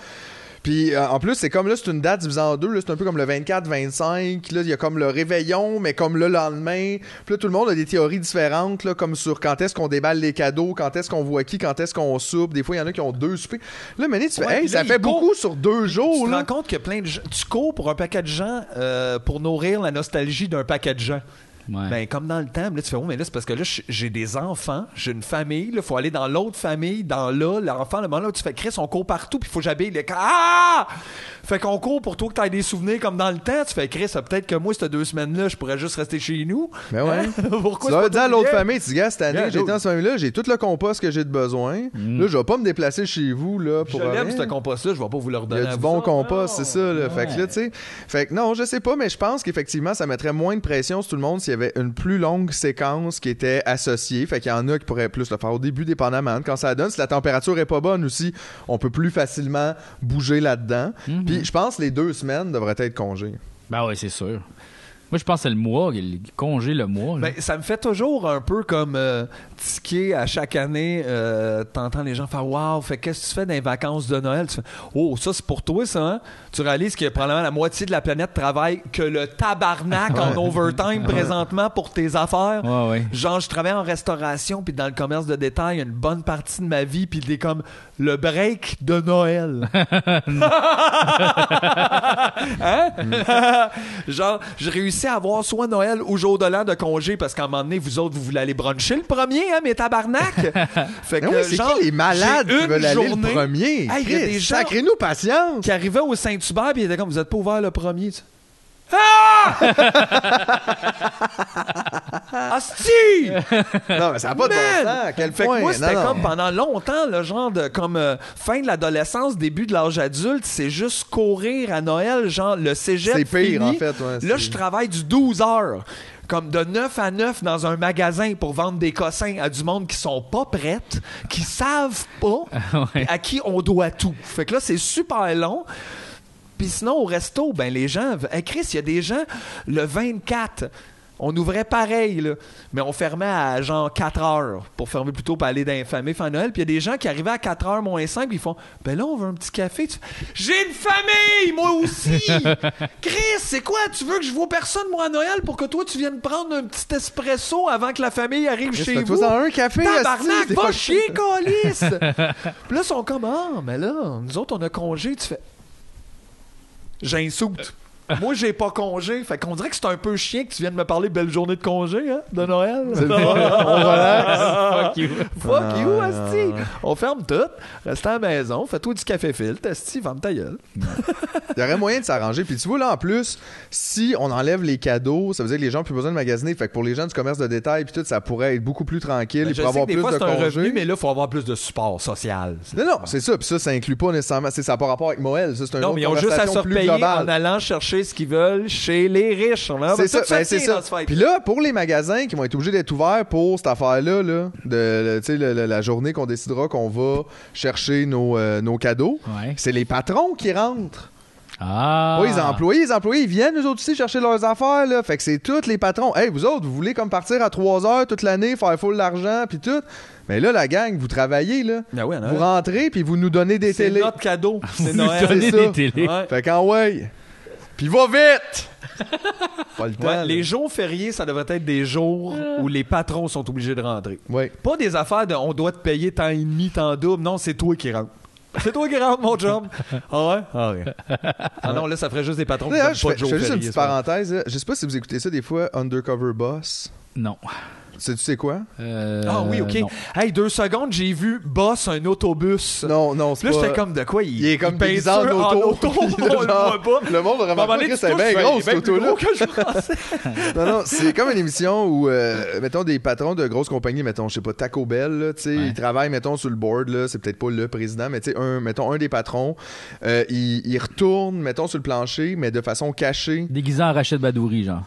Puis euh, en plus, c'est comme là, c'est une date divisée en deux. là, C'est un peu comme le 24-25. Là, il y a comme le réveillon, mais comme le lendemain. Puis là, tout le monde a des théories différentes, là, comme sur quand est-ce qu'on déballe les cadeaux, quand est-ce qu'on voit qui, quand est-ce qu'on soupe. Des fois, il y en a qui ont deux soupers. Là, Mané, tu fais, Ouais, hey, là, ça fait court. beaucoup sur deux Tu jours. te là. rends compte que plein de gens. Tu cours pour un paquet de gens euh, pour nourrir la nostalgie d'un paquet de gens. Ouais. Ben, comme dans le temps, là, tu fais, oh, mais là, c'est parce que là, j'ai des enfants, j'ai une famille, il faut aller dans l'autre famille, dans là, l'enfant, le moment là, tu fais, Chris, on court partout, puis il faut que j'habille les. Ah! Fait qu'on court pour toi que tu des souvenirs comme dans le temps, tu fais, Chris, peut-être que moi, ces deux semaines-là, je pourrais juste rester chez nous. Ben ouais. Hein? Pourquoi Tu vas c'est dire pas à l'autre famille, tu dis, gars, cette année, Yeah, j'ai été dans cette famille-là, j'ai tout le compost que j'ai de besoin. Là, je vais pas me déplacer chez vous, là, pour Je l'aime, ce compost-là, je vais pas vous le Il redonner y a du bon compost, c'est ça, là. Fait que là, tu sais. Fait que non, je sais pas, mais je pense qu'effectivement, ça mettrait moins de pression sur tout le monde s'il y avait une plus longue séquence qui était associée. Fait qu'il y en a qui pourraient plus le faire au début, dépendamment quand ça donne. Si la température est pas bonne aussi, on peut plus facilement bouger là-dedans. Mhm. Je pense que les deux semaines devraient être congés. Ben ouais, c'est sûr. Moi, je pense que c'est le mois, le congé le mois. Ben, ça me fait toujours un peu comme euh, tiquer à chaque année. Euh, T'entends les gens faire Waouh, fait qu'est-ce que tu fais dans les vacances de Noël? Tu fais Oh, ça c'est pour toi, ça. hein? Tu réalises que probablement la moitié de la planète travaille que le tabarnak en overtime présentement pour tes affaires. Ouais, ouais. Genre, je travaille en restauration puis dans le commerce de détail une bonne partie de ma vie puis c'est comme le break de Noël. hein? Genre, j'ai à avoir soit Noël ou jour de l'an de congé parce qu'à un moment donné, vous autres, vous voulez aller bruncher le premier, hein, mes tabarnak? fait que, oui, c'est genre, qui les malades qui veulent aller le premier? Hey, il y a Chris, des gens- Sacrez-nous patience! qui arrivaient au Saint-Hubert puis ils étaient comme, vous êtes pas ouvert le premier. tu- Ah! Asti! non, mais ça n'a pas de bon sens. À quel Fait point? que moi, c'était Non, non. comme pendant longtemps, le genre de comme euh, fin de l'adolescence, début de l'âge adulte, c'est juste courir à Noël, genre le cégep. C'est pire, fini. en fait. Ouais, Là, c'est- je travaille du 12 heures. Comme de 9 à 9 dans un magasin pour vendre des cossins à du monde qui sont pas prêtes, qui savent pas, Ouais. à qui on doit tout. Fait que là, c'est super long. Puis sinon, au resto, ben les gens. Hey Chris, il y a des gens, le 24, on ouvrait pareil, là, mais on fermait à genre 4 heures pour fermer plus tôt pour aller dans les familles fin Noël. Puis il y a des gens qui arrivaient à 4 heures moins 5, puis ils font Ben là, on veut un petit café. Tu J'ai une famille, moi aussi Chris, c'est quoi? Tu veux que je vois personne, moi, à Noël pour que toi, tu viennes prendre un petit espresso avant que la famille arrive Chris, chez vous? un café, Tabarnak, va chier, calice! Puis là, ils sont comme, ah, mais là, nous autres, on a congé. Tu fais, já é insulto. Moi, j'ai pas congé. Fait qu'on dirait que c'est un peu chiant que tu viennes me parler belle journée de congé, hein, de Noël. On relaxe. Fuck you. Fuck you, Ah, Asti. On ferme tout. Reste à la maison. Fais-toi du café filtre. Asti, ferme ta gueule. Il y aurait moyen de s'arranger. Puis tu vois, là, en plus, si on enlève les cadeaux, ça veut dire que les gens n'ont plus besoin de magasiner. Fait que pour les gens du commerce de détail, puis tout, ça pourrait être beaucoup plus tranquille. Ben, je sais avoir que des plus fois, de c'est un congés. revenu, mais là, il faut avoir plus de support social. Non, non, c'est ça. Puis ça, ça inclut pas nécessairement. c'est- Ça n'a pas rapport avec Moël. Ça, c'est un Non, autre mais ils ont juste à se globale. en allant chercher acheter ce qu'ils veulent chez les riches. C'est tout ça, ben, c'est ça. Puis là, pour les magasins qui vont être obligés d'être ouverts pour cette affaire-là, là, de, le- la journée qu'on décidera qu'on va chercher nos, euh, nos cadeaux, Ouais. c'est les patrons qui rentrent. Ah. Pas les employés. Les employés, ils viennent, eux autres aussi, chercher leurs affaires, là. Fait que c'est tous les patrons. Hey, vous autres, vous voulez comme partir à 3 heures toute l'année, faire full l'argent, puis tout. Mais là, la gang, vous travaillez, là. Ben oui, Vous rentrez, puis vous nous donnez des c'est télés. notre cadeau. C'est Nous c'est des télés. Ouais. Fait qu'en ouais. Puis va vite! Pas le temps. Ouais, là. les jours fériés, ça devrait être des jours où les patrons sont obligés de rentrer. Ouais. Pas des affaires de on doit te payer tant et demi, tant double. Non, c'est toi qui rentres. C'est toi qui rentres, mon job. Ah ouais? Ah ouais. Ah non, là, ça ferait juste des patrons qui donnent je pas fais, de je jours fais juste une petite ça. parenthèse. là. Je sais pas si vous écoutez ça des fois, Undercover Boss. Non. Tu sais quoi? Euh, Ah oui, ok. non. Hey, deux secondes, j'ai vu Boss un autobus. Non, non, c'est Là, pas... j'étais comme de quoi il, Il est comme déguisé en auto. auto. Là, on le voit pas. Le monde moment pas que c'est bien gros, cette ben auto-là. gros que je pensais. Non, non, c'est comme une émission où, euh, mettons, des patrons de grosses compagnies, mettons, je sais pas, Taco Bell, là, tu sais, Ouais. ils travaillent, mettons, sur le board, là, c'est peut-être pas le président, mais tu sais, un, mettons, un des patrons, euh, il, il retourne, mettons, sur le plancher, mais de façon cachée. Déguisé en Rachid Badouri, genre.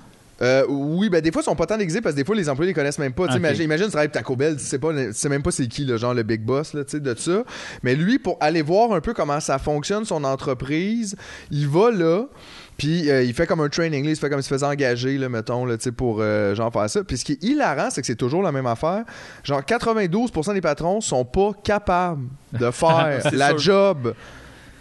Euh, oui, ben des fois, ils sont pas tant déguisés parce que des fois, les employés les connaissent même pas. Imagine, imagine, tu travailles Taco Bell, tu sais, pas, tu sais même pas c'est qui, le genre le big boss, là, de ça. Mais lui, pour aller voir un peu comment ça fonctionne, son entreprise, il va là. Puis euh, il fait comme un training, là, il se fait comme s'il se faisait engager, là, mettons, là, pour euh, genre faire ça. Puis ce qui est hilarant, c'est que c'est toujours la même affaire. Genre 92% des patrons sont pas capables de faire la sûr. job.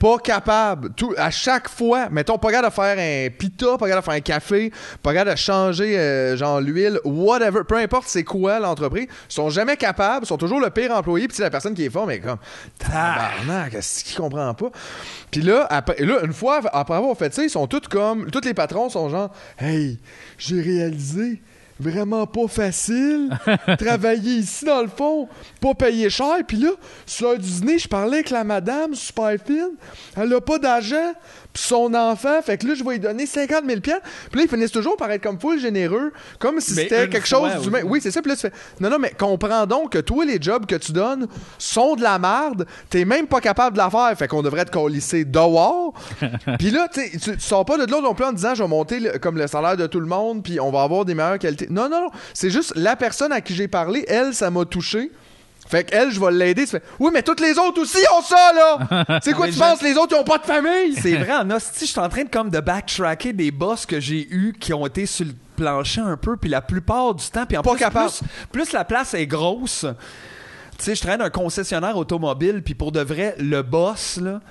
Pas capable. Tout, à chaque fois, mettons, pas capable de faire un pita, pas capable de faire un café, pas capable de changer, euh, genre, l'huile, whatever. Peu importe c'est quoi l'entreprise. Ils sont jamais capables, ils sont toujours le pire employé, puis la personne qui est fort, mais comme, tabarnak, qu'est-ce qu'il comprend pas? Puis là, là, une fois, après avoir fait ça, ils sont tous comme, tous les patrons sont genre, hey, j'ai réalisé. Vraiment pas facile. Travailler ici dans le fond, pas payer cher. Puis là, sur l'heure du dîner, je parlais avec la madame super fine. Elle a pas d'argent. Son enfant, fait que là, je vais lui donner 50 000 piastres. Puis là, ils finissent toujours par être comme full généreux, comme si c'était quelque chose d'humain. Oui, c'est ça. Puis là, tu fais, non, non, mais comprends donc que toi, les jobs que tu donnes sont de la merde. T'es même pas capable de la faire. Fait qu'on devrait te colisser dehors. puis là, tu sais, tu sors pas de là non plus en disant, je vais monter le- comme le salaire de tout le monde, puis on va avoir des meilleures qualités. Non, non, non. C'est juste la personne à qui j'ai parlé, elle, ça m'a touché. Fait qu'elle, je vais l'aider. Tu fais, oui, mais toutes les autres aussi ont ça, là! C'est quoi, tu penses, les autres, ils ont pas de famille? C'est vrai, en hostie, je suis en train de comme de backtracker des boss que j'ai eus qui ont été sur le plancher un peu, puis la plupart du temps, puis en Pas plus, capable. plus, plus la place est grosse. Tu sais, je traîne un concessionnaire automobile, puis pour de vrai, le boss, là,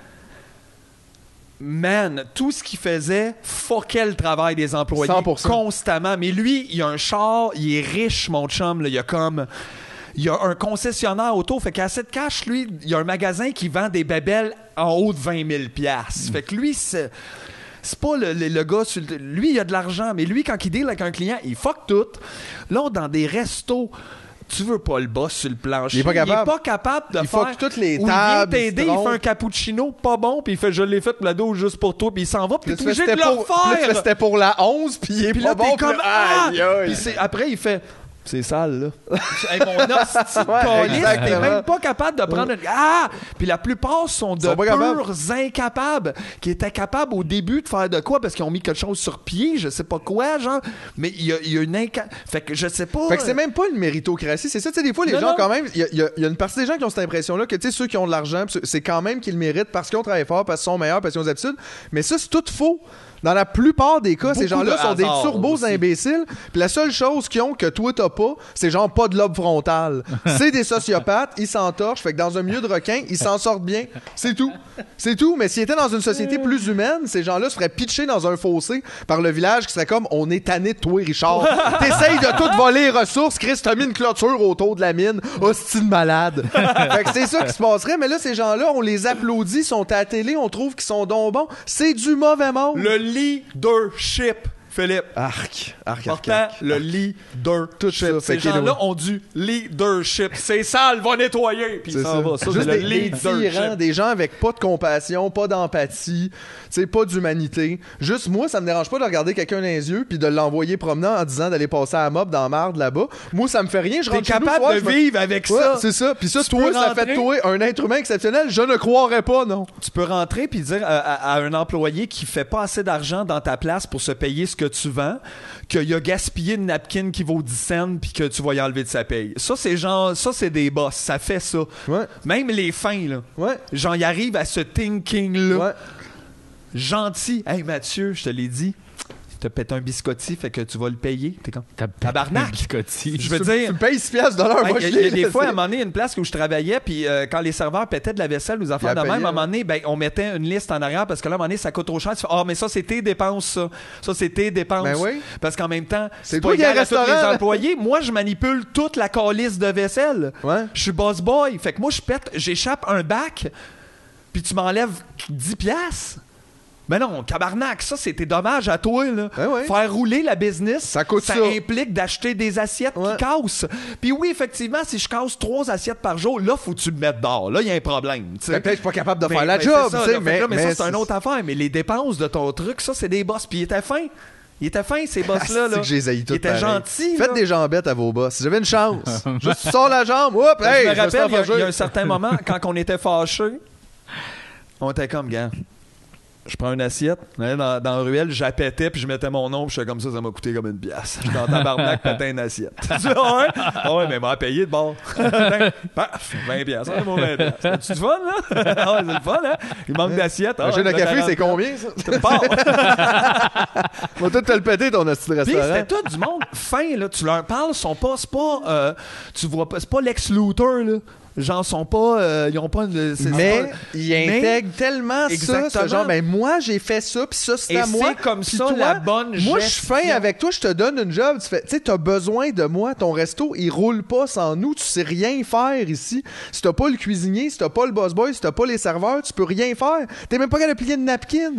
man, tout ce qu'il faisait fuckait le travail des employés 100%. constamment. Mais lui, il a un char, il est riche, mon chum, là, il a comme... Il y a un concessionnaire auto, fait qu'à cette cash, lui, il y a un magasin qui vend des bébelles en haut de 20 000 piastres. Fait que lui, c'est... C'est pas le, le- le gars... sur le- lui, il a de l'argent, mais lui, quand il deal avec un client, il fuck tout. Là, dans des restos... Tu veux pas le boss sur le plancher. Il est pas capable. pas capable de Il faire... fuck toutes les tables, Il il vient t'aider, il fait un cappuccino pas bon, puis il fait « Je l'ai fait, la dos juste pour toi », puis il s'en va, puis t'es obligé de c'était le pour- refaire. C'était pour la 11, puis il est Puis pas là, bon. puis comme ah! Puis après, il fait. C'est sale, là. hey, mon hostie Ouais, t'es même pas capable de prendre une... Ah! Puis la plupart sont de Sont capables. purs incapables, qui étaient capables au début de faire de quoi parce qu'ils ont mis quelque chose sur pied, je sais pas quoi, genre. Mais il y a, il y a une inca... Fait que je sais pas... Fait que c'est même pas une méritocratie, c'est ça, tu sais, des fois, les Non, gens, non. quand même, il y, a- y y une partie des gens qui ont cette impression-là que, tu sais, ceux qui ont de l'argent, c'est quand même qu'ils le méritent parce qu'ils ont travaillé fort, parce qu'ils sont meilleurs, parce qu'ils ont des habitudes. Mais ça, c'est tout faux. Dans la plupart des cas, ces gens-là de sont des turbos aussi. imbéciles. Puis la seule chose qu'ils ont que toi t'as pas, c'est genre pas de lobe frontal. c'est des sociopathes, ils s'entorchent. Fait que dans un milieu de requins, ils s'en sortent bien. C'est tout. C'est tout. Mais s'ils étaient dans une société plus humaine, ces gens-là se feraient pitcher dans un fossé par le village qui serait comme on est tanné de toi, Richard. T'essayes de tout voler les ressources. Chris, t'as mis une clôture autour de la mine. Hostie de malade. fait que c'est ça qui se passerait. Mais là, ces gens-là, on les applaudit, sont à la télé, on trouve qu'ils sont donc bons. C'est du mauvais monde. Le leadership. Philippe. Arc, arc, arc, arc. le leadership. Tout ça, Ces gens-là ont du leadership. C'est sale, va nettoyer. Puis C'est ça ça. va. Ça, Juste c'est le des, des leadership. des gens avec pas de compassion, pas d'empathie, sais, pas d'humanité. Juste moi, ça me dérange pas de regarder quelqu'un dans les yeux puis de l'envoyer promenant en disant d'aller passer à la mob dans marde là-bas. Moi, ça me fait rien. Je T'es capable soir, de je me- vivre avec Ouais, ça. c'est ça. Puis ça, Tu toi, ça rentrer- fait toi un être humain exceptionnel. Je ne croirais pas, non. Tu peux rentrer puis dire à, à- à un employé qui fait pas assez d'argent dans ta place pour se payer ce que tu vends, qu'il a gaspillé une napkin qui vaut 10 cents puis que tu vas y enlever de sa paye. Ça, c'est genre, ça, c'est des boss. Ça fait ça. Ouais. Même les fins, là. Ouais. Genre, ils arrivent à ce thinking-là. Ouais. Gentil. Hey, Mathieu, je te l'ai dit. T'as pété un biscotti, fait que tu vas le payer. T'es comme. T'as Tabarnak. biscotti. Je veux Tu- dire. Tu me payes 6 piastres de l'heure. Moi, Il y, je y des fois, à un moment donné, une place où je travaillais, puis euh, quand les serveurs pétaient de la vaisselle ou des affaires de même, à un moment donné, ben, on mettait une liste en arrière parce que là, à un moment donné, ça coûte trop cher. Tu fais, ah, mais ça, c'est tes dépenses, ça. Ça, c'est tes dépenses. Ben oui. Parce qu'en même temps, C'est pas toi qui as égal à tous restaurant, les employés. Moi, je manipule toute la calice de vaisselle. Ouais. Je suis boss boy. Fait que moi, je pète, j'échappe un bac, puis tu m'enlèves 10 piastres. Mais non, cabarnak, ça, c'était dommage à toi, là. Ben ouais. Faire rouler la business, Ça coûte ça. implique d'acheter des assiettes Ouais. qui cassent. Puis oui, effectivement, si je casse trois assiettes par jour, là, faut que tu me mettes dehors. Là, il y a un problème, tu sais. Ben, Peut-être que je suis pas capable de Mais- faire la mais job, ça, là. Mais, là, mais ça, c'est une autre affaire. Mais les dépenses de ton truc, ça, c'est des boss. Puis il était fin. Il était fin, ces boss-là. Là. que j'ai haï tout Il était pareil. gentil. Faites là. des jambettes à vos boss. J'avais une chance, juste sors la jambe, oups, Ben, hey, je me rappelle, il y, a- il y a un certain moment, quand on était fâchés, on était comme, gars, je prends une assiette, dans, dans la ruelle, j'appétais, puis je mettais mon nom, puis j'étais comme ça, ça m'a coûté comme une pièce. Je suis dans tabarnak, pétais une assiette. Tu dis, ah ouais? Ouais, mais m'a payé de bord. Paf, 20 pièces. Ah, mon 20 pièces. C'est du fun, là? Ah ouais, c'est le fun, hein? Il manque d'assiette. Un Ah, jeu de café, 40. c'est combien, ça? C'est va tout te le péter, ton hostie de restaurant. c'était tout du monde fin, là. Tu leur parles, sont pas, c'est pas, euh, tu vois pas, c'est pas Lex Luthor, là. Genre, sont pas, euh, ils ont pas une, Mais pas- il Mais- intègre tellement ça, ce genre, ben moi j'ai fait ça, puis ça c'est à moi. c'est comme Puis ça toi, la bonne Moi je suis fin avec toi, je te donne une job, tu fais, tu sais, t'as besoin de moi, ton resto il roule pas sans nous, tu sais rien faire ici. Si t'as pas le cuisinier, si t'as pas le boss boy, si t'as pas les serveurs, tu peux rien faire. T'es même pas capable de plier une napkin.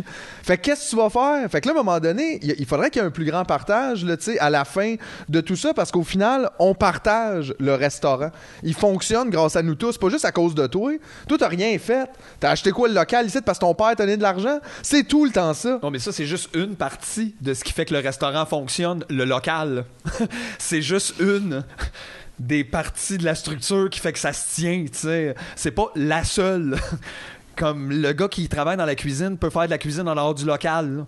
Fait que qu'est-ce que tu vas faire? Fait que là à un moment donné, il il faudrait qu'il y ait un plus grand partage, là, tu sais, à la fin de tout ça, parce qu'au final, on partage le restaurant. Il fonctionne grâce à nous tous, pas juste à cause de toi. Toi, t'as rien fait. T'as acheté quoi le local ici parce que ton père t'a donné de l'argent? C'est tout le temps ça. Non, mais ça, c'est juste une partie de ce qui fait que le restaurant fonctionne, le local. c'est juste une des parties de la structure qui fait que ça se tient, tu sais. C'est pas la seule. Comme le gars qui travaille dans la cuisine peut faire de la cuisine en dehors du local.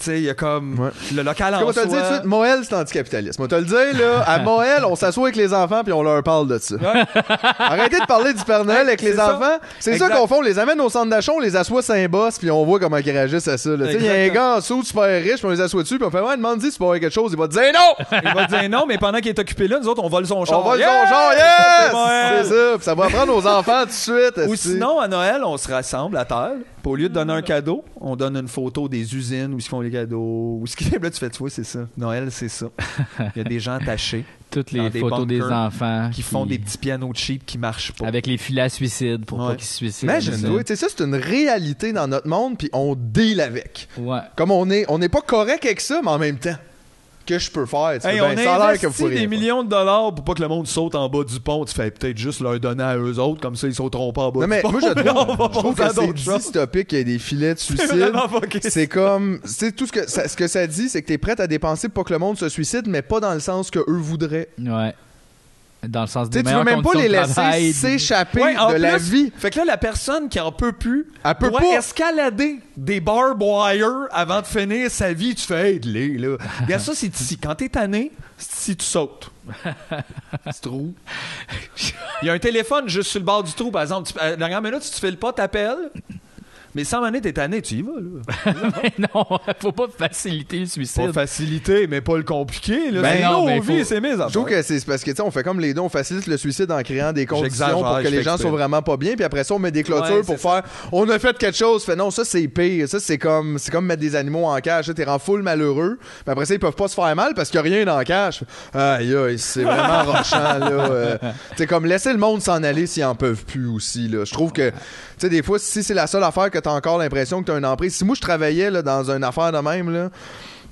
Sais, il y a comme Ouais. le local en Comment te le dire tout de suite? Moël, c'est anticapitaliste. Moi, te le dire, là, à Moël, on s'assoit avec les enfants puis on leur parle de ça. Arrêtez de parler du Père Noël avec les ça. enfants. C'est ça qu'on fait. On les amène au centre d'achat, on les assoit un boss puis on voit comment ils réagissent à ça. Il y a un gars en dessous super riche puis on les assoit dessus puis on fait Ouais, demande-y si tu peux avoir quelque chose. Il va te dire non! Il va dire non, mais pendant qu'il est occupé là, nous autres, on vole son char. On va le Yeah! son C'est yes! C'est ça. Puis ça va apprendre aux enfants tout de suite. Ou sinon, à Noël, on se rassemble à table. Puis au lieu de donner un cadeau, on donne une photo des usines où ils font les cadeaux. Où ce qui là, tu fais, tu vois, c'est ça. Noël, c'est ça. Il y a des gens attachés Toutes les des photos des enfants qui font des petits pianos cheap qui marchent pas. avec les filets à suicide pour Ouais. pas qu'ils se suicident. Sais, ça, c'est une réalité dans notre monde, puis on deal avec. Ouais. Comme on est, on n'est pas correct avec ça, mais en même temps, que je peux faire? Tu Hey, fais, on ben, a ça a l'air que vous des rien millions de dollars pour pas que le monde saute en bas du pont. Tu fais peut-être juste leur donner à eux autres, comme ça ils sauteront pas en bas Non, du mais pont. moi, je On va trouve, je trouve que c'est dystopique qu'il y ait des filets de C'est suicide. C'est comme, c'est tout ce que ça, ce que ça dit, c'est que t'es prête à dépenser pour pas que le monde se suicide, mais pas dans le sens que eux voudraient. Ouais. Dans le sens Tu des tu meilleures veux même pas conditions les de laisser travail. s'échapper Ouais, en de la plus, vie. Fait que là, la personne qui en peut plus Elle peut doit pas. escalader des barbed wire avant de finir sa vie. Tu fais, aide-les, là. Regarde ça, c'est ici. Quand t'es tanné, c'est ici, tu sautes. Petit trou. Il y a un téléphone juste sur le bord du trou, par exemple. Tu- à la dernière minute, si tu fais le pas, t'appelles. Mais sans donné, t'es tanné, tu y vas, là. non, faut pas faciliter le suicide. Pas facilité, mais pas le compliqué, là. Ben c'est non, nos mais vies, faut- c'est mes Je trouve que c'est parce que tu sais, on fait comme les deux, on facilite le suicide en créant des conditions J'exagère, pour que les gens exprès. soient vraiment pas bien, puis après ça on met des clôtures Ouais, pour c'est faire on a fait quelque chose, fait non ça c'est pire, ça c'est comme c'est comme mettre des animaux en cage, tu rends full malheureux, puis après ça ils peuvent pas se faire mal parce qu'il y a rien dans la cage. Aïe aïe, c'est vraiment rochant là. euh. Tu sais comme laisser le monde s'en aller s'ils en peuvent plus aussi là. Je trouve que tu sais des fois si c'est la seule affaire que encore l'impression que t'as une emprise. Si moi je travaillais dans une affaire de même là,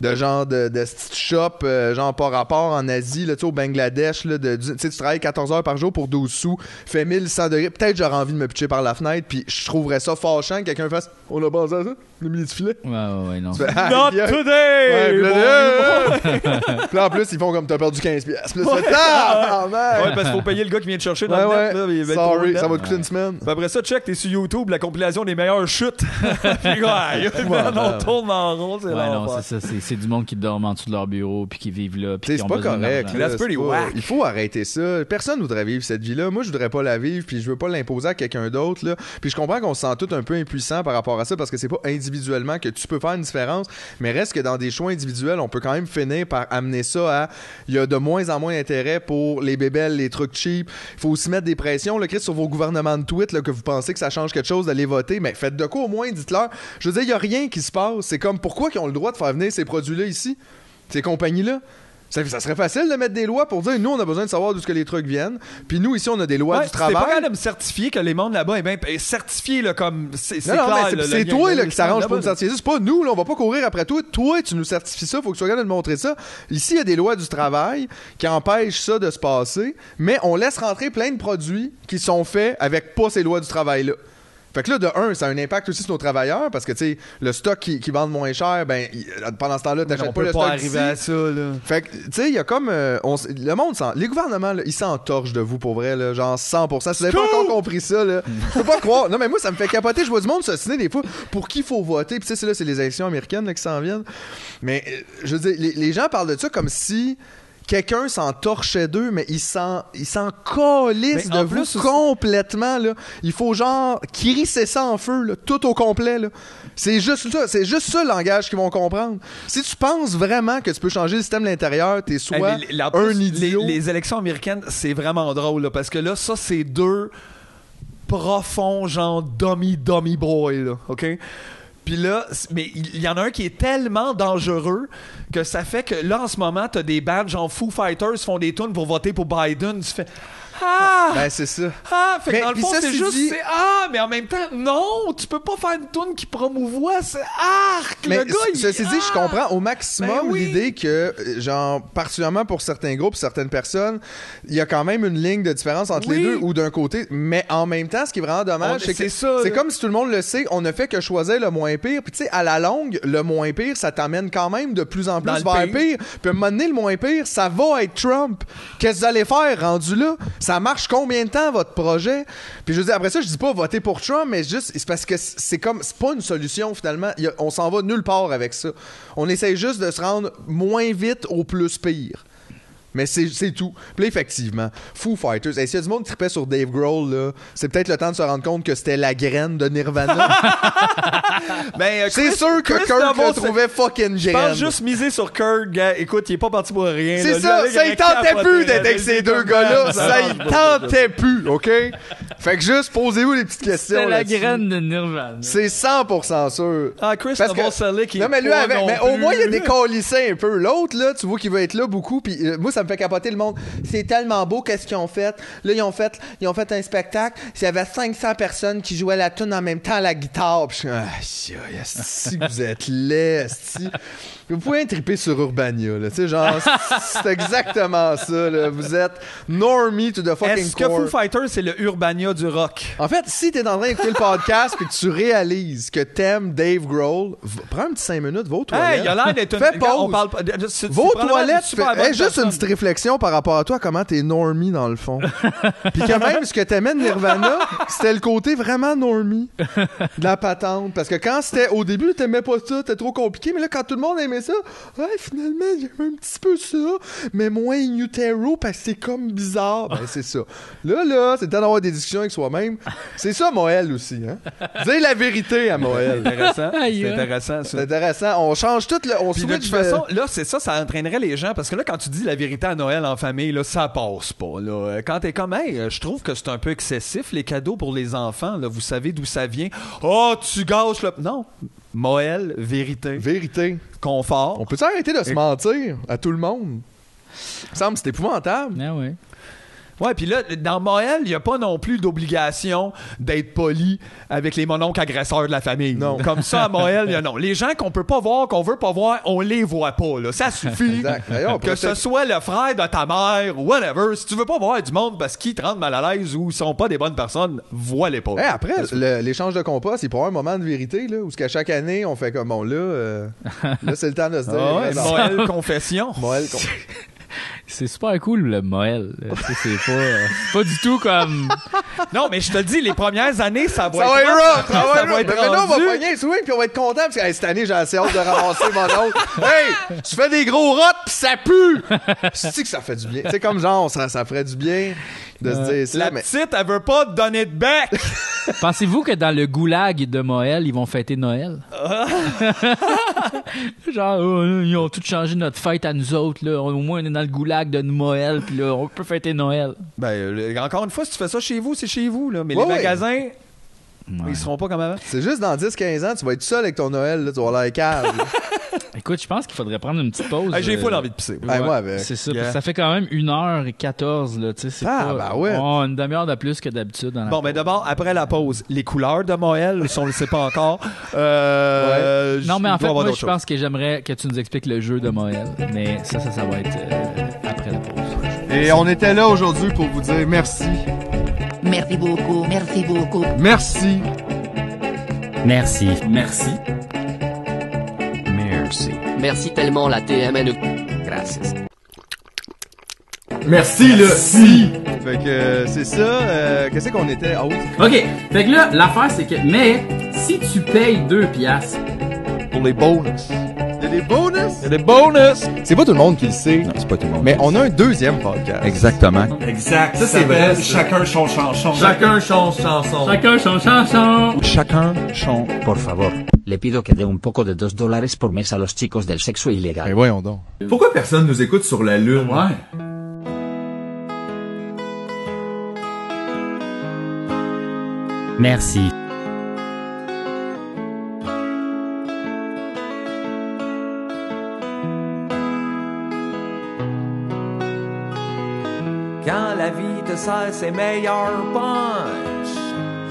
de genre de, de petite shop, euh, genre par rapport en Asie, là, tu sais, au Bangladesh, là, de, tu sais, tu travailles 14 heures par jour pour 12 sous, fait 1100 degrés. Peut-être j'aurais envie de me pitcher par la fenêtre, puis je trouverais ça fâchant que quelqu'un fasse On a pensé à ça, a mis du filet. Ouais, ouais, ouais, non. Tu fais, Ah, Not yeah. today! Ouais, puis là, boy. là, Puis là, en plus, ils font comme t'as perdu 15 pièces. Puis là, tu fais, Ah, man! Ouais, parce qu'il faut payer le gars qui vient te chercher dans Ouais, le ouais. net. Là, Sorry, ça va te coûter une semaine. Puis après ça, check, t'es sur YouTube, la compilation des meilleures chutes. Puis ouais, on tourne en rond, c'est Ouais, non, l'enfer. c'est ça. c'est- C'est du monde qui dorment en dessous de leur bureau puis qui vivent là. Puis c'est pas correct. là, c'est pas-. Il faut arrêter ça. Personne voudrait vivre cette vie-là. Moi, je voudrais pas la vivre, puis je veux pas l'imposer à quelqu'un d'autre. là. Puis je comprends qu'on se sent tout un peu impuissant par rapport à ça, parce que c'est pas individuellement que tu peux faire une différence, mais reste que dans des choix individuels, on peut quand même finir par amener ça à. Il y a de moins en moins d'intérêt pour les bébelles, les trucs cheap. Il faut aussi mettre des pressions, le Chris, sur vos gouvernements de tweet, là, que vous pensez que ça change quelque chose d'aller voter, mais faites de quoi au moins, dites-leur. Je veux dire, il y a rien qui se passe. C'est comme pourquoi ils ont le droit de faire venir ces produits-là ici, ces compagnies-là. Ça, ça serait facile de mettre des lois pour dire nous on a besoin de savoir d'où ce que les trucs viennent. Puis nous ici on a des lois Ouais, du T'es pas travail. capable de me certifier que les mondes là-bas, eh est certifié là, comme. C'est c'est clair. c'est- c'est toi là, qui t'arrange stand pour nous certifier ça. C'est pas nous, là, on va pas courir après toi. Toi, tu nous certifies ça, faut que tu sois capable de nous montrer ça. Ici, il y a des lois du travail qui empêchent ça de se passer, mais on laisse rentrer plein de produits qui sont faits avec pas ces lois du travail-là. Fait que là, de un, ça a un impact aussi sur nos travailleurs parce que, tu sais, le stock qui, qui vendent moins cher, ben, il- pendant ce temps-là, t'achètes pas le pas stock arriver à ça, là. Fait que, tu sais, il y a comme. euh, on s- le monde, s'en- les gouvernements, là, ils s'entorchent de vous pour vrai, là, genre 100%. Si vous avez pas encore compris ça, là, je peux pas croire. Non, mais moi, ça me fait capoter. Je vois du monde se signer des fois pour qui il faut voter. Puis, tu sais, c'est là, c'est les élections américaines là, qui s'en viennent. Mais, euh, je veux dire, les, les gens parlent de ça comme si. Quelqu'un s'en torchait d'eux, mais il s'en, il s'en de vous plus complètement, là. Il faut genre crisser ça en feu, là, tout au complet, là. C'est juste ça, c'est juste ça le langage qu'ils vont comprendre. Si tu penses vraiment que tu peux changer le système de l'intérieur, t'es soit la- un idiot. Les, les élections américaines, c'est vraiment drôle, là, parce que là, ça, c'est deux profonds, genre dummy, dummy boy, là, OK? Puis là, mais il y en a un qui est tellement dangereux que ça fait que là, en ce moment, t'as des bands, genre Foo Fighters font des tunes pour voter pour Biden. Ah! Ben, c'est ça. Ah! Fait que Mais- dans le fond, c'est juste, dit- c'est Ah! Mais en même temps, non! Tu peux pas faire une tune qui promouvoit, c'est Arc! Mais le gars, il ceci dit, je Ah! comprends au maximum Ben oui. l'idée que, euh, genre, particulièrement pour certains groupes, certaines personnes, il y a quand même une ligne de différence entre Oui. les deux ou d'un côté. Mais en même temps, ce qui est vraiment dommage, c'est que c'est ça, c'est là. comme si tout le monde le sait, on ne fait que choisir le moins pire. Puis tu sais, à la longue, le moins pire, ça t'amène quand même de plus en plus Dans le vers pire. pire. Puis à un moment donné, le moins pire, ça va être Trump. Qu'est-ce que vous allez faire? Rendu là? Ça marche combien de temps votre projet? Puis je dire, après ça, je dis pas voter pour Trump, mais juste, c'est parce que c'est comme, c'est pas une solution finalement. On s'en va nulle part avec ça. On essaye juste de se rendre moins vite au plus pire. Mais c'est c'est tout. Puis là, effectivement, Foo Fighters. Hey, S'il y a du monde qui tripait sur Dave Grohl, là, c'est peut-être le temps de se rendre compte que c'était la graine de Nirvana. Ben, euh, c'est sûr que Chris Kurt Novo, le trouvait fucking Je graine. pense juste miser sur Kurt, gars. Écoute, il est pas parti pour rien. C'est ça, Lui, ça il tentait plus d'être avec ces deux gars-là. Ça il tentait plus, OK? Fait que juste posez-vous les petites questions. C'est la graine de Nirvana. C'est 100% sûr. Ah, Chris Parce que- Non, mais lui, avec, mais au moins, il a décalissé un peu. L'autre, là, tu vois qu'il va être là beaucoup. Puis euh, moi, ça me fait capoter le monde. C'est tellement beau, qu'est-ce qu'ils ont fait? Là, ils ont fait, ils ont fait un spectacle. Il y avait 500 personnes qui jouaient la tune en même temps à la guitare. Je suis ah, si, vous êtes laid. Vous pouvez triper sur Urbania, là. Tu sais, genre, c'est exactement ça, là. Vous êtes normie to the fucking Est-ce que. Foo Fighters, c'est le Urbania du rock? En fait, si t'es en train d'écouter le podcast puis que tu réalises que t'aimes Dave Grohl, v- prends un petit 5 minutes, va aux toilettes. Hey, il a l'air d'être une... Fais pause. On parle Va aux toilettes, super fais- hey, juste une petite réflexion par rapport à toi, comment t'es normie dans le fond. Puis que même ce que t'aimais de Nirvana, c'était le côté vraiment normie de la patente. Parce que quand c'était au début, t'aimais pas ça, c'était trop compliqué, mais là, quand tout le monde aimait ça, ouais, finalement, j'aime un petit peu ça, mais moins in utero parce que c'est comme bizarre. Ben, c'est ça. Là, là, c'est le temps d'avoir des discussions avec soi-même. C'est ça, Moël aussi, hein. Dis la vérité à Moël. intéressant. Aïe, C'est hein. intéressant, ça. C'est intéressant. On change tout le. On Puis de toute façon, là, c'est ça, ça entraînerait les gens. Parce que là, quand tu dis la vérité à Noël en famille, là, ça passe pas. Là. Euh, Quand t'es comme, hey, euh, je trouve que c'est un peu excessif, les cadeaux pour les enfants. Là, vous savez d'où ça vient. Oh, tu gâches le. Non. Noël, vérité, Vérité. confort. On peut arrêter de se mentir à tout le monde? Il me semble que c'est épouvantable. Ah ouais. Ouais, puis là, dans Moël, il n'y a pas non plus d'obligation d'être poli avec les mononcles agresseurs de la famille. Non. Comme ça, à Moël, il y a non. Les gens qu'on peut pas voir, qu'on veut pas voir, on les voit pas, là. Ça suffit. Que ce soit le frère de ta mère ou whatever. Si tu veux pas voir du monde parce qu'ils te rendent mal à l'aise ou ils sont pas des bonnes personnes, vois-les pas. Hey, après, le- l'échange de compost, c'est pour un moment de vérité, là, où qu'à chaque année, on fait comme bon, là, euh, là c'est le temps de se dire. Ah ouais, confession. Moël, com- C'est super cool, le Moël. Euh, C'est pas, euh, c'est pas du tout comme. Non, mais je te le dis, les premières années, ça va Ça va être rough, ça va être Mais maintenant, on va pogner un swing puis on va être content parce que hey, cette année, j'ai assez hâte de ramasser mon oncle. Hey, tu fais des gros rottes pis ça pue! C'est que ça fait du bien? C'est comme genre, ça, ça ferait du bien de se dire ça, La mais. petite, elle veut pas te donner de bec. Pensez-vous que dans le goulag de Moël, ils vont fêter Noël? Genre, oh, ils ont tout changé notre fête à nous autres. Là. Au moins, on est dans le goulag de Noël, puis là, on peut fêter Noël. Ben, euh, encore une fois, si tu fais ça chez vous, c'est chez vous, là. Mais Ouais, les ouais. magasins, Ouais. Ils seront pas comme avant. C'est juste dans 10-15 ans, tu vas être seul avec ton Noël, là, tu vas avoir l'air cave. Écoute, je pense qu'il faudrait prendre une petite pause. Hey, J'ai euh, full envie de pisser. Ouais, moi avec. C'est ça, Yeah. parce que ça fait quand même 1h14, là, tu sais, Ah, pas... bah ouais. Oh, une demi-heure de plus que d'habitude Bon, ben pause. d'abord, après la pause, les couleurs de Moël, si on le sait pas encore. Euh, Non, mais en fait, moi, je pense que j'aimerais que tu nous expliques le jeu de Moël. Mais ça, ça, ça va être euh, après la pause. Et on était là aujourd'hui pour vous dire merci. Merci beaucoup, merci beaucoup. Merci. Merci. Merci. Merci tellement la TMN. Gracias. Merci, le si. Fait que euh, c'est ça. euh, Qu'est-ce qu'on était? Ah oui. OK. Fait que là, l'affaire, c'est que... Mais, si tu payes 2 piastres, Pour les bonus. Il y a des bonus. Il y a des bonus! C'est pas tout le monde qui le sait. C'est pas tout le monde. Mais on a un deuxième podcast. Exactement. Exact. Ça, c'est vrai. Chacun son chanson. Chacun son chanson. Chacun son chanson. Chacun son. Por favor, le pido que dé un poco de dos dólares por mes a los chicos del sexo ilegal. Ben voyons donc. Pourquoi personne nous écoute sur la Lune? Ouais. Merci. La vie te sert ses meilleurs punch,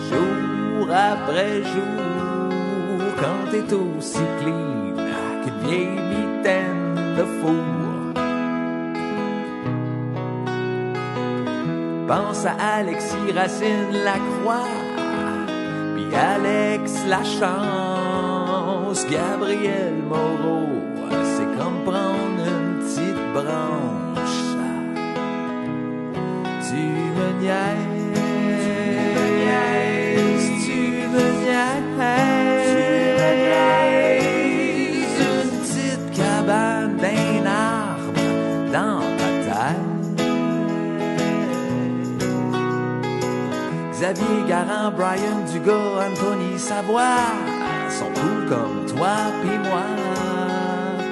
jour après jour, quand t'es aussi clean qu'une vieille mitaine de four. Pense à Alexis Racine Lacroix, puis Alex Lachance, Gabriel Moreau, c'est comme prendre une petite branche. Tu me niaises, tu me niaises, une petite cabane d'un arbre dans ta tête. Xavier Garand, Brian Dugas, Anthony Savoie sont cool comme toi pis moi.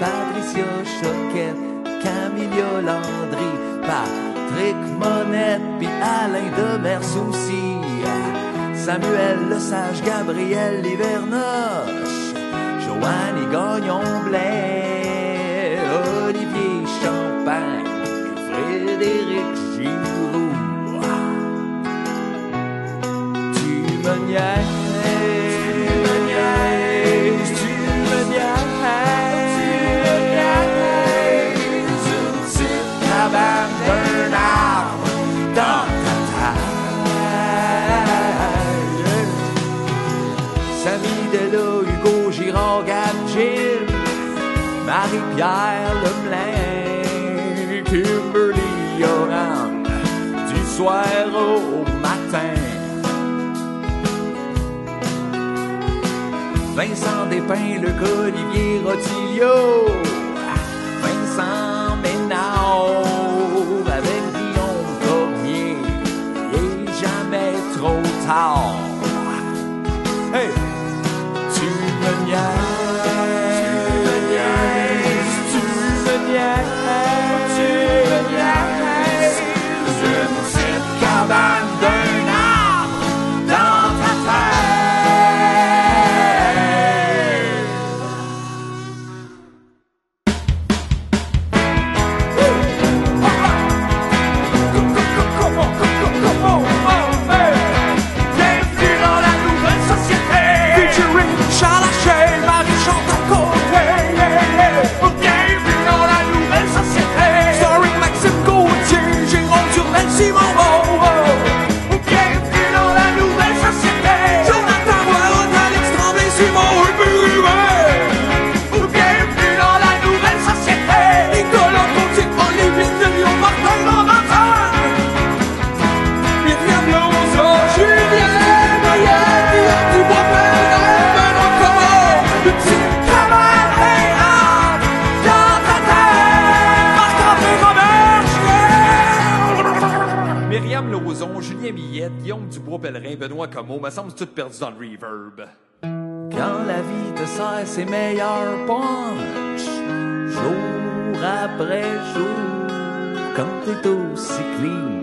Patricia Choquette, Camilla Landry, Patrick Monette pis Alain Demers aussi. Samuel Lesage, Gabriel Livernoche, Joanne Gagnon Blais, Olivier Champagne Frédéric Giroux. Tu me niaises, Marie-Pierre Lemelin, Kimberly Yoran, du soir au matin. Vincent Despins, Luc Olivier Rotilio, Vincent Ménard, avec Guillaume Cormier, est jamais trop tard. tout dans le reverb. Quand la vie te sert ses meilleurs punch, jour après jour, quand t'es aussi clean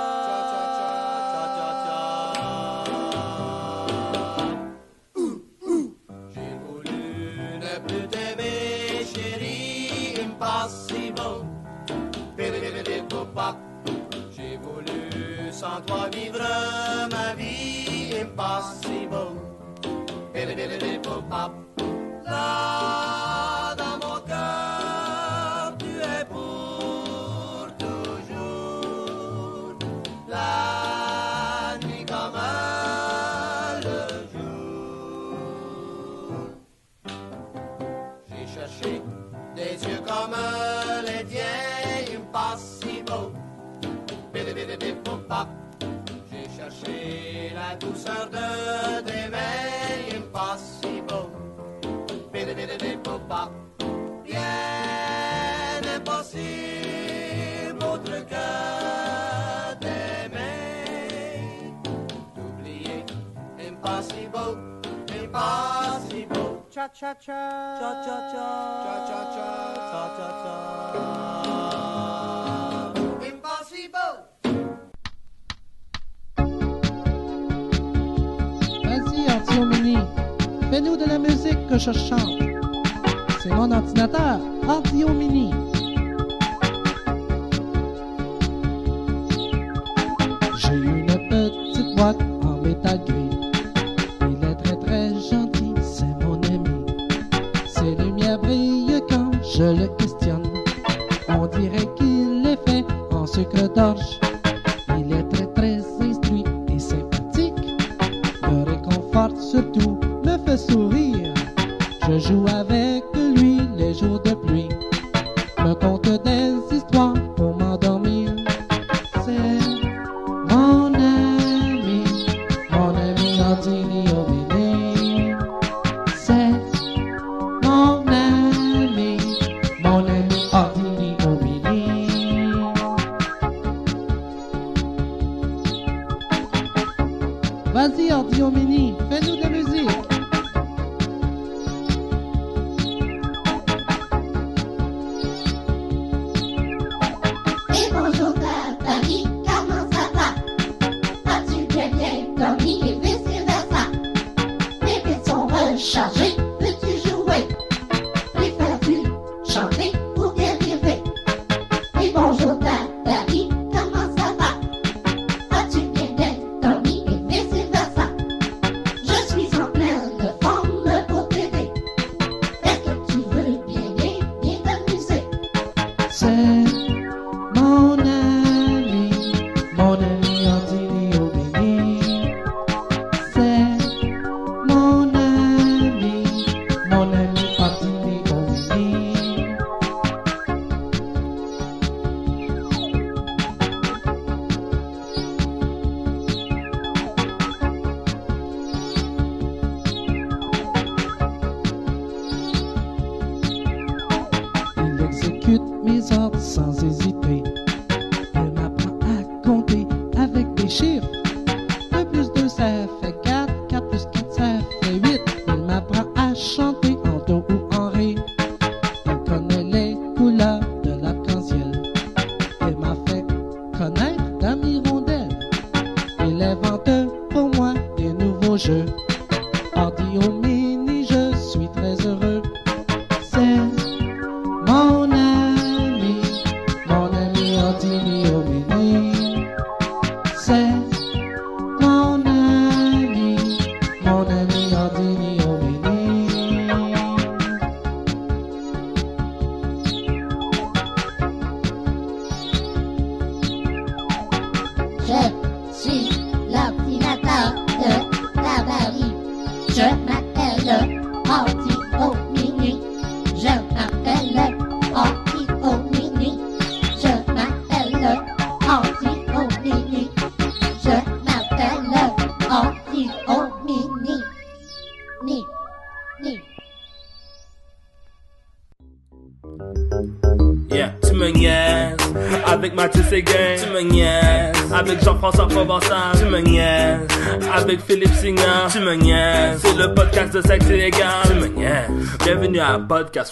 cha cha. Cha cha cha. Cha cha cha. Cha cha cha. Impossible. Vas-y, Arthur Mini. Fais-nous de la musique que je chante. C'est mon ordinateur, Antio Mini. J'ai une petite boîte en métal gris Je le questionne, on dirait qu'il est fait en sucre d'orge.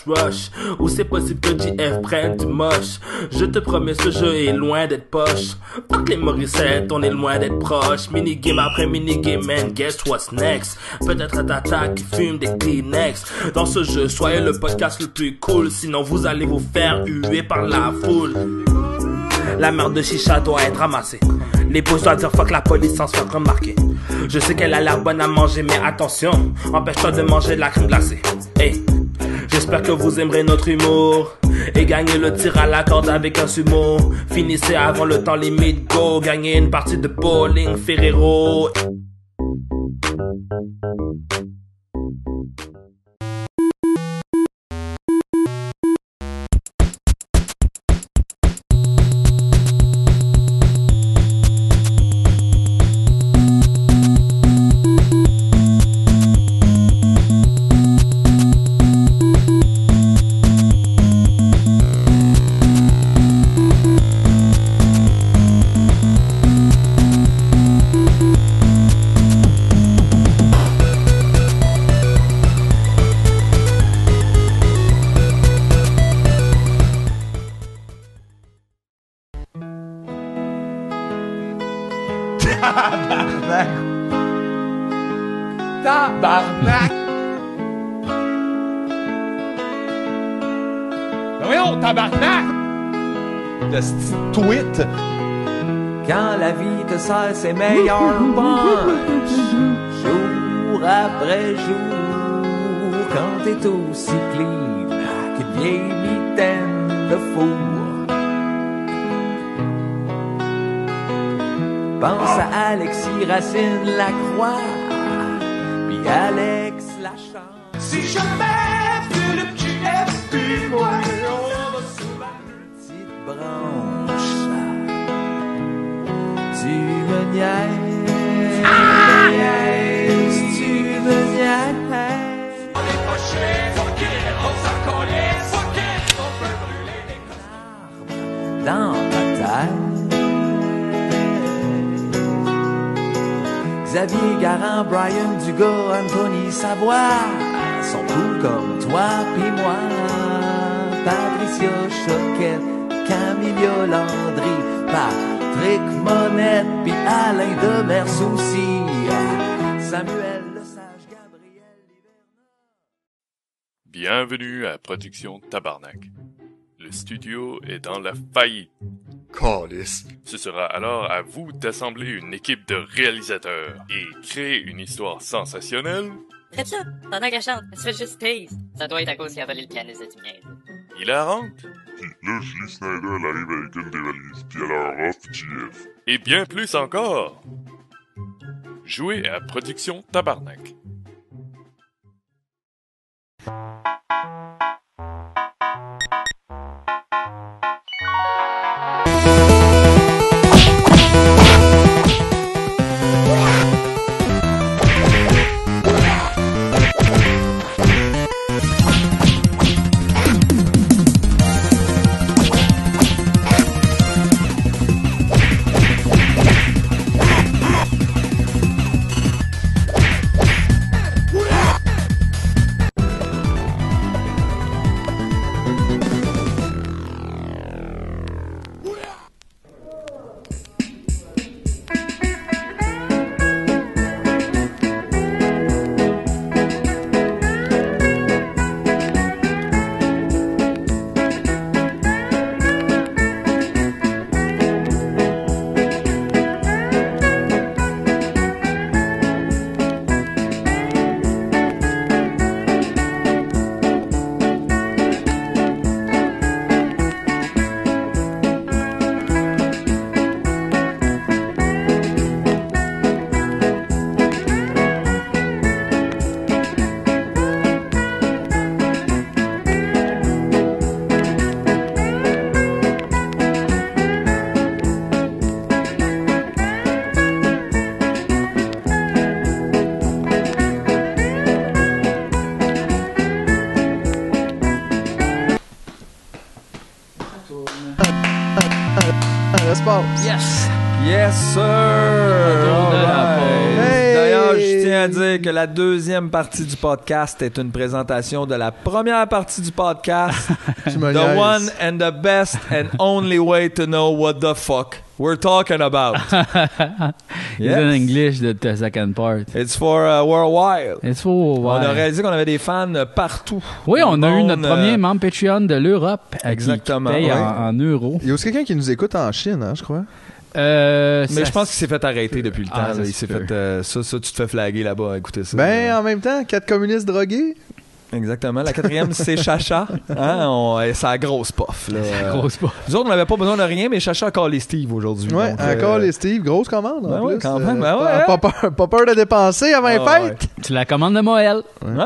Rush Où c'est possible que JF prenne du moche. Je te promets ce jeu est loin d'être poche. Fuck les Morissette, on est loin d'être proche. Minigame après minigame man, guess what's next? Peut-être tata qui fume des Kleenex. Dans ce jeu, soyez le podcast le plus cool Sinon vous allez vous faire huer par la foule. La merde de chicha doit être ramassée. Les boss doivent dire fuck la police sans se faire remarquer. Je sais qu'elle a l'air bonne à manger mais attention Empêche-toi de manger de la crème glacée J'espère que vous aimerez notre humour et gagner le tir à la corde avec un sumo. Finissez avant le temps limite, go. Gagnez une partie de bowling, Ferrero. Sert ses Xavier Garand, Brian Dugas, Anthony Savoie sont cool comme toi pis moi. Patricia Choquette, Camilla Landry, Patrick Monette pis Alain Demers aussi. Samuel Lesage, Gabriel Bienvenue à Production Tabarnak. Le studio est dans la faillite. Calice. Ce sera alors à vous d'assembler une équipe de réalisateurs et créer une histoire sensationnelle, Faites ça, pendant qu'elle chante, elle se fait juste tease. Ça doit être à cause qu'il a volé le pianiste de Timien. hilarante Puis là, Julie Snyder, elle arrive avec une des valises, puis elle leur offre JF. et bien plus encore. Jouez à Production Tabarnak. La deuxième partie du podcast est une présentation de la première partie du podcast. The one and the best and only way to know what the fuck we're talking about. Yes. in English, the, the second part. It's for uh, worldwide. It's for, On a réalisé qu'on avait des fans euh, partout. Oui, on a eu notre euh, premier membre Patreon de l'Europe. euh, qui- Exactement, Qui paye ouais. en, en euros. Il y a aussi quelqu'un qui nous écoute en Chine, hein, je crois. Euh, Mais ça- je pense qu'il s'est fait arrêter depuis le Ah, temps. ça là. se Il s'est peut. fait euh, ça, ça, tu te fais flaguer là-bas. Écoutez ça. Ben, en même temps, quatre communistes drogués. Exactement. La quatrième, c'est Chacha. Hein? On, c'est la grosse pof. Là. Grosse pas. Nous autres, on n'avait pas besoin de rien, mais Chacha a collé Steve aujourd'hui. Ouais, Donc, encore euh, les Steve, grosse commande en ben ouais, plus. quand même, ben pas, ouais, pas peur, pas peur de dépenser avant les Ah, ouais. fêtes. Tu la commandes de Moël. Ouais.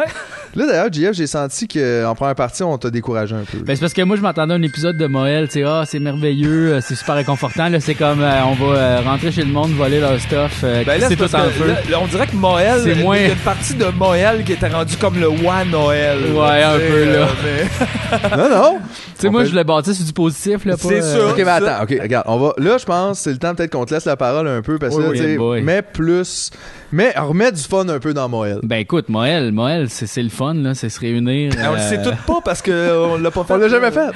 Là d'ailleurs, JF, j'ai senti qu'en première partie, on t'a découragé un peu. Ben, c'est parce que moi, je m'attendais à un épisode de Moël. Tu sais, ah, c'est merveilleux, euh, c'est super réconfortant. Là, c'est comme, euh, on va euh, rentrer chez le monde, voler leur stuff. euh, Ben là, c'est tout en feu. là, là, on dirait que Moël, C'est il y a moins- une partie de Moël qui était rendue comme le Wa Noël. Ouais, un peu, là. euh, mais- non, non. Tu sais, moi, fait- je voulais bâtir sur du positif, là, pas, C'est euh, ça. Ok, mais attends, ok, regarde, on va. Là, je pense, c'est le temps peut-être qu'on te laisse la parole un peu parce que Oui, oui, mets plus, mais remets du fun un peu dans Moël. Ben écoute, Moël, Moël, c'est c'est le fun, là, c'est se réunir. Ah, on le euh, sait tout pas parce qu'on l'a pas fait. On l'a jamais fait.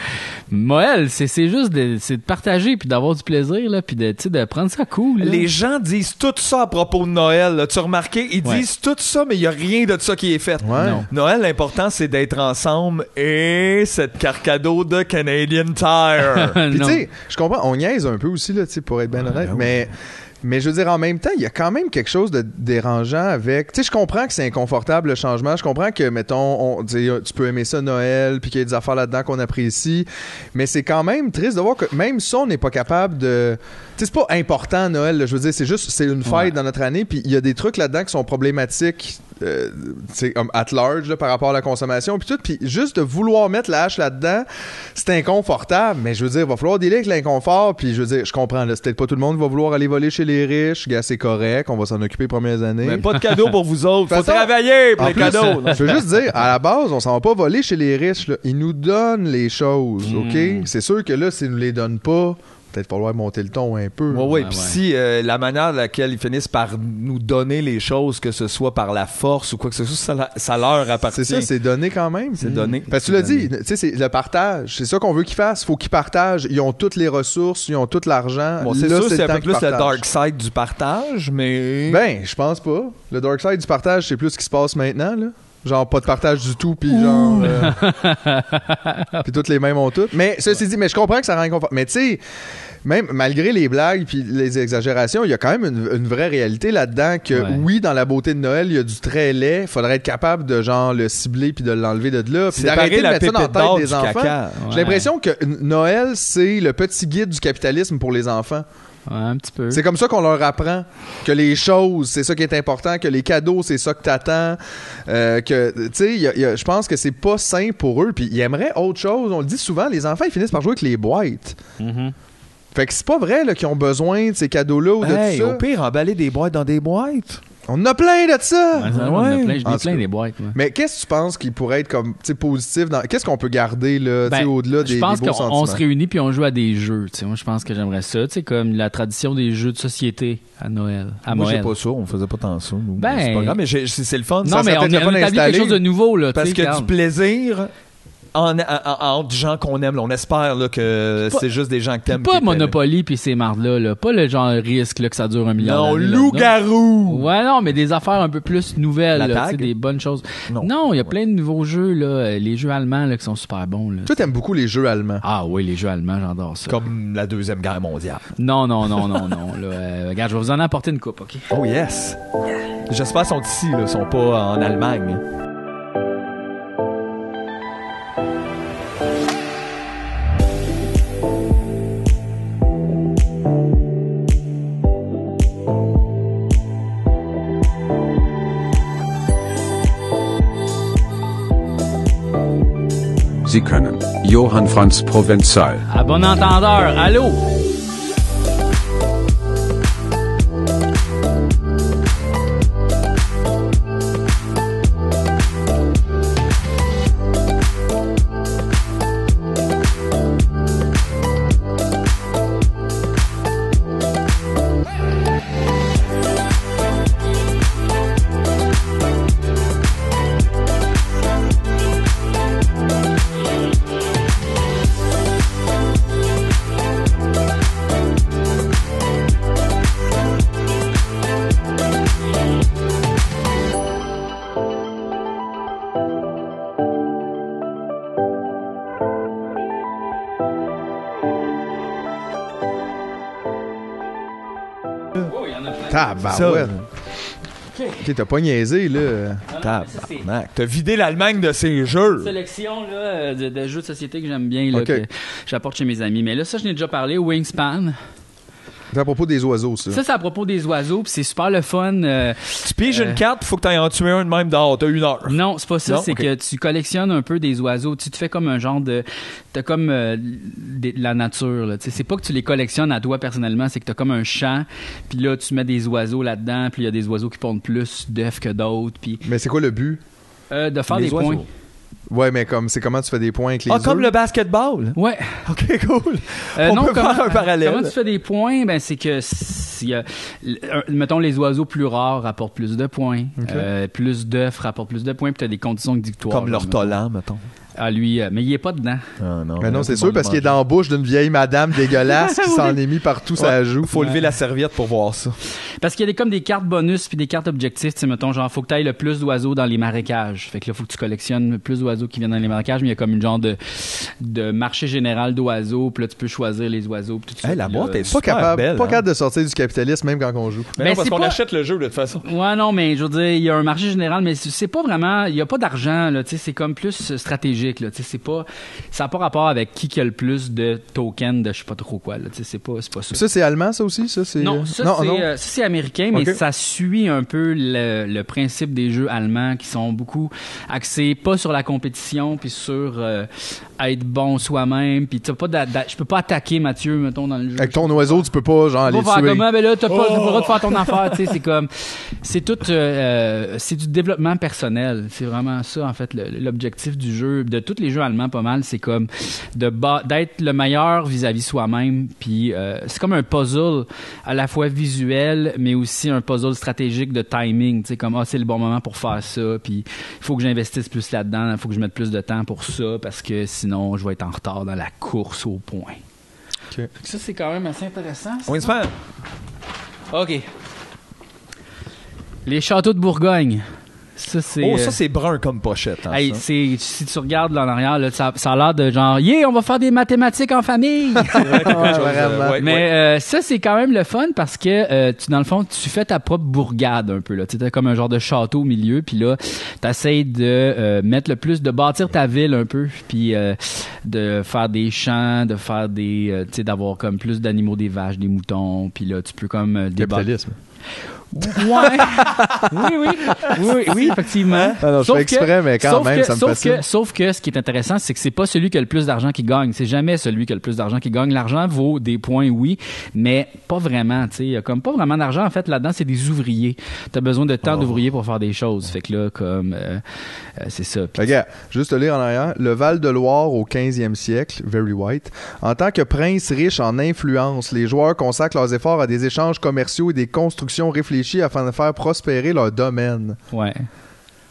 Moël, c'est c'est juste de, c'est de partager puis d'avoir du plaisir, là, puis de, tu sais, de prendre ça cool. là. Les gens disent tout ça à propos de Noël. là. Tu as remarqué? Ils Ouais. disent tout ça, mais il n'y a rien de ça qui est fait. Ouais. Non. Noël, l'important, c'est d'être ensemble et cette carte cadeau de Canadian Tire. Puis tu sais, je comprends, on niaise un peu aussi, là, tu sais, pour être bien honnête, mais. Mais je veux dire, en même temps, il y a quand même quelque chose de dérangeant avec. Tu sais, je comprends que c'est inconfortable le changement. Je comprends que, mettons, on, tu peux aimer ça Noël, puis qu'il y a des affaires là-dedans qu'on apprécie. Mais c'est quand même triste de voir que même ça, on n'est pas capable de. C'est pas important Noël. là. je veux dire, c'est juste, c'est une fête Ouais. dans notre année, puis il y a des trucs là-dedans qui sont problématiques. Euh, c'est comme at large là, par rapport à la consommation puis tout puis juste de vouloir mettre la hache là-dedans c'est inconfortable mais je veux dire il va falloir dealer avec l'inconfort puis je veux dire je comprends c'est peut-être pas tout le monde qui va vouloir aller voler chez les riches gars c'est correct on va s'en occuper les premières années Mais pas de cadeaux pour vous autres. Faut façon, travailler pour les plus, cadeaux. je veux juste dire, à la base, on s'en va pas voler chez les riches. là. Ils nous donnent les choses, Hmm. OK? C'est sûr que là, s'ils nous les donnent pas, peut-être falloir monter le ton un peu. Oui, oui. Ouais, Puis ouais. si euh, la manière de laquelle ils finissent par nous donner les choses, que ce soit par la force ou quoi que ce soit, ça, leur appartient. C'est ça, c'est donné quand même. C'est donné. Parce que tu l'as dit, tu sais, c'est le partage. C'est ça qu'on veut qu'ils fassent. faut qu'ils partagent. Ils ont toutes les ressources, ils ont tout l'argent. Bon, c'est sûr, c'est un peu plus le dark side du partage, mais. Ben, je pense pas. Le dark side du partage, c'est plus ce qui se passe maintenant, là. Genre, pas de partage du tout, puis genre... euh, puis toutes les mêmes ont toutes. Mais, ceci dit, mais je comprends que ça rend inconfortable. Mais tu sais, même malgré les blagues puis les exagérations, il y a quand même une, une vraie réalité là-dedans que, Ouais. oui, dans la beauté de Noël, il y a du très laid. Il faudrait être capable de, genre, le cibler puis de l'enlever de là. Puis d'arrêter de la mettre ça dans la tête des enfants. J'ai l'impression que Noël, c'est le petit guide du capitalisme pour les enfants. Ouais, un petit peu. C'est comme ça qu'on leur apprend que les choses, c'est ça qui est important, que les cadeaux, c'est ça que t'attends. Euh, que, tu sais, je pense que c'est pas sain pour eux. Puis ils aimeraient autre chose. On le dit souvent, les enfants, ils finissent par jouer avec les boîtes. Mhm. Fait que c'est pas vrai là, qu'ils ont besoin de ces cadeaux-là ou de Hey, tout ça. au pire, emballer des boîtes dans des boîtes. On en a plein de ça! Ouais, ça, on en a ouais. plein, En tout plein des boîtes. Mais qu'est-ce que tu penses qui pourrait être comme tu sais, positif dans... Qu'est-ce qu'on peut garder là, tu sais, Ben, au-delà des, je pense des beaux qu'on on se réunit puis on joue à des jeux. tu sais. Moi, je pense que j'aimerais ça. tu sais, comme la tradition des jeux de société à Noël. À Moi, j'ai pas ça. On faisait pas tant ça. nous. Ben- c'est pas grave, mais j'ai- c'est c'est le fun. Non, Ça mais serait on, le on établit quelque chose de nouveau. Là, Parce tu sais, que du plaisir en, en- en- entre gens qu'on aime. là. on espère là, que Pas- c'est juste des gens que t'aimes. Pas. Monopoly puis ces mardes-là. Là. Pas le genre risque là, que ça dure un million Non, loup-garou! Ouais, non, mais des affaires un peu plus nouvelles. Là, des bonnes choses. Non. Il y a plein de nouveaux jeux. là, Les jeux allemands là, qui sont super bons. Là. Toi, t'aimes beaucoup les jeux allemands. Ah oui, les jeux allemands, j'adore ça. Comme la Deuxième Guerre mondiale. Non, non, non, non, non. Là, euh, regarde, je vais vous en apporter une coupe, OK? Oh yes! J'espère qu'ils sont ici, là. Ils sont pas en Allemagne. Sie können. Johann Franz Provençal. À bon entendeur, allô? Tabarouette. Ok, t'as pas niaisé, là. Tabarnak. T'as vidé l'Allemagne de ses jeux. sélection là, de, de jeux de société que j'aime bien, là, Ok. que j'apporte chez mes amis. Mais là, ça, je n'ai déjà parlé, Wingspan. C'est à propos des oiseaux, ça. Ça, c'est à propos des oiseaux, puis c'est super le fun. euh, Tu piges une carte, faut que t'ailles en tuer un de même dehors. T'as une heure. Non, c'est pas ça. C'est que tu collectionnes un peu des oiseaux. Tu te fais comme un genre de. T'as comme euh, de la nature. Là. Tu sais, C'est pas que tu les collectionnes à toi personnellement, c'est que t'as comme un champ. Puis là, tu mets des oiseaux là-dedans. Puis il y a des oiseaux qui pondent plus d'œufs que d'autres. Puis Mais c'est quoi le but? euh, de faire Les des oiseaux. points. Ouais, mais comme c'est comment tu fais des points avec les Ah, comme œufs? le basketball? Ouais. Ok, cool. Euh, On non, peut comment, faire un parallèle. Comment tu fais des points? Ben, c'est que, s'il y a- l- un- mettons, les oiseaux plus rares rapportent plus de points. Euh, plus d'œufs rapportent plus de points. Puis tu as des conditions de victoire. Comme l'ortolan, mettons. mettons. Ah, lui, euh, mais il est pas dedans. Ah, non, Mais non, c'est sûr, parce qu'il est dans la bouche d'une vieille madame dégueulasse qui Oui. s'en est mis partout sa joue. Faut lever la serviette pour voir ça. Parce qu'il y a des, comme des cartes bonus puis des cartes objectifs. Tu sais, mettons, genre, faut que tu ailles le plus d'oiseaux dans les marécages. Fait que là, faut que tu collectionnes le plus d'oiseaux qui viennent dans les marécages. Mais il y a comme une genre de, de marché général d'oiseaux. Puis là, tu peux choisir les oiseaux. Puis tout ça. Hey, la boîte est Pas super capable, belle. pas hein. capable de sortir du capitalisme même quand on joue. Mais Ben, non, parce qu'on pas- achète le jeu de toute façon. Ouais, non, mais je veux dire, il y a un marché général, mais c'est pas vraiment, il y a pas d'argent, là, tu sais, c'est comme plus euh, là, tu c'est pas, ça n'a pas rapport avec qui qui a le plus de tokens de je sais pas trop quoi, là, tu c'est pas, c'est pas ça. Ça, c'est allemand, ça aussi? Ça, c'est... Non, ça, non, c'est, non? euh, ça, c'est américain, mais ça suit un peu le, le principe des jeux allemands qui sont beaucoup axés pas sur la compétition puis sur euh, être bon soi-même puis t'as pas je peux pas attaquer Mathieu mettons dans le jeu Avec ton oiseau, tu peux pas, genre, aller tuer. comment, ben là, t'as pas, le droit de faire ton affaire, tu sais, c'est comme, c'est tout, euh, euh, c'est du développement personnel. C'est vraiment ça, en fait, le- l'objectif du jeu, de tous les jeux allemands, pas mal, c'est comme de d'être le meilleur vis-à-vis soi-même, puis euh, c'est comme un puzzle à la fois visuel, mais aussi un puzzle stratégique de timing, tu sais, comme, ah, c'est le bon moment pour faire ça, puis il faut que j'investisse plus là-dedans, il faut que je mette plus de temps pour ça, parce que sinon, je vais être en retard dans la course au point. Ça, c'est quand même assez intéressant. ça. Wingspan. OK. Les châteaux de Bourgogne. Ça, c'est. Oh, euh, ça, c'est brun comme pochette. hein, hey, ça. c'est, si tu regardes là en arrière, là, ça, ça a l'air de genre, yeah, on va faire des mathématiques en famille. C'est vrai, quelque Ouais, chose, euh, ouais, Mais ouais. euh, ça, c'est quand même le fun parce que, euh, tu, dans le fond, tu fais ta propre bourgade un peu. Là. Tu sais, t'as comme un genre de château au milieu, puis là, t'essayes de euh, mettre le plus, de bâtir ta ville un peu, puis euh, de faire des champs, de faire des, euh, tu sais, d'avoir comme plus d'animaux, des vaches, des moutons, puis là, tu peux comme euh, débattre. Ouais. oui, oui. Oui, oui, effectivement. Ah non, je fais exprès, mais quand sauf même, que- ça me sauf fascine. que, sauf que ce qui est intéressant, c'est que c'est pas celui qui a le plus d'argent qui gagne. C'est jamais celui qui a le plus d'argent qui gagne. L'argent vaut des points, oui, mais pas vraiment. Tu sais, il y a comme pas vraiment d'argent. En fait, là-dedans, c'est des ouvriers. T'as besoin de temps d'ouvriers pour faire des choses. Fait que là, comme euh, euh, c'est ça. Regarde, juste te lire en arrière. Le Val-de-Loire au 15e siècle, very white. En tant que prince riche en influence, les joueurs consacrent leurs efforts à des échanges commerciaux et des constructions réfléchies afin de faire prospérer leur domaine.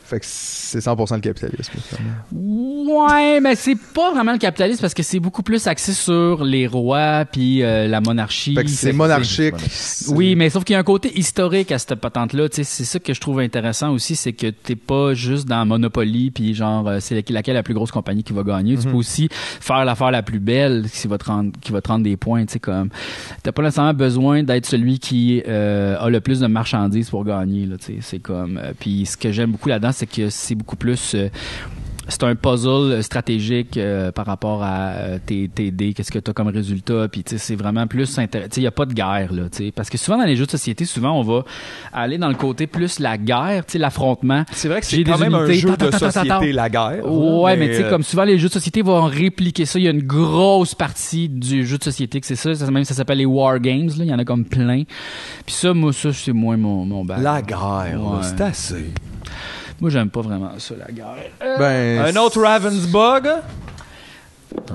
Fait que c'est 100% le capitalisme. Ouais, mais c'est pas vraiment le capitalisme parce que c'est beaucoup plus axé sur les rois puis euh, la monarchie. Fait que c'est monarchique. Oui, mais sauf qu'il y a un côté historique à cette patente-là. C'est ça que je trouve intéressant aussi, c'est que t'es pas juste dans Monopoly, puis genre, euh, c'est laquelle la plus grosse compagnie qui va gagner. Tu Mhm. peux aussi faire l'affaire la plus belle qui va te rendre, qui va te rendre des points. Tu sais, comme, t'as pas nécessairement besoin d'être celui qui euh, a le plus de marchandises pour gagner. C'est comme, euh, puis ce que j'aime beaucoup là-dedans, c'est que c'est beaucoup plus euh, c'est un puzzle stratégique euh, par rapport à euh, tes, tes dés, qu'est-ce que tu as comme résultat, puis tu sais, c'est vraiment plus intéressant. Il n'y a pas de guerre, là, tu sais, parce que souvent dans les jeux de société, souvent on va aller dans le côté plus la guerre, tu sais, l'affrontement. C'est vrai que c'est quand des même un jeu de société, la guerre. Ouais, mais, tu sais, comme souvent les jeux de société vont répliquer ça. Il y a une grosse partie du jeu de société que c'est ça. même ça s'appelle les War Games, là. Il y en a comme plein. Puis ça, moi, ça, c'est moins mon, mon. La guerre, c'est assez. Moi, j'aime pas vraiment ça, la guerre. Ben, Un autre Ravensburg.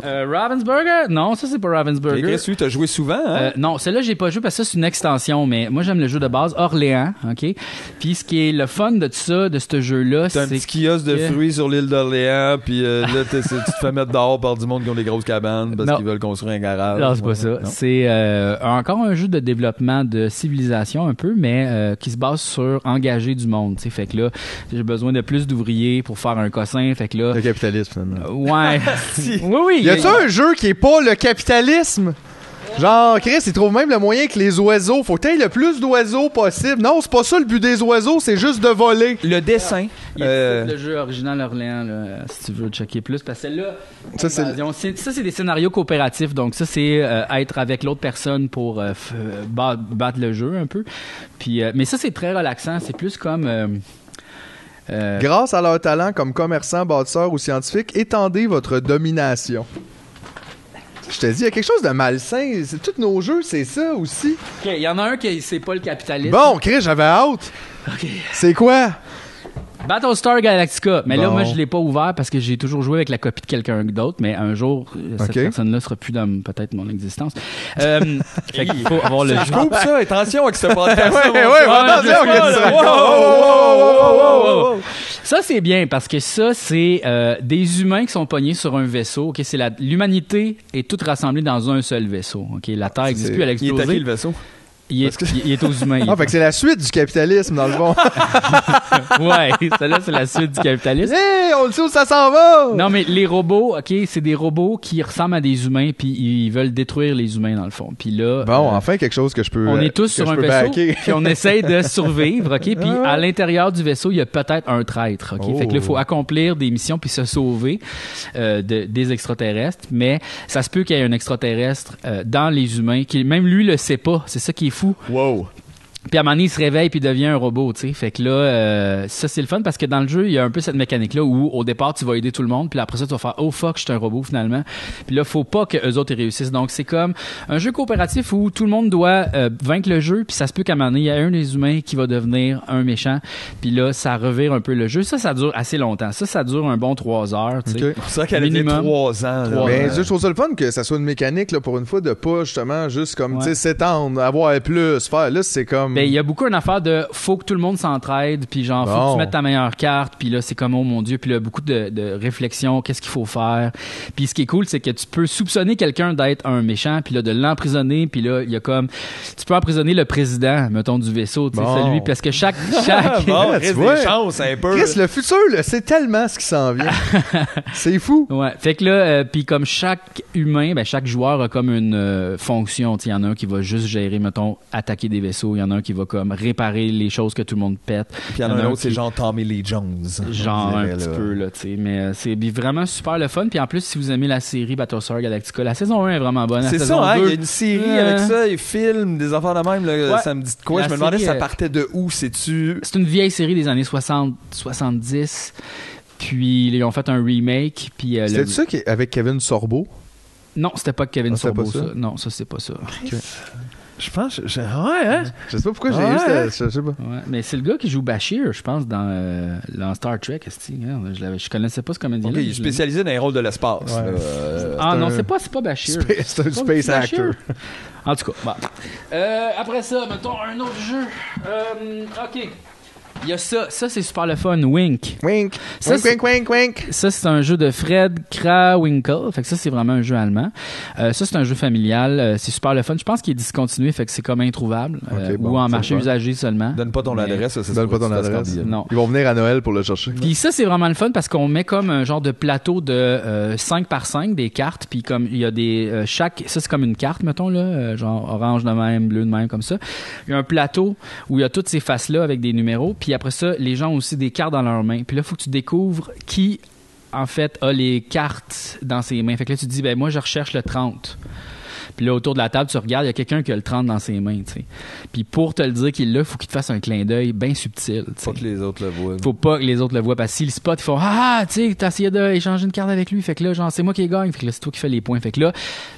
Euh, Ravensburger? Non, ça, c'est pas Ravensburger. Qu'est-ce que tu as joué souvent, hein? Euh, non, celle-là, j'ai pas joué parce que ça, c'est une extension, mais moi, j'aime le jeu de base Orléans, OK? Puis ce qui est le fun de ça, de ce jeu-là, T'as un c'est petit kiosque de fruits sur l'île d'Orléans, puis euh, là, c'est- tu te fais mettre dehors par du monde qui ont des grosses cabanes parce qu'ils veulent construire un garage. Non, c'est pas ça. C'est encore un jeu de développement de civilisation un peu, mais qui se base sur engager du monde. tu sais. Fait que là, j'ai besoin de plus d'ouvriers pour faire un cossin. Fait que là, Le capitalisme, finalement. ouais, oui, oui. Y a-tu un jeu qui est pas le capitalisme? Genre, Chris, il trouve même le moyen que les oiseaux, faut que t'aies le plus d'oiseaux possible. Non, c'est pas ça le but des oiseaux, c'est juste de voler. Le dessin. Il euh, le jeu original Orléans, là, si tu veux checker plus. Parce que celle-là, Ça, c'est- des scénarios coopératifs. Donc, ça, c'est euh, être avec l'autre personne pour euh, battre le jeu un peu. Puis, euh, mais ça, c'est très relaxant. C'est plus comme. Euh, Grâce à leur talent comme commerçants, bâtisseurs ou scientifiques, étendez votre domination. Je te dis, il y a quelque chose de malsain. C'est tous nos jeux, c'est ça aussi. OK, il y en a un qui c'est pas le capitalisme. Bon, Chris, j'avais hâte. C'est quoi? Battlestar Galactica. Mais là, Bon. moi, je l'ai pas ouvert parce que j'ai toujours joué avec la copie de quelqu'un d'autre. Mais un jour, euh, cette Ok. personne-là sera plus dans peut-être mon existence. Euh, fait qu'il faut avoir le Je coupe ça, attention avec ce podcast. Ouais, ouais, attention, qu'est-ce que racontes? Ça, c'est bien parce que ça, c'est euh, des humains qui sont pognés sur un vaisseau. Ok, c'est la- L'humanité est toute rassemblée dans un seul vaisseau. Ok, La Terre n'existe plus, elle a Il est à explosé. le vaisseau? Il est, il est aux humains. Ah, fait que c'est la suite du capitalisme, dans le fond. ouais, celle-là, c'est la suite du capitalisme. hey, on le sait où ça s'en va! Non, mais les robots, OK, c'est des robots qui ressemblent à des humains, puis ils veulent détruire les humains, dans le fond. Puis là... Bon, euh, enfin, quelque chose que je peux. on est tous que sur un vaisseau, puis on essaye de survivre, OK? Puis à l'intérieur du vaisseau, il y a peut-être un traître, OK? Fait que là, il faut Oh. accomplir des missions puis se sauver euh, de- des extraterrestres. Mais ça se peut qu'il y ait un extraterrestre euh, dans les humains, qui même lui le sait pas. C'est ça qui est fou. Wow. Puis à un moment donné, il se réveille puis devient un robot, tu sais. Fait que là, euh, ça c'est le fun parce que dans le jeu, il y a un peu cette mécanique-là où au départ, tu vas aider tout le monde, puis après ça, tu vas faire oh fuck, je suis un robot finalement. Puis là, faut pas que eux autres ils réussissent. Donc c'est comme un jeu coopératif où tout le monde doit euh, vaincre le jeu, puis ça se peut qu'à un moment donné, il y a un des humains qui va devenir un méchant, puis là, ça revire un peu le jeu. Ça, ça dure assez longtemps. Ça, ça dure un bon trois heures, tu sais. Ok. C'est ça qu'elle trois ans. là. Mais je trouve ça le fun que ça soit une mécanique, là, pour une fois, de pas justement juste comme, tu sais, s'étendre, avoir plus, faire. Là, c'est comme. Ben, il y a beaucoup une affaire de faut que tout le monde s'entraide, puis genre, faut que tu mettes ta meilleure carte, puis là, c'est comme, oh mon Dieu, puis là, beaucoup de, de réflexion, qu'est-ce qu'il faut faire. Puis ce qui est cool, c'est que tu peux soupçonner quelqu'un d'être un méchant, puis là, de l'emprisonner, puis là, il y a comme, tu peux emprisonner le président, mettons, du vaisseau, tu sais, Bon. celui, parce que chaque, chaque, bon, reste tu vois. des chances un peu. Chris, le futur, là, c'est tellement ce qui s'en vient. c'est fou. Ouais, fait que là, euh, puis comme chaque humain, ben chaque joueur a comme une euh, fonction. Tu sais, Il y en a un qui va juste gérer, mettons, attaquer des vaisseaux. Il y en a un qui va comme réparer les choses que tout le monde pète. Puis il y en a un autre, c'est genre Tommy Lee Jones. Genre un petit là. peu là, tu sais, mais euh, c'est vraiment super le fun. Puis en plus, si vous aimez la série Battlestar Galactica, la saison 1 est vraiment bonne. La C'est saison ça, hein? 2, Il y a une série euh, avec ça, ils filment des affaires de même. là, Ouais. Ça me dit de quoi? La Je me demandais série, ça euh, partait de où? C'est-tu. C'est une vieille série des années 60, 70. Puis ils ont fait un remake. Puis euh, le- C'était ça qui est avec Kevin Sorbo? Non, c'était pas Kevin Ah, Sorbo. pas ça? ça. Non, ça c'est pas ça. Je pense. je- Ouais, hein? Je sais pas pourquoi j'ai Ouais. eu cette- je sais pas. Ouais, mais c'est le gars qui joue Bashir, je pense, dans, euh, dans Star Trek. Je, je connaissais pas ce comédien-là. Ok, il est spécialisé dans les rôles de l'espace. Ouais. Euh, Ah non, c'est pas, c'est pas Bashir. Space- c'est un space Bashir. actor. En tout cas, bon. Euh, après ça, mettons un autre jeu. Euh, ok. Il y a ça. Ça, c'est super le fun. Wink. Wink. Ça, wink, c'est- wink, wink, wink. Ça, c'est un jeu de Fred Krawinkel. Fait que ça, c'est vraiment un jeu allemand. Euh, ça, c'est un jeu familial. Euh, c'est super le fun. Je pense qu'il est discontinué, fait que c'est comme introuvable. euh, Ok, bon, ou en marché usagé seulement. Donne pas ton Mais- adresse, ça, c'est Donne pas ton adresse. Non. Ils vont venir à Noël pour le chercher. Puis ça, c'est vraiment le fun parce qu'on met comme un genre de plateau de euh, 5 par 5 des cartes. Puis comme il y a des. euh, chaque. Ça, c'est comme une carte, mettons, là. euh, genre orange de même, bleu de même, comme ça. Il y a un plateau où il y a toutes ces faces-là avec des numéros. Puis après ça, les gens ont aussi des cartes dans leurs mains. Puis là, il faut que tu découvres qui, en fait, a les cartes dans ses mains. Fait que là, tu te dis, ben moi, je recherche le 30. Puis là, autour de la table, tu regardes, il y a quelqu'un qui a le 30 dans ses mains, tu sais. Puis pour te le dire qu'il l'a, il faut qu'il te fasse un clin d'œil bien subtil, tu sais. Faut que les autres le voient. Faut pas que les autres le voient parce que si le spot ils font ah tu sais t'as essayé d'échanger une carte avec lui fait que là genre c'est moi qui gagne. Fait que là c'est toi qui fais les points. Fait que là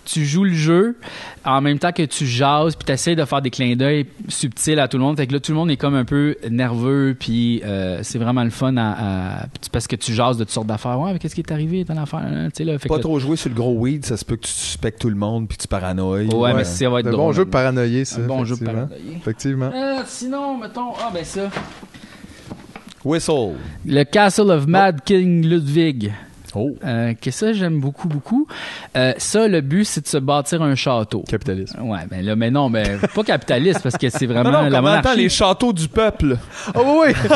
tu joues le jeu en même temps que tu jases puis t'essayes de faire des clins d'œil subtils à tout le monde. Fait que là tout le monde est comme un peu nerveux puis euh, c'est vraiment le fun à, à- parce que tu jases de toutes sortes d'affaires ouais mais qu'est-ce qui est arrivé? Dans l'affaire hein, tu sais là fait Pas que là- trop jouer sur le gros weed, ça se peut que tu suspectes tout le monde puis tu ouais, mais ça va être drôle bon jeu de paranoïer, ça. un bon jeu de effectivement. Euh, sinon mettons ah ben ça Whistle. le Castle of Mad King Ludwig Euh, que ça, j'aime beaucoup, beaucoup. Euh, ça, le but, c'est de se bâtir un château. Capitaliste. Ouais, ben là, mais non, mais pas capitaliste, parce que c'est vraiment Non, non, la comme on entend monarchie. les châteaux du peuple. Oh oui, oui.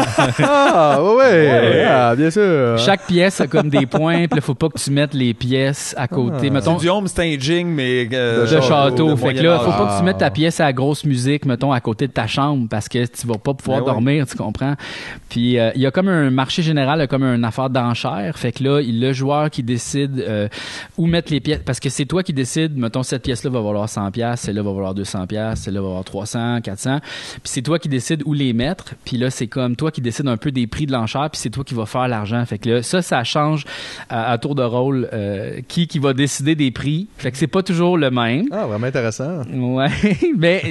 ah, oui, oui. Ah, bien sûr. Chaque pièce a comme des points, puis là, faut pas que tu mettes les pièces à côté. Mettons, C'est du home staging, mais euh, de château. de Fait que là, faut pas que tu mettes ta pièce à la grosse musique, mettons, à côté de ta chambre, parce que tu vas pas pouvoir Ben ouais. dormir, tu comprends? Puis euh, il y a comme un marché général, il y a comme une affaire d'enchère. Fait que là, il- le joueur qui décide euh, où mettre les pièces, parce que c'est toi qui décides, mettons, cette pièce-là va valoir 100 pièces, celle-là va valoir 200 pièces, celle-là va valoir 300, 400. Puis c'est toi qui décides où les mettre. Puis là, c'est comme toi qui décides un peu des prix de l'enchère, puis c'est toi qui va faire l'argent. Fait que là, ça, ça change à, à tour de rôle euh, qui qui va décider des prix. Fait que c'est pas toujours le même. Ah, vraiment intéressant. Ouais, mais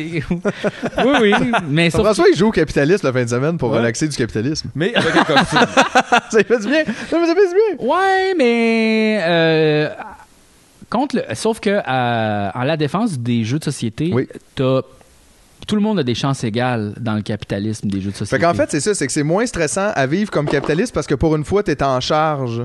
oui, oui, mais sauf François, il joue au capitaliste la fin de semaine pour Ouais. relaxer du capitalisme. Mais avec un costume. ça fait du bien. Ça fait du bien. Ouais, mais euh, contre le, sauf que euh, en la défense des jeux de société, t'as tout le monde a des chances égales dans le capitalisme des jeux de société. Fait qu'en fait, c'est ça, c'est que c'est moins stressant à vivre comme capitaliste parce que pour une fois, t'es en charge.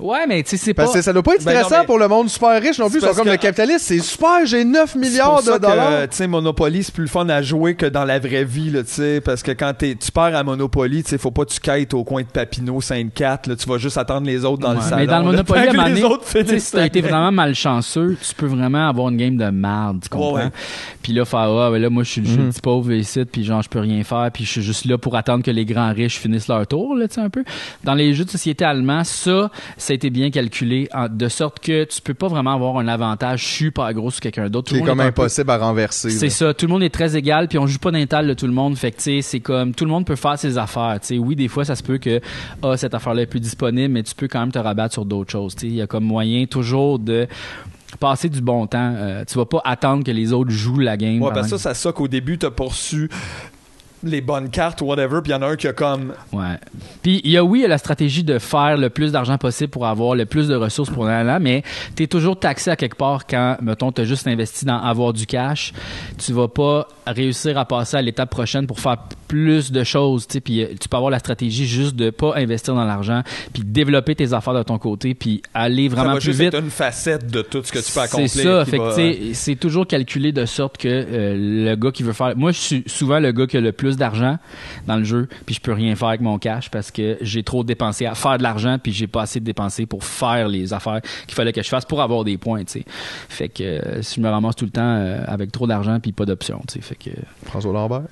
Ouais, mais tu sais, c'est pas. Parce que ça doit pas être Ben non, stressant pour le monde super riche non plus. Ils sont comme que- le capitaliste, c'est super, j'ai 9 C'est milliards pour ça de dollars. tu sais, Monopoly, c'est plus le fun à jouer que dans la vraie vie, là, tu sais, parce que quand t'es- tu perds à Monopoly, tu sais, faut pas que tu quittes au coin de Papineau, Sainte-Cat, là, tu vas juste attendre les autres dans le salon. mais dans le là, Monopoly, tant à un que moment les autres si t'as été vraiment malchanceux, tu peux vraiment avoir une game de merde, tu comprends? Ouais, ouais. Puis là, faire, ah, ben là, moi, je suis le Mhm. petit pauvre ici, puis genre, je peux rien faire, puis je suis juste là pour attendre que les grands riches finissent leur tour, là, tu sais, un peu. Dans les jeux de société allemands, ça, ça a été bien calculé, en- de sorte que tu peux pas vraiment avoir un avantage super gros sur quelqu'un d'autre. Tout Qui le est monde comme peu- impossible à renverser. c'est ça, tout le monde est très égal, puis on joue pas d'intal de tout le monde. Fait que, tu sais, c'est comme, tout le monde peut faire ses affaires. Tu sais, oui, des fois, ça se peut que, ah, cette affaire-là est plus disponible, mais tu peux quand même te rabattre sur d'autres choses. Tu sais, il y a comme moyen toujours de passer du bon temps. Euh, tu vas pas attendre que les autres jouent la game. Ouais, parce que ça, ça soque au début, t'as poursu les bonnes cartes ou whatever, puis il y en a un qui a comme. Ouais. Puis il y a oui, il y a la stratégie de faire le plus d'argent possible pour avoir le plus de ressources pour là, mais tu es toujours taxé à quelque part quand mettons tu as juste investi dans avoir du cash, tu vas pas réussir à passer à l'étape prochaine pour faire plus de choses, tu puis euh, tu peux avoir la stratégie juste de pas investir dans l'argent, puis développer tes affaires de ton côté, puis aller ça vraiment va plus juste vite. être une facette de tout ce que tu peux accomplir. C'est ça, fait va- c'est toujours calculé de sorte que euh, le gars qui veut faire. Moi, je suis souvent le gars qui a le plus d'argent dans le jeu, puis je peux rien faire avec mon cash parce que j'ai trop dépensé à faire de l'argent, puis j'ai pas assez de dépensé pour faire les affaires qu'il fallait que je fasse pour avoir des points, tu sais. Fait que euh, si je me ramasse tout le temps euh, avec trop d'argent puis pas d'options, tu sais. Fait que. François Lambert.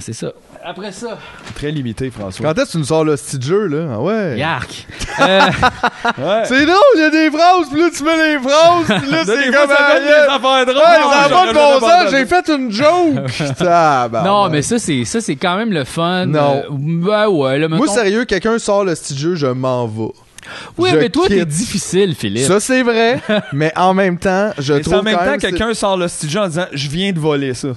C'est ça. Après ça. Très limité, François. Quand est-ce que tu nous sors le petit jeu, là? Ah ouais. Yark! Euh, C'est drôle, il y a des phrases, puis là, tu mets les phrases, puis là, Des c'est comme... ça yeah. des affaires drôles. Ouais, Non, ça a j'en pas de bon sens, j'ai fait une joke! Tabarnak. non, mais ça, c'est ça c'est quand même le fun. Non. Euh, ben ouais, là, Moi, sérieux, quelqu'un sort le petit jeu, je m'en vais. Oui, Je mais toi, t'es difficile, Philippe. Ça, c'est vrai, mais en même temps, je Mais trouve c'est en même quand temps, quelqu'un sort le studio en disant Je viens de voler ça.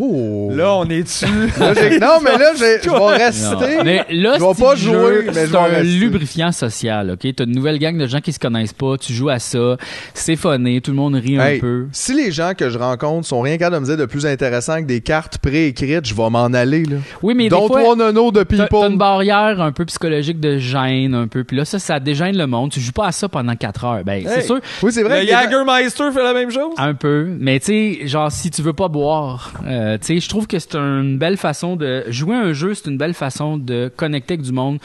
Oh! Là, on est dessus. Là, non, mais là, j'ai- je vais rester. Non. Mais là, je vais pas jouer, c'est un rester. lubrifiant social, OK? T'as une nouvelle gang de gens qui se connaissent pas, tu joues à ça, c'est funné, tout le monde rit un peu. Si les gens que je rencontre sont rien qu'à de me dire de plus intéressant que des cartes préécrites, je vais m'en aller, là. Oui, mais des Dont fois, trois nonos de T'as t'as people. une barrière un peu psychologique de gêne, un peu. Puis là, ça, ça dégêne le monde. Tu joues pas à ça pendant 4 heures. Ben, c'est sûr. Oui, c'est vrai. Le Jagermeister fait la même chose? Un peu. Mais tu sais, genre, si tu veux pas boire, euh, tu sais, je trouve que c'est une belle façon de. Jouer un jeu, c'est une belle façon de connecter avec du monde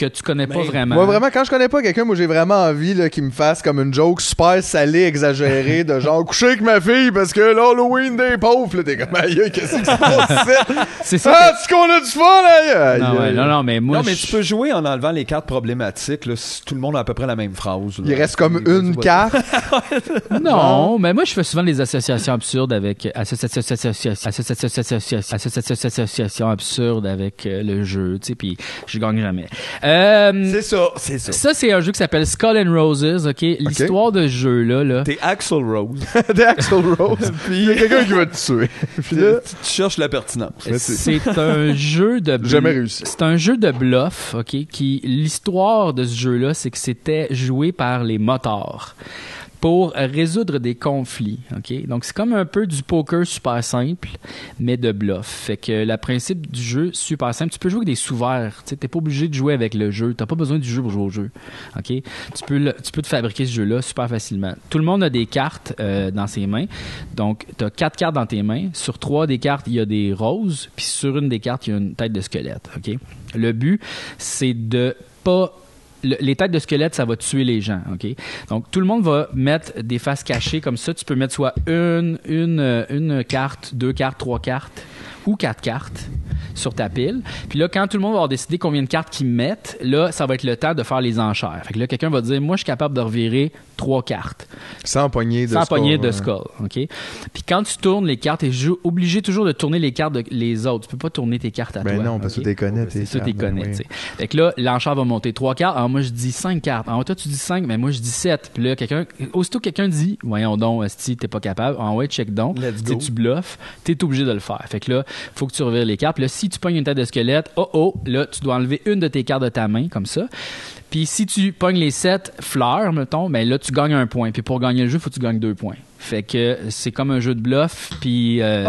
que tu connais pas vraiment. Moi, vraiment, quand je connais pas quelqu'un, moi, j'ai vraiment envie là, qu'il me fasse comme une joke super salée, exagérée, de genre coucher avec ma fille parce que l'Halloween des pauvres, là, t'es comme aïe, qu'est-ce qui se passe ici? C'est ça. Ah, tu qu'on a du fun, aïe, Non, ouais, non, non, mais moi. non, mais tu peux jouer en enlevant les cartes problématiques. Là, si tout le monde a à peu près la même phrase. là. Il reste comme une carte. Non, mais moi je fais souvent des associations absurdes avec associations associations absurdes avec euh, le jeu, tu sais, puis je gagne jamais. Euh, C'est ça, c'est ça. ça c'est un jeu qui s'appelle Skull and Roses, ok? L'histoire de ce jeu là, là. T'es Axel Rose. Des Axel Rose. Puis il y a quelqu'un qui va te tuer. Puis là, tu tu cherches la pertinence. C'est un jeu de Jamais réussi. C'est un jeu de bluff, ok? Qui l'histoire de ce jeu-là, c'est que c'était joué par les motards. Pour résoudre des conflits. Ok, donc c'est comme un peu du poker super simple, mais de bluff. Fait que le principe du jeu super simple, tu peux jouer avec des sous-verts. Tu n'es pas obligé de jouer avec le jeu. T'as pas besoin du jeu pour jouer au jeu. Ok, tu peux tu peux te fabriquer ce jeu-là super facilement. Tout le monde a des cartes euh, dans ses mains. Donc tu as quatre cartes dans tes mains. Sur trois des cartes, il y a des roses, puis sur une des cartes, il y a une tête de squelette. Ok, le but c'est de pas le- les têtes de squelette, ça va tuer les gens, ok? Donc tout le monde va mettre des faces cachées comme ça. Tu peux mettre soit une, une, euh, une carte, deux cartes, trois cartes ou quatre cartes sur ta pile. Puis là, quand tout le monde va avoir décidé combien de cartes qu'ils mettent, là, ça va être le temps de faire les enchères. Fait que là, quelqu'un va dire, moi, je suis capable de revirer trois cartes. Sans poignée de Sans score, poignée de ouais. skull, OK? Puis quand tu tournes les cartes, tu es obligé toujours de tourner les cartes de- les autres. Tu peux pas tourner tes cartes à Ben toi. non, parce que tu les connais, tes C'est ça, cartes, tu ben connais, oui. tu sais. Fait que là, l'enchère va monter trois cartes. Alors moi, je dis cinq cartes. Alors toi, tu dis cinq, mais moi, je dis sept. Puis là, quelqu'un, aussitôt que quelqu'un dit, voyons donc, si t'es pas capable, en ouais, check donc. Let's Tu sais, go. tu bluffes, t'es obligé de le faire. Fait que là, faut que tu revires les cartes. Puis là, si tu pognes une tête de squelette, oh oh, là, tu dois enlever une de tes cartes de ta main, comme ça. Puis si tu pognes les sept fleurs, mettons, ben là, tu gagnes un point. Puis pour gagner le jeu, faut que tu gagnes deux points. Fait que c'est comme un jeu de bluff. Puis euh,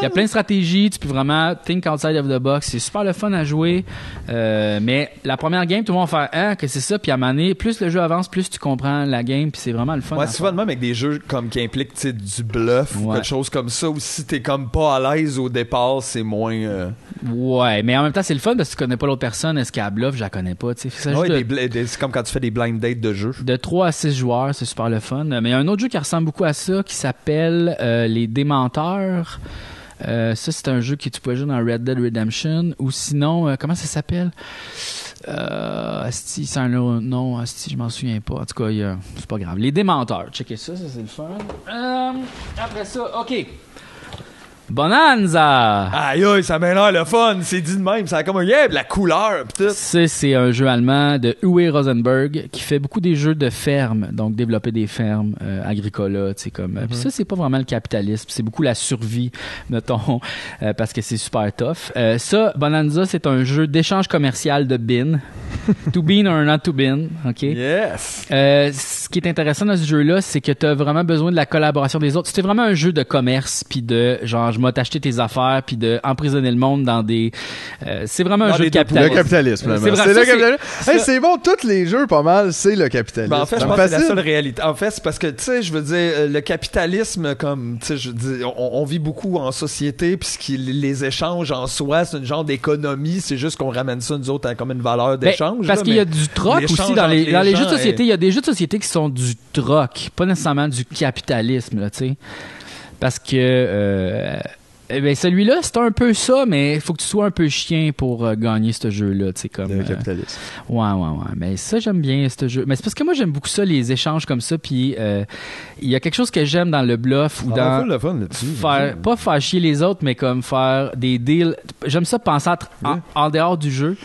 il y a plein de stratégies. Tu peux vraiment think outside of the box. C'est super le fun à jouer. Euh, mais la première game, tout le monde va faire Ah, que c'est ça. Puis à un moment donné, plus le jeu avance, plus tu comprends la game. Puis c'est vraiment le fun. Ouais, souvent même avec des jeux comme qui impliquent du bluff ou quelque chose comme ça, ou si t'es comme pas à l'aise au départ, c'est moins. euh, Ouais, mais en même temps, c'est le fun parce que tu connais pas l'autre personne. Est-ce qu'elle bluff Je la connais pas. c'est comme quand tu fais des blind dates de jeux. De 3 à 6 joueurs, c'est super le fun. Mais il y a un autre jeu qui ressemble beaucoup à ça qui s'appelle euh, Les Démenteurs. Euh, ça, c'est un jeu que tu peux jouer dans Red Dead Redemption. Ou sinon, euh, comment ça s'appelle? Euh, Asti, c'est un nom. Asti, je m'en souviens pas. En tout cas, c'est pas grave. Les Démenteurs. Checkez ça, ça c'est le fun. Après ça, OK. Bonanza! Aïe aïe, ça m'a l'air le fun, c'est dit de même, ça a comme un yeah, la couleur, pis. Ça, c'est un jeu allemand de Uwe Rosenberg qui fait beaucoup des jeux de ferme, donc développer des fermes euh, agricoles, tu sais comme. euh, puis ça, c'est pas vraiment le capitalisme, c'est beaucoup la survie, mettons, euh, parce que c'est super tough. Euh, ça, Bonanza, c'est un jeu d'échange commercial de bin, to bin or not to bin, ok? Yes. Euh, ce qui est intéressant dans ce jeu-là, c'est que tu as vraiment besoin de la collaboration des autres. C'était vraiment un jeu de commerce, puis de genre, je vais t'acheter tes affaires, puis de emprisonner le monde dans des. euh, c'est vraiment un Dans jeu de capitalisme. Le capitalisme, C'est ça, le capitalisme. Hey, c'est bon, tous les jeux, pas mal, c'est le capitalisme. Ben, en fait, je C'est pense que c'est la seule réalité. En fait, c'est parce que, tu sais, je veux dire, euh, le capitalisme, comme, tu sais, je on, on vit beaucoup en société, puis ce qui- les échanges en soi, c'est une genre d'économie, c'est juste qu'on ramène ça, nous autres, à comme une valeur Ben, d'échange. parce là, qu'il y a du troc aussi dans les, dans les jeux de société. Il y a des jeux de société qui sont du troc, pas nécessairement du capitalisme, là, tu sais. Parce que. euh, eh ben celui-là, c'est un peu ça, mais il faut que tu sois un peu chien pour euh, gagner ce jeu-là, tu sais, comme... Le euh, capitalisme. Ouais, ouais, ouais. Mais ça, j'aime bien ce jeu. Mais c'est parce que moi, j'aime beaucoup ça, les échanges comme ça. Puis euh, il y a quelque chose que j'aime dans le bluff ou On a dans le fun là-dessus. faire pas faire chier les autres, mais comme faire des deals. J'aime ça penser à en, en dehors du jeu.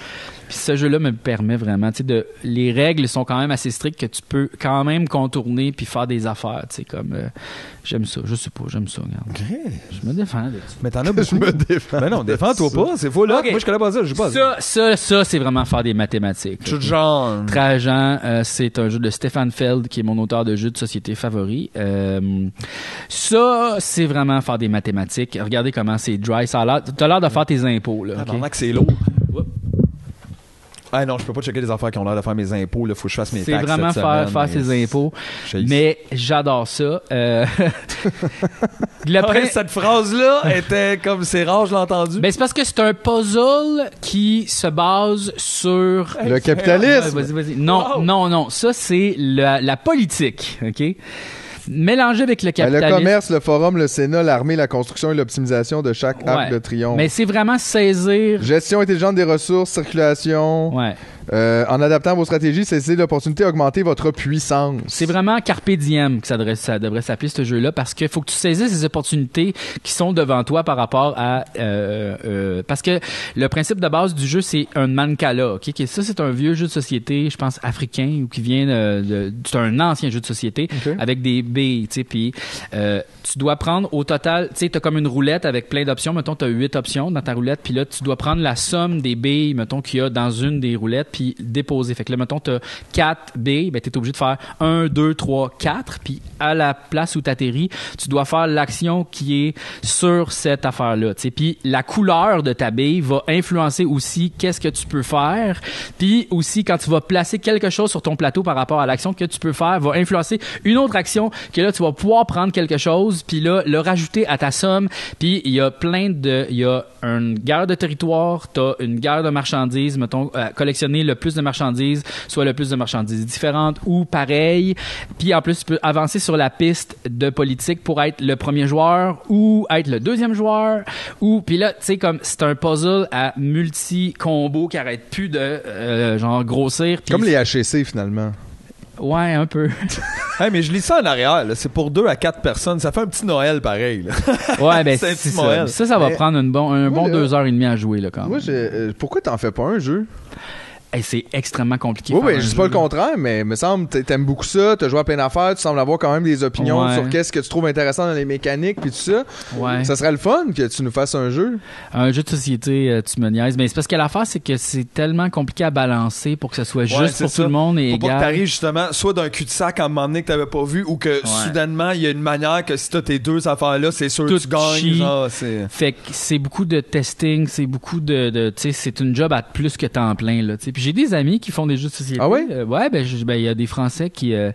Puis ce jeu-là me permet vraiment, tu sais, de les règles sont quand même assez strictes que tu peux quand même contourner puis faire des affaires, tu sais, comme euh, j'aime ça, je sais pas, j'aime ça, regarde. Je me défends de ça. Mais t'en as beaucoup. Je me défends. Ben non, défends-toi pas, c'est faux là. Moi, je connais pas ça, je pas. Ça, ça, ça, c'est vraiment faire des mathématiques. De genre. Trajan, euh, c'est un jeu de Stéphane Feld, qui est mon auteur de jeux de société favori. Euh, ça, c'est vraiment faire des mathématiques. Regardez comment c'est dry. Ça a l'air, t'as l'air de faire tes impôts, là. ok? Tabarnak, c'est lourd. Ah non, je peux pas checker des affaires qui ont l'air de faire mes impôts. Là, faut que je fasse mes C'est taxes vraiment cette faire, semaine, faire mais ses impôts. j'ai- Mais j'adore ça. Euh, le Ouais, prin- cette phrase-là était comme c'est rare, je l'ai entendu. Ben, c'est parce que c'est un puzzle qui se base sur Le capitalisme. Ouais, vas-y, vas-y. Non, non, non. Ça, c'est la, la politique, OK? Mélangé avec le Ben, le capitalisme. commerce, le forum, le Sénat, l'armée, la construction et l'optimisation de chaque arc Ouais. de triomphe. Mais c'est vraiment saisir. Gestion intelligente des ressources, circulation. Ouais. Euh, en adaptant vos stratégies, saisissez l'opportunité d'augmenter votre puissance. C'est vraiment Carpe Diem que ça devrait, ça devrait s'appeler ce jeu-là parce qu'il faut que tu saisisses les opportunités qui sont devant toi par rapport à euh, euh, parce que le principe de base du jeu c'est un mancala, ok? Qui- Ça c'est un vieux jeu de société, je pense africain ou qui vient de, c'est un ancien jeu de société avec des billes, tu sais, puis euh, tu dois prendre au total, tu sais, t'as comme une roulette avec plein d'options, mettons t'as huit options dans ta roulette, puis là tu dois prendre la somme des billes, mettons qu'il y a dans une des roulettes, puis déposer. Fait que là, mettons, tu as 4 billes, ben, tu es obligé de faire 1, 2, 3, 4, puis à la place où tu atterris, tu dois faire l'action qui est sur cette affaire-là. Puis la couleur de ta bille va influencer aussi qu'est-ce que tu peux faire, puis aussi quand tu vas placer quelque chose sur ton plateau par rapport à l'action que tu peux faire, va influencer une autre action que là, tu vas pouvoir prendre quelque chose, puis là, le rajouter à ta somme, puis il y a plein de... Il y a une guerre de territoire, tu as une guerre de marchandises, mettons, euh, collectionner le plus de marchandises, soit le plus de marchandises différentes ou pareilles. Puis en plus, tu peux avancer sur la piste de politique pour être le premier joueur ou être le deuxième joueur. Ou puis là, tu sais, comme c'est un puzzle à multi-combos qui arrête plus de euh, genre grossir. Comme les HEC, finalement. Ouais, un peu. Hey, mais je lis ça en arrière. là. C'est pour deux à quatre personnes. Ça fait un petit Noël pareil. là. Ouais, ben C'est un c'est petit ça. Noël. Ça, ça va Mais- prendre une bon, un bon là- deux heures et demie à jouer, là, quand même. Moi, j'ai- euh, pourquoi t'en fais pas un jeu? Hey, c'est extrêmement compliqué. Oui, oui, je dis pas le là. contraire, mais me semble t'a- t'aimes beaucoup ça, t'as joué à plein d'affaires, tu sembles avoir quand même des opinions Ouais. sur qu'est-ce que tu trouves intéressant dans les mécaniques puis tout ça. Ouais. Ça serait le fun que tu nous fasses un jeu. Un jeu de société, euh, tu me niaises. Mais c'est parce que l'affaire, c'est que c'est tellement compliqué à balancer pour que ce soit Ouais, juste pour ça. tout le monde et Faut pas que t'arrives justement soit d'un cul-de-sac à un moment donné que t'avais pas vu ou que soudainement il y a une manière que si t'as tes deux affaires-là, c'est sûr que tu gagnes. Genre. Fait que c'est beaucoup de testing, c'est beaucoup de, de tu sais, c'est une job à plus que temps plein là. tu sais. Puis j'ai des amis qui font des jeux de société. Ah ouais? Euh, ouais, ben ben, il y a des Français qui euh,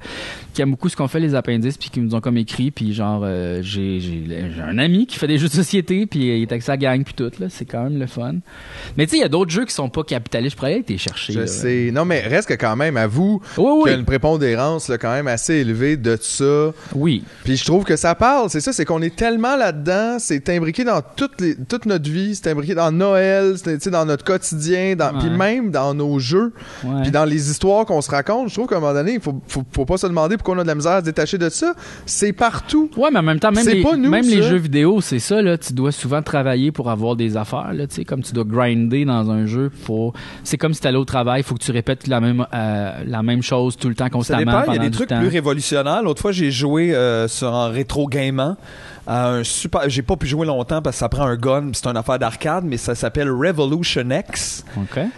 qui aiment beaucoup ce qu'on fait les appendices puis qui nous ont comme écrit puis genre euh, j'ai j'ai j'ai un ami qui fait des jeux de société puis il est avec sa gang puis tout là, c'est quand même le fun. Mais tu sais, il y a d'autres jeux qui sont pas capitalistes. Je pourrais aller les chercher. Je là. sais. Non, mais reste que quand même, Oui, oui. qu'il y a une prépondérance là, quand même assez élevée de ça. Oui. Puis je trouve que ça parle, c'est ça, c'est qu'on est tellement là-dedans, c'est imbriqué dans toutes les, toute notre vie, c'est imbriqué dans Noël, c'est dans notre quotidien, dans, puis même dans nos jeux, Ouais. puis dans les histoires qu'on se raconte. Je trouve qu'à un moment donné, il faut, faut, faut pas se demander pourquoi on a de la misère à se détacher de ça. C'est partout. Ouais, mais en même temps, même, les, pas nous, même les ça. jeux vidéo, c'est ça, là. Tu dois souvent travailler pour avoir des affaires, là. Tu sais, comme tu dois grinder dans un jeu pour. C'est comme si t'allais au travail, il faut que tu répètes la même, euh, la même chose tout le temps, Ça constamment. dépend, il y a des trucs temps. plus révolutionnaires. L'autre fois, j'ai joué euh, sur un rétro gamement à un super. J'ai pas pu jouer longtemps parce que ça prend un gun, c'est une affaire d'arcade, mais ça s'appelle Revolution X.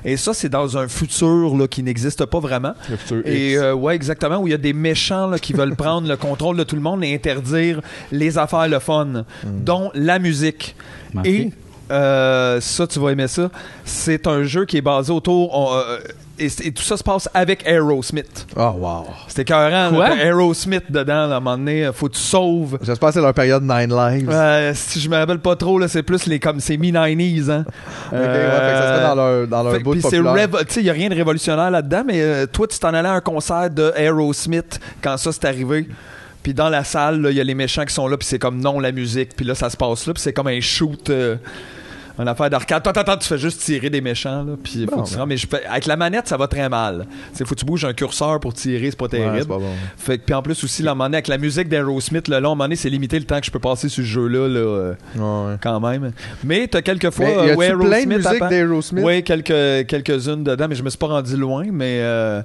Et ça, c'est dans un futur là, qui n'existe pas vraiment. Le futur Et X. euh, ouais, exactement, où il y a des méchants là, qui veulent prendre le contrôle de tout le monde et interdire les affaires le fun, dont la musique. Et euh, ça, tu vas aimer ça. C'est un jeu qui est basé autour. on, euh, et, et tout ça se passe avec Aerosmith. Oh, wow. C'était écœurant. Quoi? là, Aerosmith dedans, là, à un moment donné. Faut que tu sauves. J'espère que c'est leur période Nine Lives. Euh, si je me rappelle pas trop, là, c'est plus les comme c'est mi-90s, hein. Ok, ouais, fait que ça serait dans leur, dans leur Fait- bout puis c'est populaire. révo- tu sais, il y a rien de révolutionnaire là-dedans, mais euh, toi, tu t'en allais à un concert de Aerosmith quand ça s'est arrivé. Puis dans la salle, il y a les méchants qui sont là, puis c'est comme non la musique, puis là ça se passe là, puis c'est comme un shoot, euh, une affaire d'arcade. Attends, attends, tu fais juste tirer des méchants là, puis faut que tu ben. mais je fais- avec la manette ça va très mal. C'est faut que tu bouges un curseur pour tirer, c'est pas Ouais, terrible. c'est pas bon. Fait que puis en plus aussi, là, à un moment donné, avec la musique d'Aerosmith, là, là, à un moment donné, c'est limité le temps que je peux passer sur ce jeu-là, là, euh, Ouais, ouais. quand même. Mais t'as quelques fois Mais y euh, où plein de musique d'Aerosmith? Oui, quelques, quelques-unes dedans, mais je me suis pas rendu loin. Mais euh,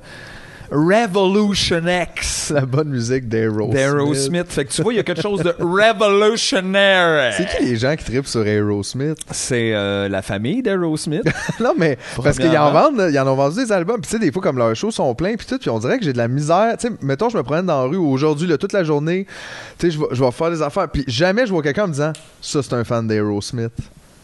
Revolution X La bonne musique d'Aerosmith. d'Aerosmith. Fait que tu vois, il y a quelque chose de révolutionnaire. C'est qui les gens qui tripent sur Aerosmith? C'est euh, la famille d'Aerosmith. non, mais parce qu'ils en vendent, ils en ont vendu des albums. Puis tu sais, des fois, comme leurs shows sont pleins, puis tout, puis on dirait que j'ai de la misère. Tu sais, mettons, je me promène dans la rue aujourd'hui, là, toute la journée, tu sais, je vais faire des affaires, puis jamais je vois quelqu'un me disant, ça, c'est un fan d'Aerosmith.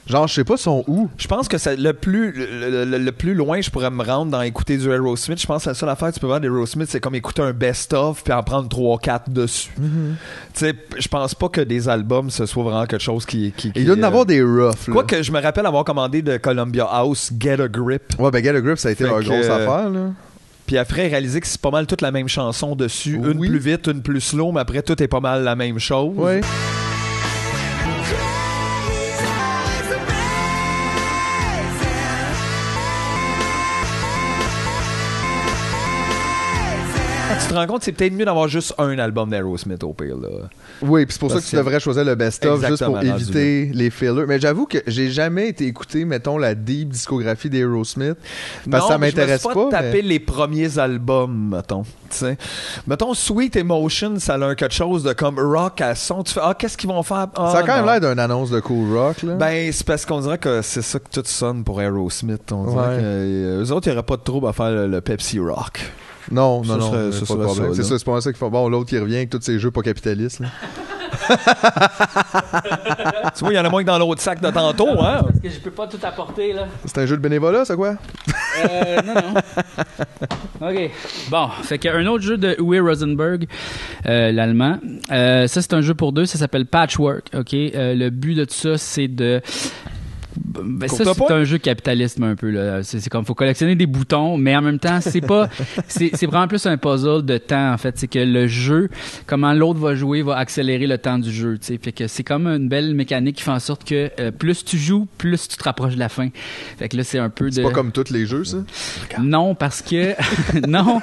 Genre, je sais pas son où. Je pense que c'est le plus le, le- le plus loin je pourrais me rendre dans écouter du Aerosmith. Je pense que la seule affaire que tu peux voir d'Aerosmith, c'est comme écouter un best-of puis en prendre 3-4 dessus. Mm-hmm. Tu sais, je pense pas que des albums, ce soit vraiment quelque chose qui... qui, qui Il doit y en euh, avoir des roughs, là. Quoique, je me rappelle avoir commandé de Columbia House Get a Grip. Ouais, ben, Get a Grip, ça a été leur que, grosse euh, affaire, là. Puis après, réaliser que c'est pas mal toute la même chanson dessus. Une plus vite, une plus slow, mais après, tout est pas mal la même chose. Ouais. Tu te rends compte, c'est peut-être mieux d'avoir juste un album d'Aerosmith au pire. Là. Oui, puis c'est pour ça que tu devrais choisir le best-of juste pour éviter les fillers. Mais j'avoue que j'ai jamais été écouté, mettons, la deep discographie d'Aerosmith. Parce que ça je m'intéresse pas. taper mais- les premiers albums, mettons. Mettons, Sweet Emotion, ça a un quelque chose de comme rock à son. Tu fais, ah, qu'est-ce qu'ils vont faire? Ah, Ça a quand même l'air d'une annonce de cool rock, là. Ben, c'est parce qu'on dirait que c'est ça que tout sonne pour Aerosmith. On dirait Ouais. que euh, eux autres, il n'y aurait pas de trouble à faire le, le Pepsi Rock. Non, Ça non, non, serait- de serait problème. ça, C'est ça, c'est pas ça qu'il faut. Bon, l'autre qui revient avec tous ces jeux pas capitalistes. là. tu vois, il y en a moins que dans l'autre sac de tantôt, hein? Parce que je peux pas tout apporter, là. C'est un jeu de bénévolat, ça quoi? Euh, non, non. OK. Bon, fait qu'un autre jeu de Uwe Rosenberg, euh, l'allemand. Euh, ça, c'est un jeu pour deux. Ça s'appelle Patchwork. OK? Euh, le but de tout ça, c'est de. Ben, ça, c'est un jeu capitaliste un peu. là. C'est c'est comme faut collectionner des boutons, mais en même temps, c'est pas. c'est c'est vraiment plus un puzzle de temps, en fait. C'est que le jeu, comment l'autre va jouer, va accélérer le temps du jeu. tu sais. Fait que c'est comme une belle mécanique qui fait en sorte que euh, plus tu joues, plus tu te rapproches de la fin. Fait que là, c'est un peu de. C'est pas comme tous les jeux, ça? Non, parce que non,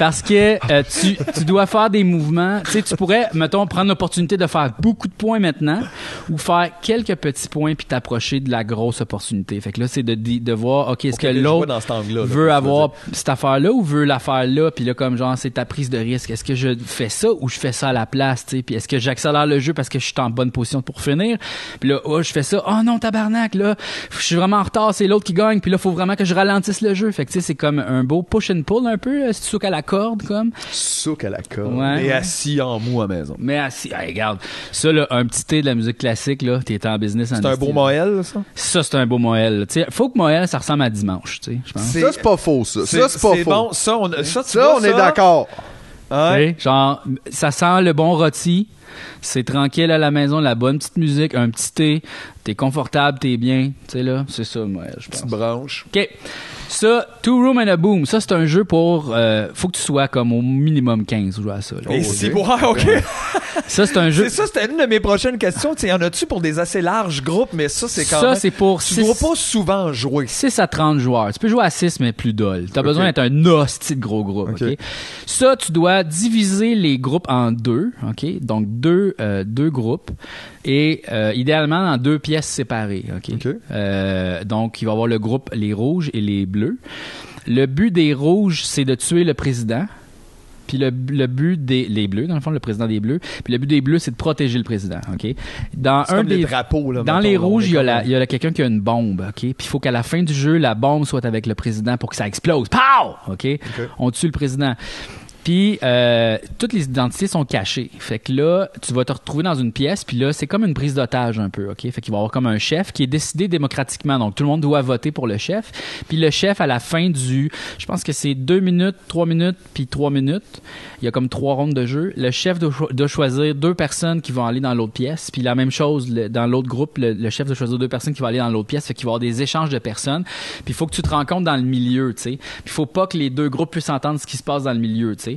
parce que euh, tu, tu dois faire des mouvements. Tu sais, tu pourrais, mettons, prendre l'opportunité de faire beaucoup de points maintenant, ou faire quelques petits points puis t'approcher de la grosse opportunité. Fait que là, c'est de, de, voir, ok, est-ce que l'autre là, veut avoir cette affaire-là ou veut la faire là, puis là, comme genre, c'est ta prise de risque. Est-ce que je fais ça ou je fais ça à la place, tu sais, puis est-ce que j'accélère le jeu parce que je suis en bonne position pour finir, puis là, oh, je fais ça, oh non, tabarnak, là, je suis vraiment en retard, c'est l'autre qui gagne, puis là, faut vraiment que je ralentisse le jeu. Fait que tu sais, c'est comme un beau push and pull un peu, euh, souk à la corde, comme. Souk à la corde. Ouais. Et assis en mou à maison. Mais assis, hey, regarde, ça là, un petit thé de la musique classique là, t'es en business. en C'est un beau là. Moël, ça? Ça c'est un beau Moël. Tu sais, faut que Moël ça ressemble à dimanche, tu sais, je pense. C'est- Ça, c'est pas faux, ça. Ça, c'est pas faux. bon. Ça, on, ça, tu Ça, vois, on est d'accord. Ouais. Genre, ça sent le bon rôti. C'est tranquille à la maison, la bonne petite musique, un petit thé. T'es confortable, t'es bien. Tu sais, là, c'est ça, Moël, je pense. Petite branche. OK. Ça, Two Room and a Boom, ça, c'est un jeu pour... euh, faut que tu sois comme au minimum 15 pour jouer à ça. là. Et si, ouais, ok. Ça, c'est un jeu... C'est ça, c'était une de mes prochaines questions. Tu sais, y en a-tu pour des assez larges groupes, mais ça, c'est quand Ça, même. c'est pour Tu six- dois pas souvent jouer. 6 à 30 joueurs. Tu peux jouer à 6, mais plus dol. Tu as besoin d'être un hostie de gros groupe. Ok? Ça, tu dois diviser les groupes en deux. ok? Donc, deux, euh, deux groupes. Et euh, idéalement, dans deux pièces séparées. ok? Euh, donc, il va y avoir le groupe les rouges et les bleus. Le but des rouges, c'est de tuer le président. Puis le, le but des les bleus, dans le fond, le président des bleus. Puis le but des bleus, c'est de protéger le président. Ok? Dans un comme des les drapeaux, là. dans les rouges, il y a, comme- la- il y a quelqu'un qui a une bombe, OK? Puis il faut qu'à la fin du jeu, la bombe soit avec le président pour que ça explose. Pow! OK? On tue le président. Puis euh, toutes les identités sont cachées. Fait que là, tu vas te retrouver dans une pièce, puis là, c'est comme une prise d'otage un peu, OK? Fait qu'il va y avoir comme un chef qui est décidé démocratiquement. Donc tout le monde doit voter pour le chef. Puis le chef, à la fin du... Je pense que c'est deux minutes, trois minutes, puis trois minutes. Il y a comme trois rondes de jeu. Le chef doit, cho- doit choisir deux personnes qui vont aller dans l'autre pièce. Puis la même chose, dans l'autre groupe, le, le chef doit choisir deux personnes qui vont aller dans l'autre pièce. Fait qu'il va y avoir des échanges de personnes. Puis il faut que tu te rencontres dans le milieu, tu sais. Puis il faut pas que les deux groupes puissent entendre ce qui se passe dans le milieu, tu sais.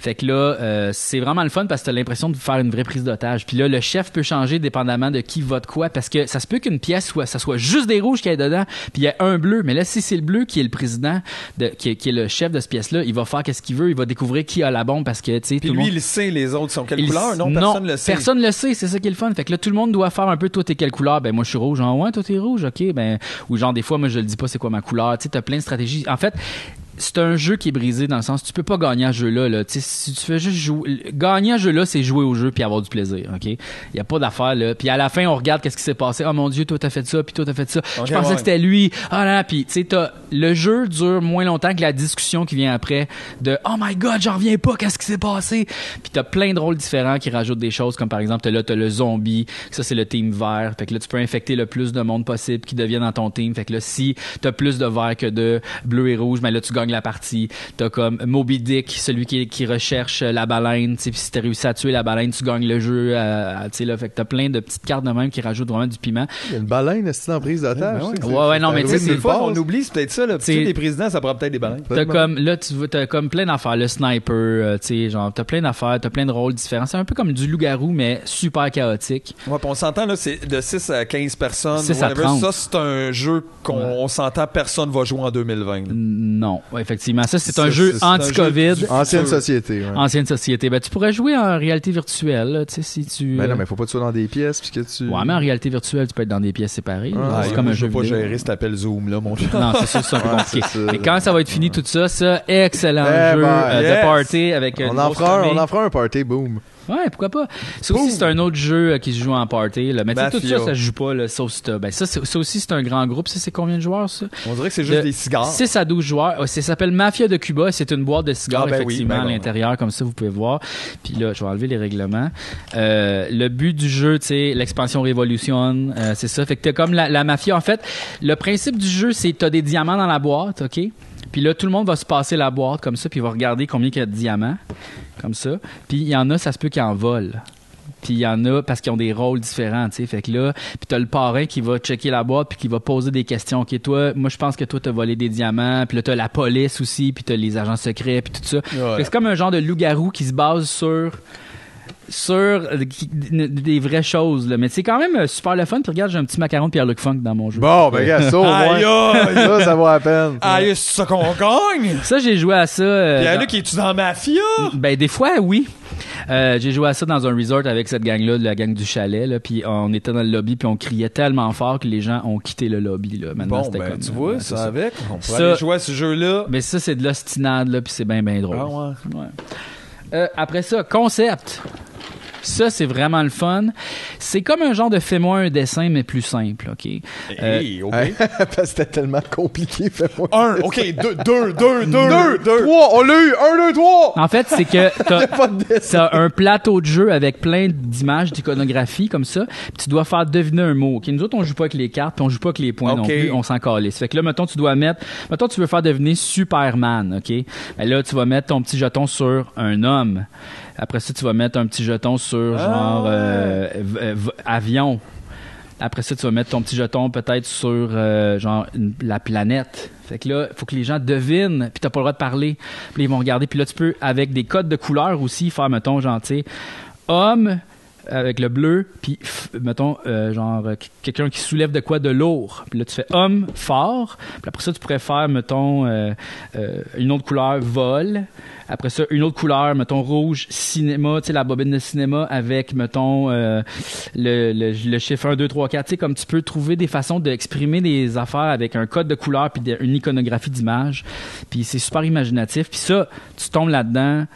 Fait que là, euh, c'est vraiment le fun parce que t'as l'impression de faire une vraie prise d'otage. Puis là, le chef peut changer dépendamment de qui vote quoi parce que ça se peut qu'une pièce soit, ça soit juste des rouges qui est dedans, puis il y a un bleu. Mais là, si c'est le bleu qui est le président, de, qui, est, qui est le chef de cette pièce-là, il va faire qu'est-ce qu'il veut, il va découvrir qui a la bombe parce que, tu sais, Puis tout le lui, monde- il sait les autres sont quelle il- couleur? Non, personne le sait. Personne le sait, c'est ça qui est le fun. Fait que là, tout le monde doit faire un peu, toi, t'es quelle couleur? Ben, moi, je suis rouge. Genre, ouais, toi, t'es rouge, ok. Ben, ou genre, des fois, moi, je le dis pas, c'est quoi ma couleur. Tu sais, t'as plein de stratégies. En fait, c'est un jeu qui est brisé dans le sens, tu peux pas gagner à ce jeu-là. Là. Si tu fais juste jouer. Gagner à ce jeu-là, c'est jouer au jeu puis avoir du plaisir, ok? Il y a pas d'affaire, là. Puis à la fin, on regarde qu'est-ce qui s'est passé. Oh mon Dieu, toi, t'as fait ça, puis toi, t'as fait ça. Je pensais ouais. que c'était lui. Ah là, là. puis tu sais, t'as- le jeu dure moins longtemps que la discussion qui vient après de Oh my God, j'en reviens pas, qu'est-ce qui s'est passé? Puis t'as plein de rôles différents qui rajoutent des choses, comme par exemple, t'as là, t'as le zombie, ça c'est le team vert. Fait que là, tu peux infecter le plus de monde possible qui devient dans ton team. Fait que là, si t'as plus de vert que de bleu et rouge, mais là, tu gagnes la partie. T'as comme Moby Dick, celui qui, qui recherche la baleine. Puis si t'as réussi à tuer la baleine, tu gagnes le jeu. euh, tu sais, là, fait que t'as plein de petites cartes de même qui rajoutent vraiment du piment. Il y a une baleine, est-ce en prise d'otage? Ouais, ouais, ouais, non, mais tu sais, c'est Des fois, on oublie, c'est peut-être ça. Là. T'sais- Tu sais, les présidents, ça prend peut-être des baleines. T'as comme là tu t'as comme plein d'affaires le sniper euh, tu sais genre t'as plein d'affaires t'as plein de rôles différents c'est un peu comme du loup-garou mais super chaotique Ouais, puis on s'entend, là, c'est de 6 à 15 personnes. 6 à whatever. 30. Ça, c'est un jeu qu'on on s'entend, personne va jouer en 2020. là. non Effectivement. Ça, c'est un jeu anti-COVID. Ancienne société, ouais. Ancienne société. Ben, tu pourrais jouer en réalité virtuelle, là, tu sais, si tu. Ben euh, non, mais faut pas que tu sois dans des pièces puis que tu. Ouais, mais en réalité virtuelle, tu peux être dans des pièces séparées. Ah, c'est comme un je jeu veux pas vidéo. gérer cet appel Zoom, là, mon cher. Non, c'est ça, c'est un peu compliqué. Mais quand ça va être fini, tout ça, ça, excellent Eh jeu ben, euh, yes. de party avec une On en, fera on en fera un party, boom. Ouais, pourquoi pas. Ça aussi, c'est un autre jeu euh, qui se joue en party. Là. Mais tu sais, tout Mafia. ça, ça se joue pas, là, sauf si t'as- Ben, ça, c'est- ça aussi, c'est un grand groupe. Ça, c'est combien de joueurs, ça? On dirait que c'est juste De des cigares. 6 à 12 joueurs. Ça s'appelle Mafia de Cuba. C'est une boîte de cigares, Ah, ben oui, effectivement, ben à l'intérieur, comme ça, vous pouvez voir. Puis là, je vais enlever les règlements. Euh, le but du jeu, tu sais, l'expansion Revolution, euh, c'est ça. Fait que t'as comme la, la mafia. En fait, le principe du jeu, c'est que t'as des diamants dans la boîte, OK? Puis là, tout le monde va se passer la boîte comme ça, puis il va regarder combien il y a de diamants, comme ça. Puis il y en a, ça se peut qu'ils en volent. Puis il y en a parce qu'ils ont des rôles différents, tu sais. Fait que là, puis t'as le parrain qui va checker la boîte puis qui va poser des questions. Ok, toi, moi je pense que toi t'as volé des diamants. Puis là t'as la police aussi, puis t'as les agents secrets puis tout ça. C'est comme un genre de loup-garou qui se base sur sur euh, des vraies choses là. Mais c'est quand même euh, super le fun. Puis regarde, j'ai un petit macaron de Pierre-Luc Funk dans mon jeu. Bon, ben, gars, ça, au moins. Aïe, aïe. Ça, ça vaut la peine. Aïe, c'est ça qu'on gagne! Ça, j'ai joué à ça. euh, Puis dans- est-tu dans Mafia? Ben des fois oui. Euh, j'ai joué à ça dans un resort avec cette gang-là, de la gang du chalet, là, puis on était dans le lobby, puis on criait tellement fort que les gens ont quitté le lobby. Là. Maintenant, Bon, c'était ben, comme, tu euh, vois, ouais, ça, c'est avec. On pourrait Ça- aller jouer à ce jeu-là. Mais ça, c'est de l'ostinade, là, puis c'est bien, bien drôle. Ah ouais. Ouais. Euh, après ça, concept. Ça, c'est vraiment le fun. C'est comme un genre de fais-moi un dessin, mais plus simple, OK? Euh, Hey, OK. Parce que c'était tellement compliqué, fais-moi. Un, OK, deux, deux, deux, deux, Deux, deux. trois, on l'a eu, un, deux, trois! En fait, c'est que t'as, un plateau de jeu avec plein d'images, d'iconographie comme ça. Puis tu dois faire deviner un mot. ok? Nous autres, on joue pas avec les cartes, puis on joue pas avec les points non plus. On s'en calisse. Fait que là, mettons, tu dois mettre. Mettons, tu veux faire deviner Superman, OK? Ben là, tu vas mettre ton petit jeton sur un homme. Après ça, tu vas mettre un petit jeton sur Ah, genre euh, euh, avion. Après ça, tu vas mettre ton petit jeton peut-être sur euh, genre une- la planète. Fait que là, il faut que les gens devinent, puis t'as pas le droit de parler. Puis ils vont regarder, puis là tu peux avec des codes de couleurs aussi faire mettons genre tu sais homme avec le bleu, puis mettons euh, genre euh, quelqu'un qui soulève de quoi de lourd. Puis là tu fais homme fort. Puis après ça tu pourrais faire mettons euh, euh, une autre couleur vol. Après ça, une autre couleur, mettons rouge, cinéma, tu sais, la bobine de cinéma avec, mettons, euh, le, le, le chiffre 1, 2, 3, 4. Tu sais, comme tu peux trouver des façons d'exprimer des affaires avec un code de couleur puis une iconographie d'image. Puis c'est super imaginatif. Puis ça, tu tombes là-dedans,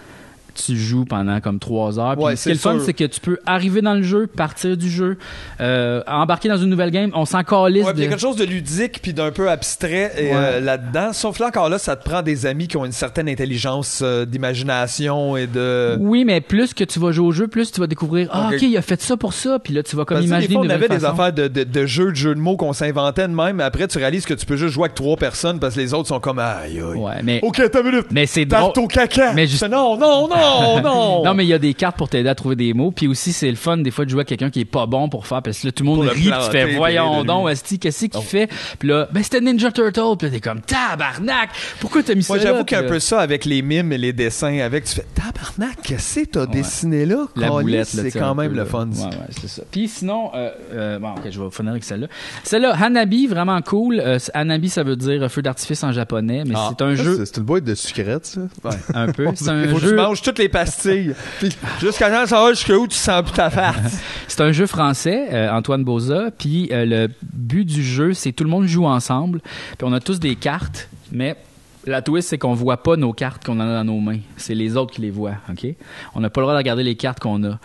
tu joues pendant comme trois heures. Puis Ouais, ce qui est le fun, c'est que tu peux arriver dans le jeu, partir du jeu, euh, embarquer dans une nouvelle game. On s'en calisse. Ouais, puis il y a de- quelque chose de ludique puis d'un peu abstrait euh, Ouais. là-dedans. Sauf là, encore là, ça te prend des amis qui ont une certaine intelligence euh, d'imagination et de... Oui, mais plus que tu vas jouer au jeu, plus tu vas découvrir Ah, Ok. ok, il a fait ça pour ça. Puis là, tu vas comme Parce imaginer des fois, on avait des affaires de, de, de jeux, de jeux de mots qu'on s'inventait de même, après, tu réalises que tu peux juste jouer avec trois personnes parce que les autres sont comme aïe aïe. Ouais, mais, Ok, t'as minute. mais c'est drôle. Tarte au caca. Mais juste- Non, non, non, non. Non, mais il y a des cartes pour t'aider à trouver des mots. Puis aussi, c'est le fun des fois de jouer avec quelqu'un qui est pas bon pour faire. Parce que là, tout le monde Pour le rit. Puis tu fais, voyons donc. Esti, qu'est-ce qu'il fait? Puis là, ben c'était Ninja Turtle. Puis là, t'es comme, tabarnak! Pourquoi t'as mis ça Moi, j'avoue qu'un peu ça avec les mimes et les dessins, avec, tu fais tabarnak, qu'est-ce que t'as dessiné là? La boulette, là, c'est quand même peu, le fun. Ouais, ouais, c'est ça. Puis sinon, euh, euh, bon, ok, je vais finir avec celle-là. Celle-là, Hanabi, vraiment cool. Euh, Hanabi, ça veut dire feu d'artifice en japonais, mais Ah. c'est un Ça, jeu C'est c'est une boîte de ça. un peu. C'est un jeu. Toutes les pastilles. Puis jusqu'à temps, ça va jusqu'où tu sens plus ta face. C'est un jeu français, euh, Antoine Boza. Puis euh, le but du jeu, c'est tout le monde joue ensemble. Puis on a tous des cartes, mais la twist, c'est qu'on voit pas nos cartes qu'on a dans nos mains. C'est les autres qui les voient, OK? On n'a pas le droit de regarder les cartes qu'on a.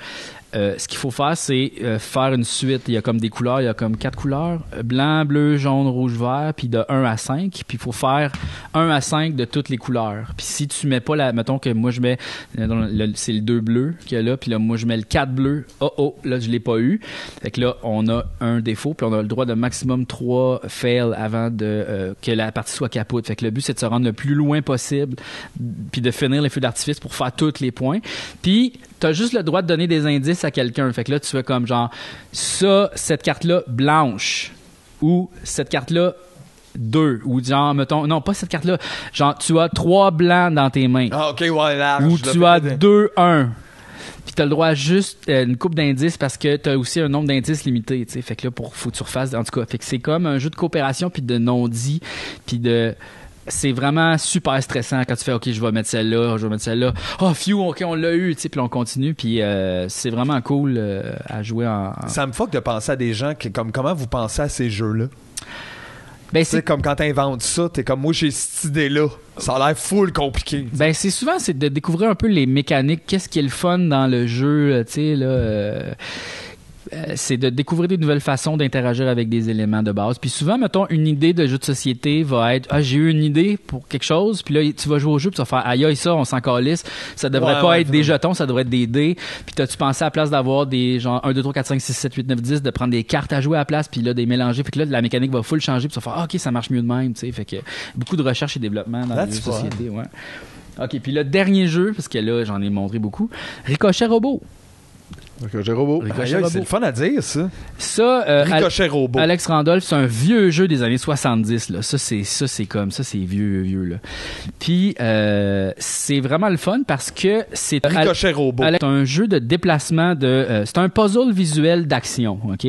Euh, ce qu'il faut faire, c'est euh, faire une suite. Il y a comme des couleurs, il y a comme quatre couleurs. Blanc, bleu, jaune, rouge, vert, puis de 1 à 5. Puis il faut faire 1 à 5 de toutes les couleurs. Puis si tu mets pas la... Mettons que moi, je mets... euh, C'est le 2 bleu qu'il y a là, puis là, moi, je mets le 4 bleu. Oh, oh, là, je l'ai pas eu. Fait que là, on a un défaut, puis on a le droit de maximum 3 fails avant de euh, que la partie soit capote. Fait que le but, c'est de se rendre le plus loin possible, puis de finir les feux d'artifice pour faire tous les points. Puis, t'as juste le droit de donner des indices à quelqu'un. Fait que là, tu fais comme genre, ça, cette carte-là, blanche. Ou cette carte-là, deux. Ou genre, mettons, non, pas cette carte-là. Genre, tu as trois blancs dans tes mains. Ah, ok, ouais, large. Ou là, tu as deux, un. Puis t'as le droit à juste euh, une coupe d'indices parce que t'as aussi un nombre d'indices limité, tu sais. Fait que là, pour, faut que tu refasses, en tout cas. Fait que c'est comme un jeu de coopération puis de non-dit puis de c'est vraiment super stressant quand tu fais OK, je vais mettre celle-là, je vais mettre celle-là. Oh, phew, OK, on l'a eu, tu sais, puis on continue. Puis euh, c'est vraiment cool euh, à jouer en. en- Ça me fuck de penser à des gens qui, comme comment vous pensez à ces jeux-là? Ben, c'est comme quand t'inventes ça, t'es comme moi j'ai cette idée-là. Ça a l'air full compliqué. Ben c'est souvent c'est de découvrir un peu les mécaniques, qu'est-ce qui est le fun dans le jeu, tu sais là. euh, c'est de découvrir des nouvelles façons d'interagir avec des éléments de base. Puis souvent, mettons, une idée de jeu de société va être Ah, j'ai eu une idée pour quelque chose, puis là, tu vas jouer au jeu, puis tu vas faire Aïe, aïe, ça, on s'en calisse. Ça devrait Ouais, pas ouais, être des jetons, ça devrait être des dés. Puis t'as-tu pensé à la place d'avoir des genre 1, 2, 3, 4, 5, 6, 7, 8, 9, 10, de prendre des cartes à jouer à la place, puis là, des mélanger. Puis que là, la mécanique va full changer, puis tu vas faire Ah, OK, ça marche mieux de même, tu sais. Fait que beaucoup de recherche et développement dans les That's de fun. société, ouais. OK, puis le dernier jeu, parce que là, j'en ai montré beaucoup, Ricochet Robot. Ricochet Robot. Ricochet Robot. c'est le fun à dire, ça. Ça, euh, Ricochet Al- Robot. Alex Randolph, c'est un vieux jeu des années 70. Là. Ça, c'est ça, c'est comme ça, c'est vieux, vieux là. Puis euh, c'est vraiment le fun parce que c'est Ricochet Robot. Alex, c'est un jeu de déplacement de. euh, c'est un puzzle visuel d'action, ok?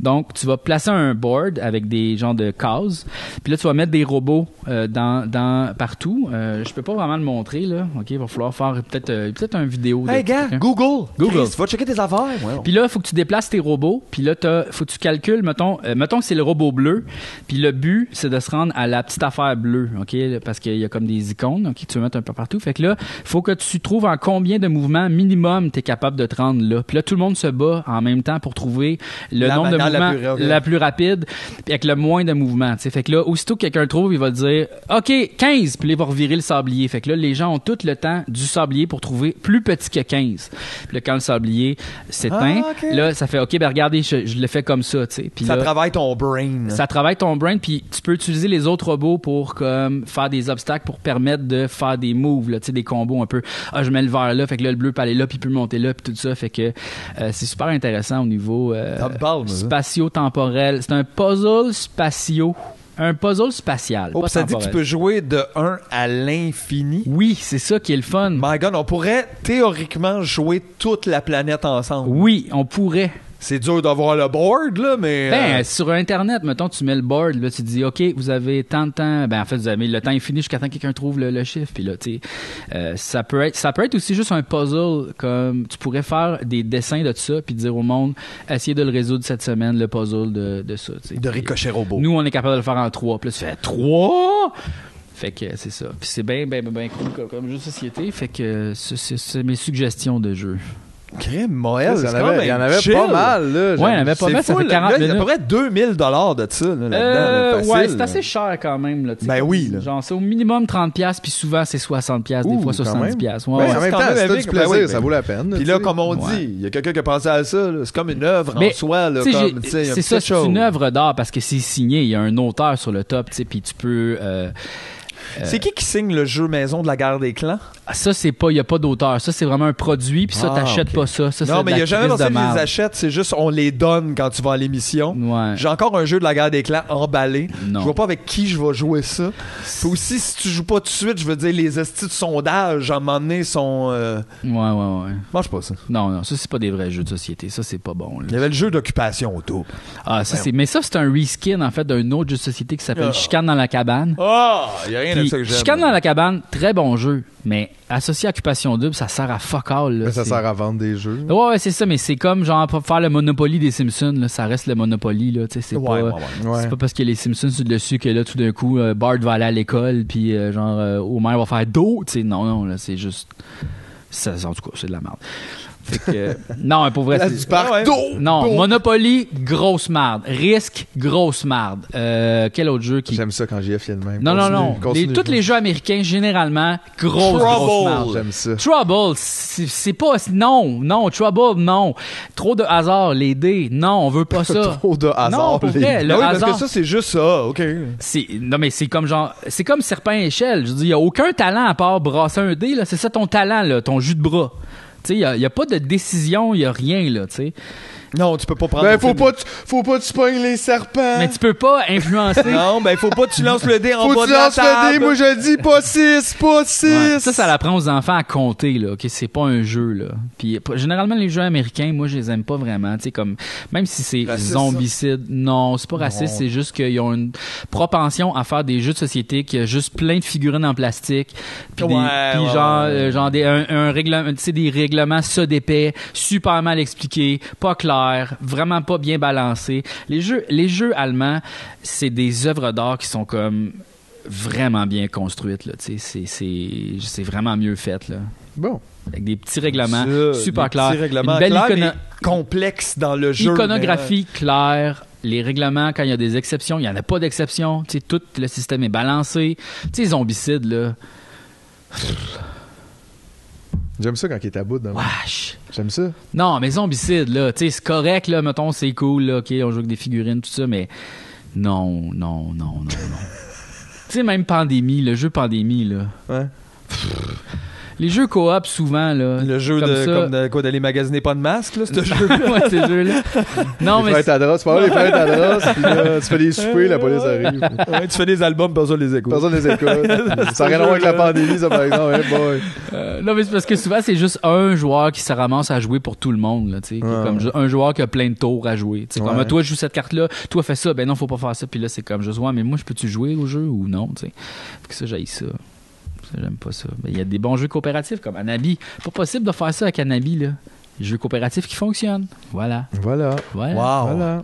Donc tu vas placer un board avec des genres de cases. Puis là tu vas mettre des robots euh, dans, dans partout. Euh, je peux pas vraiment le montrer là. Ok, il va falloir faire peut-être euh, peut-être une vidéo. de Hey gars. Google. Google. Chris, va checker tes affaires. Ouais. Puis là, faut que tu déplaces tes robots. Puis là, t'as- faut que tu calcules, mettons, euh, mettons que c'est le robot bleu. Puis le but, c'est de se rendre à la petite affaire bleue, OK? Parce qu'il y a comme des icônes, OK? Tu veux mettre un peu partout. Fait que là, faut que tu trouves en combien de mouvements minimum t'es capable de te rendre là. Puis là, tout le monde se bat en même temps pour trouver le La nombre de la mouvements plus rapide. la plus rapide, puis avec le moins de mouvements. tu sais. Fait que là, aussitôt que quelqu'un trouve, il va dire OK, 15, puis là, il va revirer le sablier. Fait que là, les gens ont tout le temps du sablier pour trouver plus petit que 15. Puis là, quand le sablier s'éteint, Ah, là, ça fait OK, ben regardez, je, je le fais comme ça, tu sais. Puis Ça là, travaille ton brain. ça travaille ton brain, puis tu peux utiliser les autres robots pour comme faire des obstacles pour permettre de faire des moves, là, tu sais, des combos un peu. Ah, je mets le vert là, fait que là, le bleu peut aller là, puis il peut monter là, puis tout ça. Fait que euh, c'est super intéressant au niveau euh, spatio-temporel. C'est un puzzle spatio. Un puzzle spatial. Oh, pas ça dit que tu peux jouer de 1 à l'infini. Oui, c'est ça qui est le fun. My God, on pourrait théoriquement jouer toute la planète ensemble. Oui, on pourrait. C'est dur d'avoir le board, là, mais. Ben, euh, sur Internet, mettons, tu mets le board, là, tu dis, OK, vous avez tant de temps. Ben, en fait, vous avez le temps infini jusqu'à temps que quelqu'un trouve le, le chiffre. Puis là, tu sais, euh, ça peut être, ça peut être aussi juste un puzzle, comme tu pourrais faire des dessins de ça, puis dire au monde, essayez de le résoudre cette semaine, le puzzle de, de ça, tu sais. de ricochet robot. Nous, on est capable de le faire en trois. Puis là, tu fais trois! Fait que c'est ça. Puis c'est bien, bien, bien cool comme, jeu de société. Fait que c'est mes suggestions de jeu. Crème Moël, Il y en c'est avait- y en avait chill. pas mal, là. Ouais, il y en avait pas C'est mal, ça fait 40 là, Il y a à minutes. peu près 2000 dollars de ça, là, là-dedans. Euh, ouais, c'est assez cher quand même. Là. Ben oui, là. Genre, c'est au minimum 30$, piastres, puis souvent c'est 60$, piastres, des fois quand 70$. même. piastres. Ouais, Ben, ouais. en même temps, avec, du ben plaisir, oui, ça vaut la peine. Puis là, comme on Ouais. dit, il y a quelqu'un qui a pensé à ça. là. C'est comme une œuvre en soi. C'est ça, c'est une œuvre d'art parce que c'est signé. Il y a un auteur sur le top, tu sais, puis tu peux. Euh, C'est qui qui signe le jeu Maison de la guerre des clans? ah, ça, c'est pas. Il y a pas d'auteur. Ça, c'est vraiment un produit, puis ça, Ah, t'achètes pas ça. Non, mais il n'y a jamais personne qui les achète. C'est juste on les donne quand tu vas à l'émission. Ouais. J'ai encore un jeu de la guerre des clans emballé. Non. Je vois pas avec qui je vais jouer ça. Puis aussi, si tu joues pas tout de suite, je veux dire, les estis de sondage, à un moment donné, sont... euh, Ouais, ouais, ouais. Mange pas ça. Non, non, ça, c'est pas des vrais jeux de société. Ça, c'est pas bon. là. Il y avait le jeu d'occupation autour. Ah, ça, c'est. Mais ça, c'est un reskin, en fait, d'un autre jeu de société qui s'appelle Ah. Chicane dans la cabane. Ah! Il y a rien Puis, ça que j'aime. Chicane dans la cabane, très bon jeu, mais associé à Occupation Double, ça sert à fuck all. là. Mais ça C'est- sert à vendre des jeux. Ouais, ouais, c'est ça, mais c'est comme genre pour faire le Monopoly des Simpsons, là, ça reste le Monopoly, là, tu sais, c'est pas, ouais, ouais. Ouais. c'est pas parce que les Simpsons sont dessus que là, tout d'un coup, euh, Bart va aller à l'école, puis euh, genre, euh, Homer va faire dos, tu sais, non, non, là, c'est juste, ça, en tout cas, c'est de la merde. Fait que, non, pour vrai, c'est- du parc. dos, non, dos. Monopoly, grosse marde. Risque, grosse marde. Euh, quel autre jeu qui... J'aime ça quand JF a le même. Non, non, Continue, non. Les- tous les jeux américains, généralement, grosse, grosse Trouble. marde. J'aime ça. Trouble, c'est pas. Non, non, Trouble, non. Trop de hasard, les dés, non, on veut pas ça. Trop de hasard. Non, pour les- le Ah oui, hasard. parce que ça, c'est juste ça. OK. c'est- non, mais c'est comme genre. C'est comme serpent et échelle. Je veux dire, il y a aucun talent à part brasser un dé, là. C'est ça ton talent, là, ton jus de bras. Il n'y a, pas de décision, il n'y a rien, là, tu sais. Non, tu peux pas prendre. Ben, faut pas, tu- faut pas que tu pognes les serpents. Mais tu peux pas influencer. Non, ben, faut pas que tu lances le dé en Faut bas que tu de la lances le dé. table. Moi, je dis pas 6, pas 6. Ouais. Ça, ça l'apprend aux enfants à compter, là. OK, c'est pas un jeu, là. Puis, généralement, les jeux américains, moi, je les aime pas vraiment. Tu sais, comme, même si c'est zombicide. Non, c'est pas raciste, c'est juste qu'ils ont une propension à faire des jeux de société qui a juste plein de figurines en plastique. Puis, des- Ouais, puis ouais, genre, ouais. euh, genre des, un, un règlement, tu sais, des règlements ça d'épais, super mal expliqués, pas vraiment pas bien balancés. Les jeux, les jeux allemands, c'est des œuvres d'art qui sont comme vraiment bien construites là, c'est c'est c'est vraiment mieux fait là. Bon. Avec des petits règlements Ça, super des clairs, petits règlements une belle icono- dans le jeu. iconographie claire, les règlements quand il y a des exceptions, il y en a pas sais tout le système est balancé. Tu sais zombicide là. J'aime ça quand il est à bout. dans- Wesh. J'aime ça. Non, mais zombicide, là, tu sais, c'est correct, là, mettons, c'est cool, là, ok, on joue avec des figurines, tout ça, mais non, non, non, non, non. tu sais, même Pandémie, le jeu Pandémie, là. Ouais. Les jeux coop, souvent, là. Le jeu comme de, ça- comme de, quoi, d'aller magasiner pas de masque, là, ce jeu. ouais, ces jeux-là. Non, les mais. les puis là, tu fais des soupers, la police arrive. Ouais, tu fais des albums, personne les écoute. Personne les écoute. Ça n'a rien à voir avec la pandémie, ça, par exemple. Hey, boy. Euh, non, mais c'est parce que souvent, c'est juste un joueur qui se ramasse à jouer pour tout le monde, là, tu sais. Ouais. Comme un joueur qui a plein de tours à jouer. Tu sais, comme, Ouais. toi, je joue cette carte-là, toi, fais ça, ben non, faut pas faire ça, puis là, c'est comme, je vois, mais moi, je peux-tu jouer au jeu ou non, tu sais? Fait que ça, j'aille ça. J'aime pas ça. Mais il y a des bons jeux coopératifs comme Anabi. Pas possible de faire ça avec Anabi, là. Jeux coopératifs qui fonctionnent. Voilà. Voilà. Voilà. Wow. Voilà.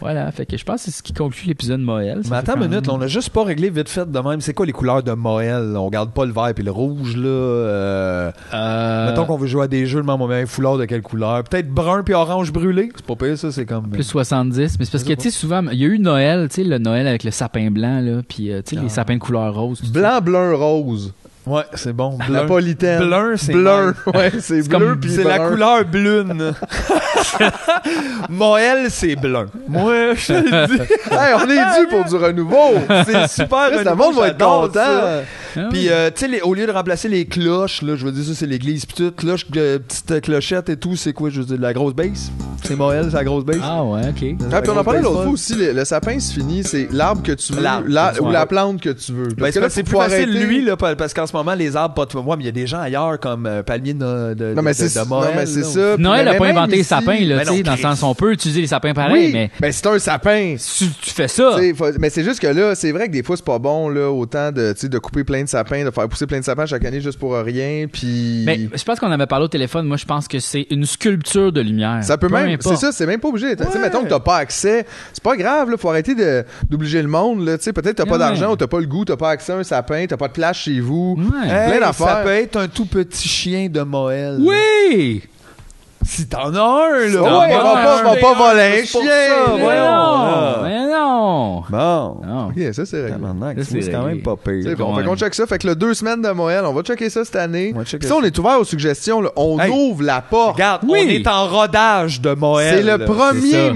Voilà. Fait que je pense que c'est ce qui conclut l'épisode Moël. Ça Mais attends une minute, même- on a juste pas réglé vite fait de même. C'est quoi les couleurs de Moël? On garde pas le vert et le rouge, là. Euh... Euh, Mettons qu'on veut jouer à des jeux, mais on met un foulard de quelle couleur? Peut-être brun puis orange brûlé? C'est pas pire, ça, c'est comme. Plus 70, mais c'est parce que, tu sais, souvent, il y a eu Noël, tu sais, le Noël avec le sapin blanc, là, puis, euh, tu sais, les sapins de couleur rose. Blanc, bleu, rose. Ouais, c'est bon. Bleu. Napolitaine. Bleu, c'est Bleu. nice. Ouais, c'est bleu puis C'est la couleur blune. Moël, c'est blanc. Moi, je te le dis. Hey, on est dû pour du renouveau. C'est super. Chris, Le renouveau, monde va être content. ça. Ah Puis, euh, tu sais, au lieu de remplacer les cloches, là, je veux dire, ça, c'est l'église, puis tout, cloche, euh, petite clochette et tout, c'est quoi, je veux dire, la grosse base? C'est Moël, c'est la grosse base? Ah ouais, ok. Ah, puis on en parlait l'autre fois aussi, le, le sapin se finit, c'est l'arbre que tu veux, L'arbre la- que ou la plante que tu veux. Ben, c'est là, parce que c'est plus facile, lui, là, pa- parce qu'en ce moment, les arbres, pas de moi, mais il y a des gens ailleurs comme euh, Palmier de, de, Non, mais de- de non, mais c'est ça. Noël n'a pas inventé les sapins, là, tu sais, dans le sens, on peut utiliser les sapins pareil, Oui, mais ben, c'est un sapin. tu, tu fais ça. Faut- mais c'est juste que là, c'est vrai que des fois, c'est pas bon, là, autant de, tu sais, de couper plein de sapins, de faire pousser plein de sapins chaque année juste pour rien, puis... Mais je pense qu'on avait parlé au téléphone. Moi, je pense que c'est une sculpture de lumière. Ça peut Peu même, c'est ça, c'est même pas obligé. Tu sais, mettons que t'as pas accès, c'est pas grave, là, faut arrêter de, d'obliger le monde, là, tu sais, peut-être t'as pas Ouais. d'argent ou t'as pas le goût, t'as pas accès à un sapin, t'as pas de place chez vous, Ouais. Hey, plein ça peut être un tout petit chien de Moël. Oui! Si t'en as un, là. Ouais, on va pas, on va pas voler un chien. ça, Mais non! Mais non! Bon. Non. Ok, ça, c'est réglé. C'est quand même pas pire. C'est bon, fait qu'on check ça. Fait que le deux semaines de Moël, on va checker ça cette année. On va checker Puis ça, ça. on est ouvert aux suggestions. là. On Hey. ouvre la porte. Regarde, Oui. on est en rodage de Moël. C'est le premier.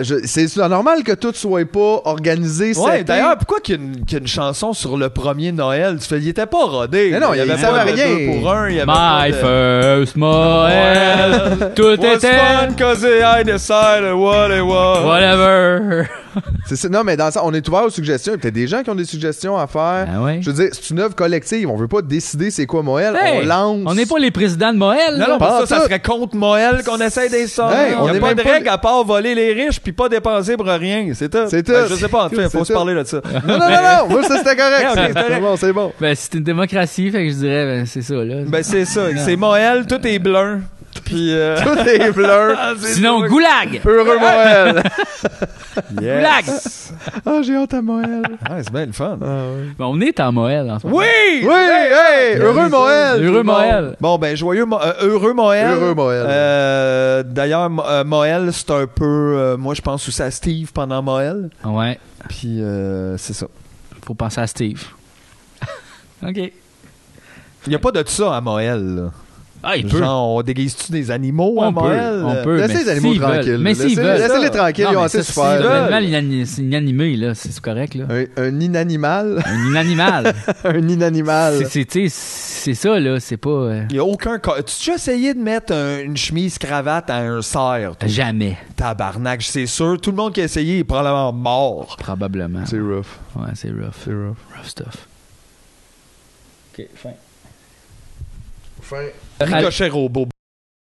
Je- C'est normal que tout soit pas organisé Ouais, d'ailleurs, pourquoi qu'il y, a une- qu'il y a une chanson sur le premier Noël? Tu fais, il était pas rodé. Mais non, il y avait pas de rien. pour un. Il y avait My first Moël, tout Was était fun 'cause I decided what it was. whatever. C'est ça. Non, mais dans ça, on est ouvert aux suggestions. Il y a peut-être des gens qui ont des suggestions à faire. Ah ouais? Je veux dire, c'est une œuvre collective. On veut pas décider c'est quoi Moël. Hey, on lance. On n'est pas les présidents de Moël. Non, non, Pas pour ça, ça serait contre Moël qu'on essaye des sommes. Hey, il on n'y a est pas de pas- règle à part voler les riches puis pas dépenser pour rien. C'est tout. C'est tout. Ben, je sais pas, en fait, faut se parler de ça. Non, non, non, non. Moi, ça, c'était correct. C'est bon, c'est bon. Ben, c'est une démocratie, fait que je dirais, ben, c'est ça, là. Ben, c'est ça. C'est Moël, tout est bleu. Puis. euh, Tout est bleu. ah, Sinon, goulag! Heureux Moël. Yes. Ah, j'ai hâte à Moël. Ah, c'est bien le fun. Ben, on est en Moël en ce moment. Oui! Oui, hey, heureux Moël. Heureux. Moël. Bon, ben, joyeux, Mo- euh, heureux Moël. Heureux Moël. Euh, D'ailleurs, euh, Moël, c'est un peu. euh, moi, je pense aussi à Steve pendant Moël. Ouais. Puis, euh, c'est ça. Faut penser à Steve. OK. Il n'y a pas de ça à Moël, là. Ah, il peut. Genre, on déguise-tu des animaux à On peut, on peut. Laissez mais les animaux veulent. tranquilles. Mais s'ils Laissez- veulent. laissez-les tranquilles, Non, ils ont mais assez souffert. C'est là. un animal inani- c'est inanimé, là. C'est correct, là. Un, un inanimal? Un inanimal. un inanimal. C'est- c'est, tu sais, c'est ça, là. C'est pas. euh, Il y a aucun cas. Tu as déjà essayé de mettre un- une chemise cravate à un cerf? toi? Jamais. Tabarnak, c'est sûr. Tout le monde qui a essayé est probablement mort. Probablement. C'est rough. Ouais, c'est rough. C'est rough. Rough stuff. Ok, fin. Fin. Ricochet robot.